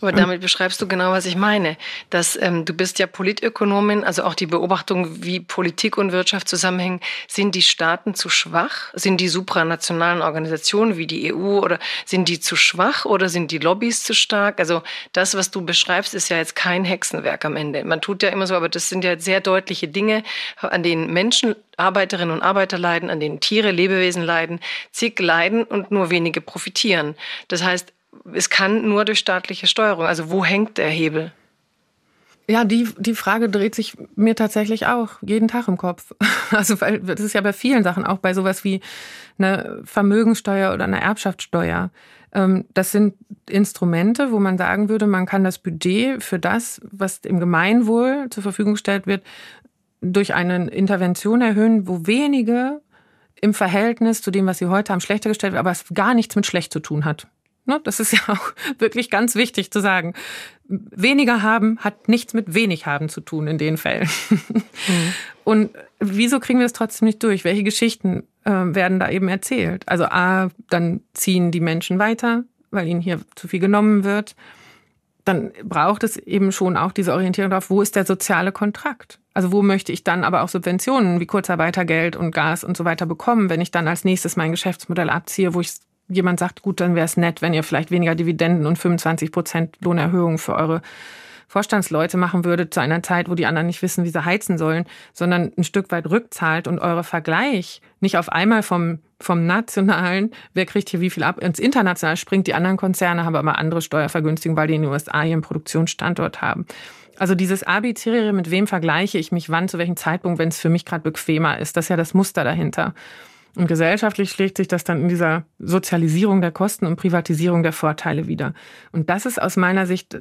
S2: Aber damit beschreibst du genau, was ich meine. Dass ähm, du bist ja Politökonomin, also auch die Beobachtung, wie Politik und Wirtschaft zusammenhängen. Sind die Staaten zu schwach? Sind die supranationalen Organisationen wie die EU oder sind die zu schwach oder sind die Lobbys zu stark? Also das, was du beschreibst, ist ja jetzt kein Hexenwerk am Ende. Man tut ja immer so, aber das sind ja sehr deutliche Dinge, an denen Menschen Arbeiterinnen und Arbeiter leiden, an denen Tiere, Lebewesen leiden, zig leiden und nur wenige profitieren. Das heißt, es kann nur durch staatliche Steuerung. Also wo hängt der Hebel?
S1: Ja, die, die Frage dreht sich mir tatsächlich auch jeden Tag im Kopf. Also, weil das ist ja bei vielen Sachen, auch bei sowas wie eine Vermögensteuer oder eine Erbschaftssteuer. Ähm, das sind Instrumente, wo man sagen würde, man kann das Budget für das, was im Gemeinwohl zur Verfügung gestellt wird, durch eine Intervention erhöhen, wo wenige im Verhältnis zu dem, was sie heute haben, schlechter gestellt wird, aber es gar nichts mit schlecht zu tun hat. Ne? Das ist ja auch wirklich ganz wichtig zu sagen. Weniger haben hat nichts mit wenig haben zu tun in den Fällen. Mhm. Und wieso kriegen wir es trotzdem nicht durch? Welche Geschichten äh, werden da eben erzählt? Also A, dann ziehen die Menschen weiter, weil ihnen hier zu viel genommen wird. Dann braucht es eben schon auch diese Orientierung darauf, wo ist der soziale Kontrakt? Also wo möchte ich dann aber auch Subventionen wie Kurzarbeitergeld und Gas und so weiter bekommen, wenn ich dann als nächstes mein Geschäftsmodell abziehe, wo ich jemand sagt, gut, dann wäre es nett, wenn ihr vielleicht weniger Dividenden und 25 Prozent Lohnerhöhung für eure Vorstandsleute machen würdet zu einer Zeit, wo die anderen nicht wissen, wie sie heizen sollen, sondern ein Stück weit rückzahlt und eure Vergleich nicht auf einmal vom, vom nationalen, wer kriegt hier wie viel ab, ins international springt. Die anderen Konzerne haben aber andere Steuervergünstigungen, weil die in den USA ihren Produktionsstandort haben. Also dieses Arbitriere, mit wem vergleiche ich mich wann, zu welchem Zeitpunkt, wenn es für mich gerade bequemer ist, das ist ja das Muster dahinter. Und gesellschaftlich schlägt sich das dann in dieser Sozialisierung der Kosten und Privatisierung der Vorteile wieder. Und das ist aus meiner Sicht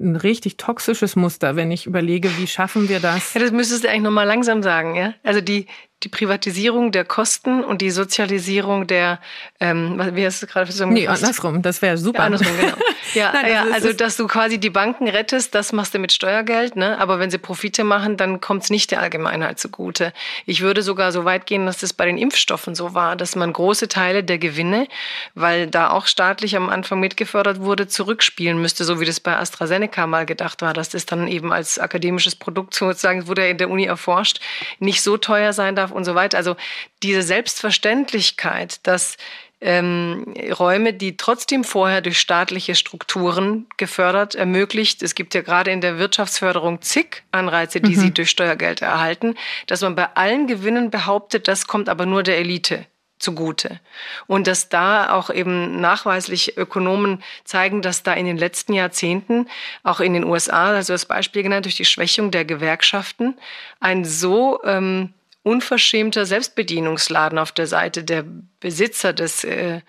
S1: ein richtig toxisches Muster, wenn ich überlege, wie schaffen wir das?
S2: Ja, das müsstest du eigentlich nochmal langsam sagen, ja? Also die, die Privatisierung der Kosten und die Sozialisierung der, ähm, wie hast du gerade
S1: zusammengefasst? Nee, andersrum, das wäre super.
S2: Ja, andersrum, genau. Ja, Nein, ja also dass du quasi die Banken rettest, das machst du mit Steuergeld, ne? aber wenn sie Profite machen, dann kommt es nicht der Allgemeinheit zugute. Ich würde sogar so weit gehen, dass das bei den Impfstoffen so war, dass man große Teile der Gewinne, weil da auch staatlich am Anfang mitgefördert wurde, zurückspielen müsste, so wie das bei AstraZeneca mal gedacht war, dass das dann eben als akademisches Produkt sozusagen, wurde in der Uni erforscht, nicht so teuer sein darf und so weiter. Also diese Selbstverständlichkeit, dass ähm, Räume, die trotzdem vorher durch staatliche Strukturen gefördert, ermöglicht. Es gibt ja gerade in der Wirtschaftsförderung zig Anreize, die mhm. sie durch Steuergelder erhalten, dass man bei allen Gewinnen behauptet, das kommt aber nur der Elite zugute. Und dass da auch eben nachweislich Ökonomen zeigen, dass da in den letzten Jahrzehnten, auch in den USA, also das Beispiel genannt, durch die Schwächung der Gewerkschaften, ein so ähm, unverschämter Selbstbedienungsladen auf der Seite der Besitzer des, äh,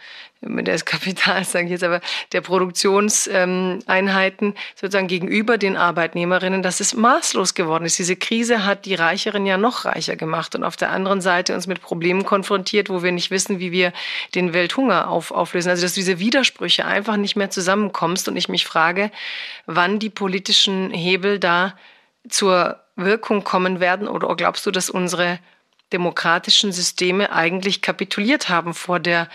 S2: des Kapitals, sage ich jetzt, aber der Produktionseinheiten sozusagen gegenüber den Arbeitnehmerinnen, dass es maßlos geworden ist. Diese Krise hat die Reicheren ja noch reicher gemacht und auf der anderen Seite uns mit Problemen konfrontiert, wo wir nicht wissen, wie wir den Welthunger auf, auflösen. Also dass diese Widersprüche einfach nicht mehr zusammenkommst und ich mich frage, wann die politischen Hebel da zur Wirkung kommen werden? Oder glaubst du, dass unsere demokratischen Systeme eigentlich kapituliert haben vor der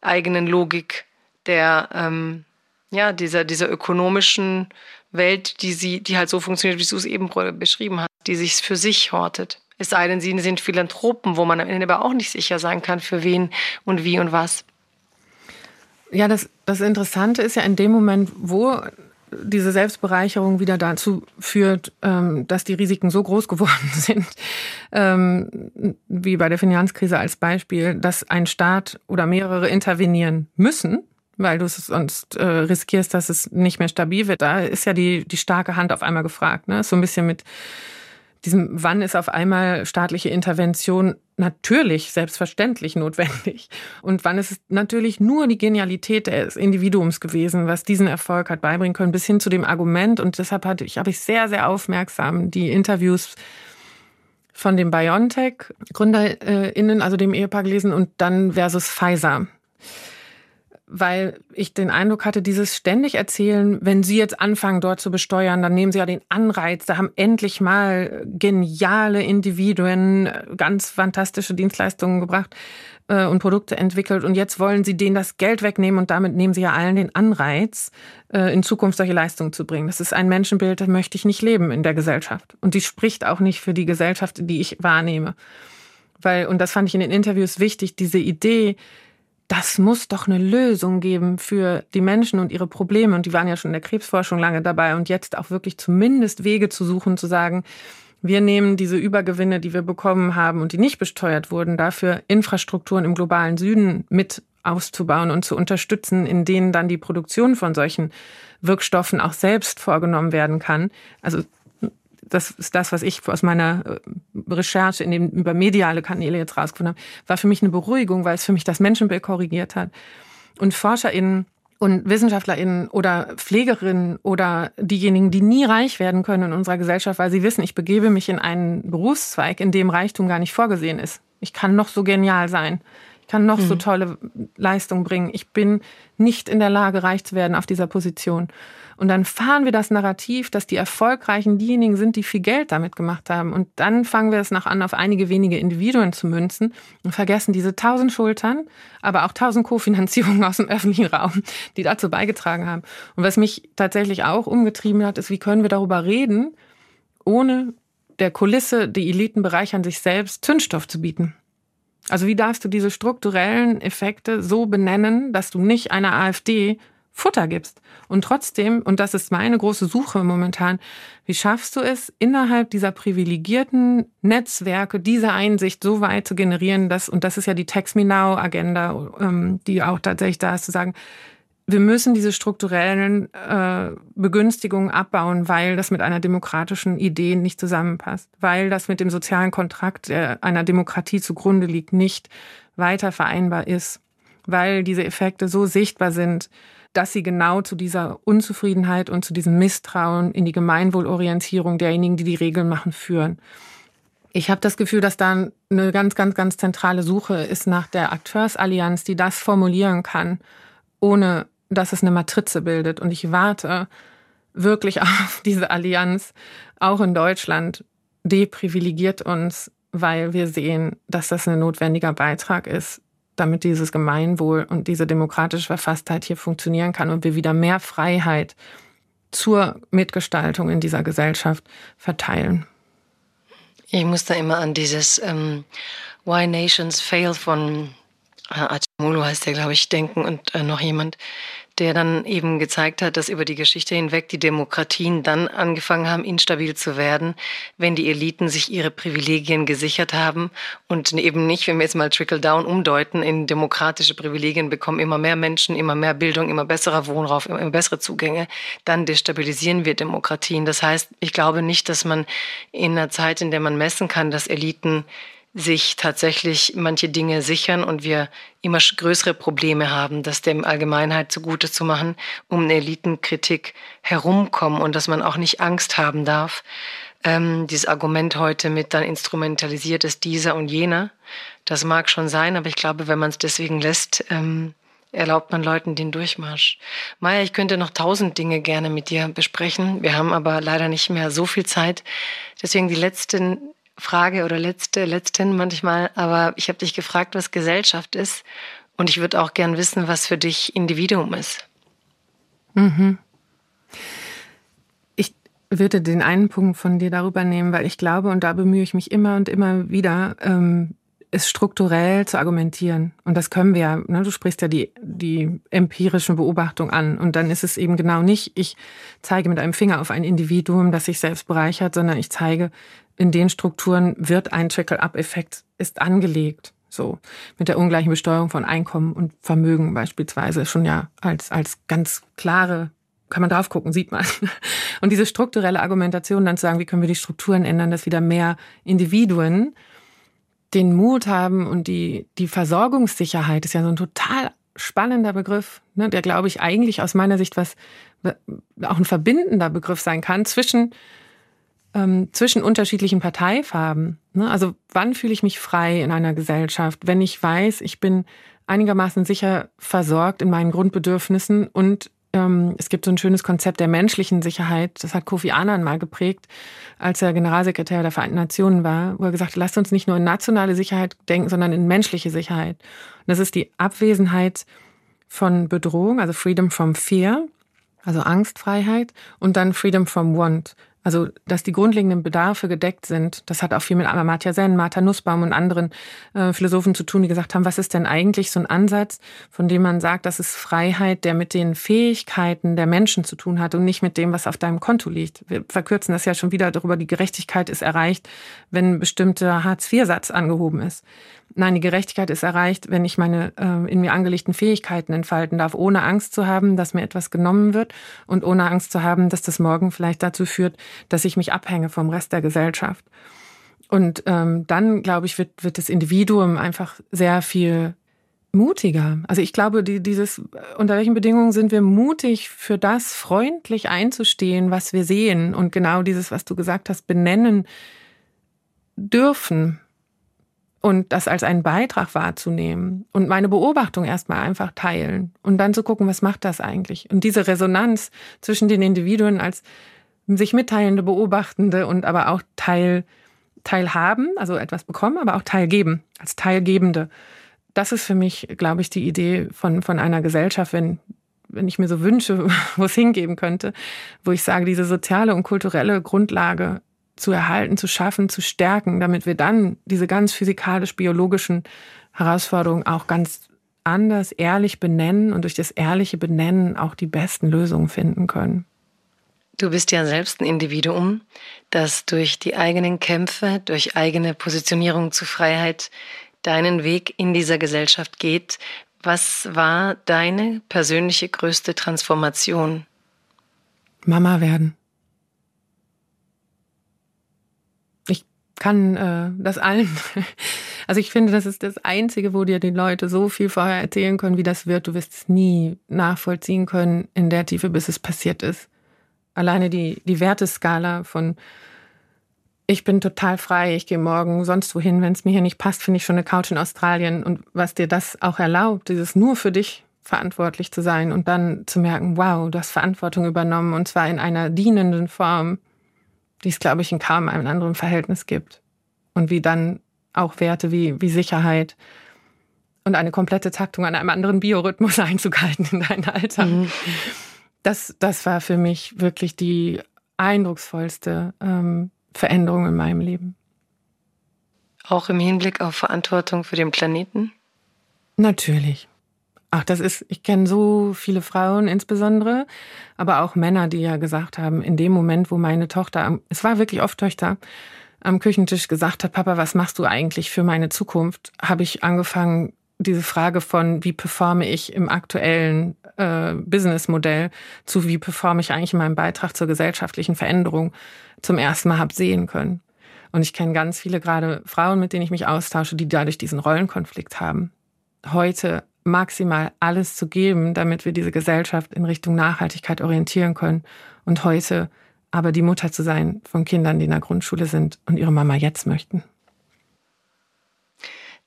S2: eigenen Logik der, ähm, ja, dieser, dieser ökonomischen Welt, die sie, die halt so funktioniert, wie du es eben beschrieben hast, die sich für sich hortet? Es sei denn, sie sind Philanthropen, wo man am Ende aber auch nicht sicher sein kann, für wen und wie und was.
S1: Ja, das, das Interessante ist ja in dem Moment, wo diese Selbstbereicherung wieder dazu führt, ähm, dass die Risiken so groß geworden sind, ähm, wie bei der Finanzkrise als Beispiel, dass ein Staat oder mehrere intervenieren müssen, weil du es sonst äh, riskierst, dass es nicht mehr stabil wird. Da ist ja die, die starke Hand auf einmal gefragt. Ne? So ein bisschen mit diesem, wann ist auf einmal staatliche Intervention natürlich, selbstverständlich notwendig? Und wann ist es natürlich nur die Genialität des Individuums gewesen, was diesen Erfolg hat beibringen können, bis hin zu dem Argument. Und deshalb hatte ich, habe ich sehr, sehr aufmerksam die Interviews von dem BioNTech-GründerInnen, also dem Ehepaar gelesen und dann versus Pfizer weil ich den Eindruck hatte, dieses ständig erzählen, wenn Sie jetzt anfangen, dort zu besteuern, dann nehmen Sie ja den Anreiz, da haben endlich mal geniale Individuen ganz fantastische Dienstleistungen gebracht äh, und Produkte entwickelt und jetzt wollen Sie denen das Geld wegnehmen und damit nehmen Sie ja allen den Anreiz, äh, in Zukunft solche Leistungen zu bringen. Das ist ein Menschenbild, das möchte ich nicht leben in der Gesellschaft. Und die spricht auch nicht für die Gesellschaft, die ich wahrnehme. Weil, und das fand ich in den Interviews wichtig, diese Idee, das muss doch eine Lösung geben für die Menschen und ihre Probleme. Und die waren ja schon in der Krebsforschung lange dabei und jetzt auch wirklich zumindest Wege zu suchen, zu sagen, wir nehmen diese Übergewinne, die wir bekommen haben und die nicht besteuert wurden, dafür Infrastrukturen im globalen Süden mit auszubauen und zu unterstützen, in denen dann die Produktion von solchen Wirkstoffen auch selbst vorgenommen werden kann. Also das ist das, was ich aus meiner äh, Recherche in den, über mediale Kanäle jetzt rausgefunden habe, war für mich eine Beruhigung, weil es für mich das Menschenbild korrigiert hat. Und ForscherInnen und WissenschaftlerInnen oder Pflegerinnen oder diejenigen, die nie reich werden können in unserer Gesellschaft, weil sie wissen, ich begebe mich in einen Berufszweig, in dem Reichtum gar nicht vorgesehen ist. Ich kann noch so genial sein. Ich kann noch mhm. so tolle Leistung bringen. Ich bin nicht in der Lage, reich zu werden auf dieser Position. Und dann fahren wir das Narrativ, dass die Erfolgreichen diejenigen sind, die viel Geld damit gemacht haben. Und dann fangen wir es noch an, auf einige wenige Individuen zu münzen und vergessen diese tausend Schultern, aber auch tausend Kofinanzierungen aus dem öffentlichen Raum, die dazu beigetragen haben. Und was mich tatsächlich auch umgetrieben hat, ist, wie können wir darüber reden, ohne der Kulisse, die Eliten bereichern sich selbst, Zündstoff zu bieten. Also wie darfst du diese strukturellen Effekte so benennen, dass du nicht einer AfD Futter gibst. Und trotzdem, und das ist meine große Suche momentan, wie schaffst du es, innerhalb dieser privilegierten Netzwerke diese Einsicht so weit zu generieren, dass, und das ist ja die Text Me Now Agenda, ähm, die auch tatsächlich da ist, zu sagen, wir müssen diese strukturellen äh, Begünstigungen abbauen, weil das mit einer demokratischen Idee nicht zusammenpasst, weil das mit dem sozialen Kontrakt der einer Demokratie zugrunde liegt, nicht weiter vereinbar ist, weil diese Effekte so sichtbar sind, dass sie genau zu dieser Unzufriedenheit und zu diesem Misstrauen in die Gemeinwohlorientierung derjenigen, die die Regeln machen, führen. Ich habe das Gefühl, dass da eine ganz, ganz, ganz zentrale Suche ist nach der Akteursallianz, die das formulieren kann, ohne dass es eine Matrize bildet. Und ich warte wirklich auf diese Allianz, auch in Deutschland, deprivilegiert uns, weil wir sehen, dass das ein notwendiger Beitrag ist, damit dieses Gemeinwohl und diese demokratische Verfasstheit hier funktionieren kann und wir wieder mehr Freiheit zur Mitgestaltung in dieser Gesellschaft verteilen.
S2: Ich muss da immer an dieses ähm, Why Nations Fail von äh, Acemoglu heißt der, glaube ich, denken und äh, noch jemand, der dann eben gezeigt hat, dass über die Geschichte hinweg die Demokratien dann angefangen haben, instabil zu werden, wenn die Eliten sich ihre Privilegien gesichert haben und eben nicht, wenn wir jetzt mal Trickle-Down umdeuten, in demokratische Privilegien bekommen immer mehr Menschen, immer mehr Bildung, immer besserer Wohnraum, immer bessere Zugänge, dann destabilisieren wir Demokratien. Das heißt, ich glaube nicht, dass man in einer Zeit, in der man messen kann, dass Eliten sich tatsächlich manche Dinge sichern und wir immer größere Probleme haben, das dem Allgemeinheit zugute zu machen, um eine Elitenkritik herumkommen und dass man auch nicht Angst haben darf. Ähm, dieses Argument heute mit dann instrumentalisiert ist dieser und jener, das mag schon sein, aber ich glaube, wenn man es deswegen lässt, ähm, erlaubt man Leuten den Durchmarsch. Maja, ich könnte noch tausend Dinge gerne mit dir besprechen. Wir haben aber leider nicht mehr so viel Zeit. Deswegen die letzten Frage oder letzte, letzten manchmal, aber ich habe dich gefragt, was Gesellschaft ist und ich würde auch gern wissen, was für dich Individuum ist.
S1: Mhm. Ich würde den einen Punkt von dir darüber nehmen, weil ich glaube, und da bemühe ich mich immer und immer wieder, ähm, es strukturell zu argumentieren. Und das können wir ja, ne? du sprichst ja die, die empirischen Beobachtungen an. Und dann ist es eben genau nicht, ich zeige mit einem Finger auf ein Individuum, das sich selbst bereichert, sondern ich zeige, in den Strukturen wird ein Trickle-up-Effekt, ist angelegt. So, mit der ungleichen Besteuerung von Einkommen und Vermögen beispielsweise schon ja als, als ganz klare, kann man drauf gucken, sieht man. Und diese strukturelle Argumentation dann zu sagen, wie können wir die Strukturen ändern, dass wieder mehr Individuen den Mut haben und die, die Versorgungssicherheit ist ja so ein total spannender Begriff, ne, der glaube ich eigentlich aus meiner Sicht was, auch ein verbindender Begriff sein kann zwischen ähm, zwischen unterschiedlichen Parteifarben. Ne? Also wann fühle ich mich frei in einer Gesellschaft, wenn ich weiß, ich bin einigermaßen sicher versorgt in meinen Grundbedürfnissen und ähm, es gibt so ein schönes Konzept der menschlichen Sicherheit, das hat Kofi Annan mal geprägt, als er Generalsekretär der Vereinten Nationen war, wo er gesagt hat, lasst uns nicht nur in nationale Sicherheit denken, sondern in menschliche Sicherheit. Und das ist die Abwesenheit von Bedrohung, also Freedom from Fear, also Angstfreiheit, und dann Freedom from Want, also, dass die grundlegenden Bedarfe gedeckt sind, das hat auch viel mit Amartya Sen, Martha Nussbaum und anderen äh, Philosophen zu tun, die gesagt haben, was ist denn eigentlich so ein Ansatz, von dem man sagt, das ist Freiheit, der mit den Fähigkeiten der Menschen zu tun hat und nicht mit dem, was auf deinem Konto liegt. Wir verkürzen das ja schon wieder darüber, die Gerechtigkeit ist erreicht, wenn ein bestimmter Hartz-IV-Satz angehoben ist. Nein, die Gerechtigkeit ist erreicht, wenn ich meine äh, in mir angelegten Fähigkeiten entfalten darf, ohne Angst zu haben, dass mir etwas genommen wird und ohne Angst zu haben, dass das morgen vielleicht dazu führt, dass ich mich abhänge vom Rest der Gesellschaft. Und ähm, dann, glaube ich, wird, wird das Individuum einfach sehr viel mutiger. Also ich glaube, die, dieses, unter welchen Bedingungen sind wir mutig, für das freundlich einzustehen, was wir sehen und genau dieses, was du gesagt hast, benennen dürfen und das als einen Beitrag wahrzunehmen und meine Beobachtung erstmal einfach teilen und dann zu gucken, was macht das eigentlich? Und diese Resonanz zwischen den Individuen als sich mitteilende Beobachtende und aber auch Teil, teilhaben, also etwas bekommen, aber auch teilgeben, als Teilgebende. Das ist für mich, glaube ich, die Idee von, von einer Gesellschaft, wenn, wenn ich mir so wünsche, wo es hingeben könnte, wo ich sage, diese soziale und kulturelle Grundlage zu erhalten, zu schaffen, zu stärken, damit wir dann diese ganz physikalisch-biologischen Herausforderungen auch ganz anders, ehrlich benennen und durch das ehrliche Benennen auch die besten Lösungen finden können.
S2: Du bist ja selbst ein Individuum, das durch die eigenen Kämpfe, durch eigene Positionierung zu Freiheit deinen Weg in dieser Gesellschaft geht. Was war deine persönliche größte Transformation?
S1: Mama werden. kann äh, das allen. Also ich finde, das ist das Einzige, wo dir die Leute so viel vorher erzählen können, wie das wird. Du wirst es nie nachvollziehen können in der Tiefe, bis es passiert ist. Alleine die, die Werteskala von ich bin total frei, ich gehe morgen sonst wohin, wenn es mir hier nicht passt, finde ich schon eine Couch in Australien. Und was dir das auch erlaubt, dieses nur für dich verantwortlich zu sein und dann zu merken, wow, du hast Verantwortung übernommen und zwar in einer dienenden Form, die es, glaube ich, in kaum einem anderen Verhältnis gibt. Und wie dann auch Werte wie, wie Sicherheit und eine komplette Taktung an einem anderen Biorhythmus einzuhalten in deinen Alltag. Mhm. Das, das war für mich wirklich die eindrucksvollste ähm, Veränderung in meinem Leben.
S2: Auch im Hinblick auf Verantwortung für den Planeten?
S1: Natürlich. Ach, das ist, ich kenne so viele Frauen insbesondere, aber auch Männer, die ja gesagt haben, in dem Moment, wo meine Tochter, es war wirklich oft Töchter, am Küchentisch gesagt hat, Papa, was machst du eigentlich für meine Zukunft, habe ich angefangen, diese Frage von, wie performe ich im aktuellen äh, Businessmodell zu, wie performe ich eigentlich in meinem Beitrag zur gesellschaftlichen Veränderung zum ersten Mal habe sehen können. Und ich kenne ganz viele, gerade Frauen, mit denen ich mich austausche, die dadurch diesen Rollenkonflikt haben. Heute maximal alles zu geben, damit wir diese Gesellschaft in Richtung Nachhaltigkeit orientieren können. Und heute aber die Mutter zu sein von Kindern, die in der Grundschule sind und ihre Mama jetzt möchten.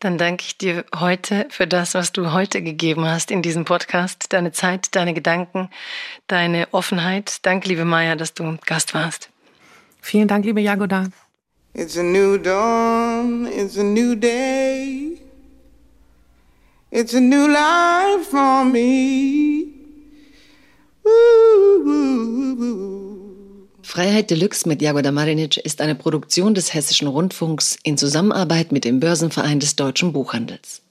S2: Dann danke ich dir heute für das, was du heute gegeben hast in diesem Podcast, deine Zeit, deine Gedanken, deine Offenheit. Danke, liebe Maya, dass du Gast warst.
S1: Vielen Dank, liebe Jagoda. It's a new dawn, it's a new day. It's a new life for me.
S2: Freiheit Deluxe mit Jagoda Marinic ist eine Produktion des Hessischen Rundfunks in Zusammenarbeit mit dem Börsenverein des deutschen Buchhandels.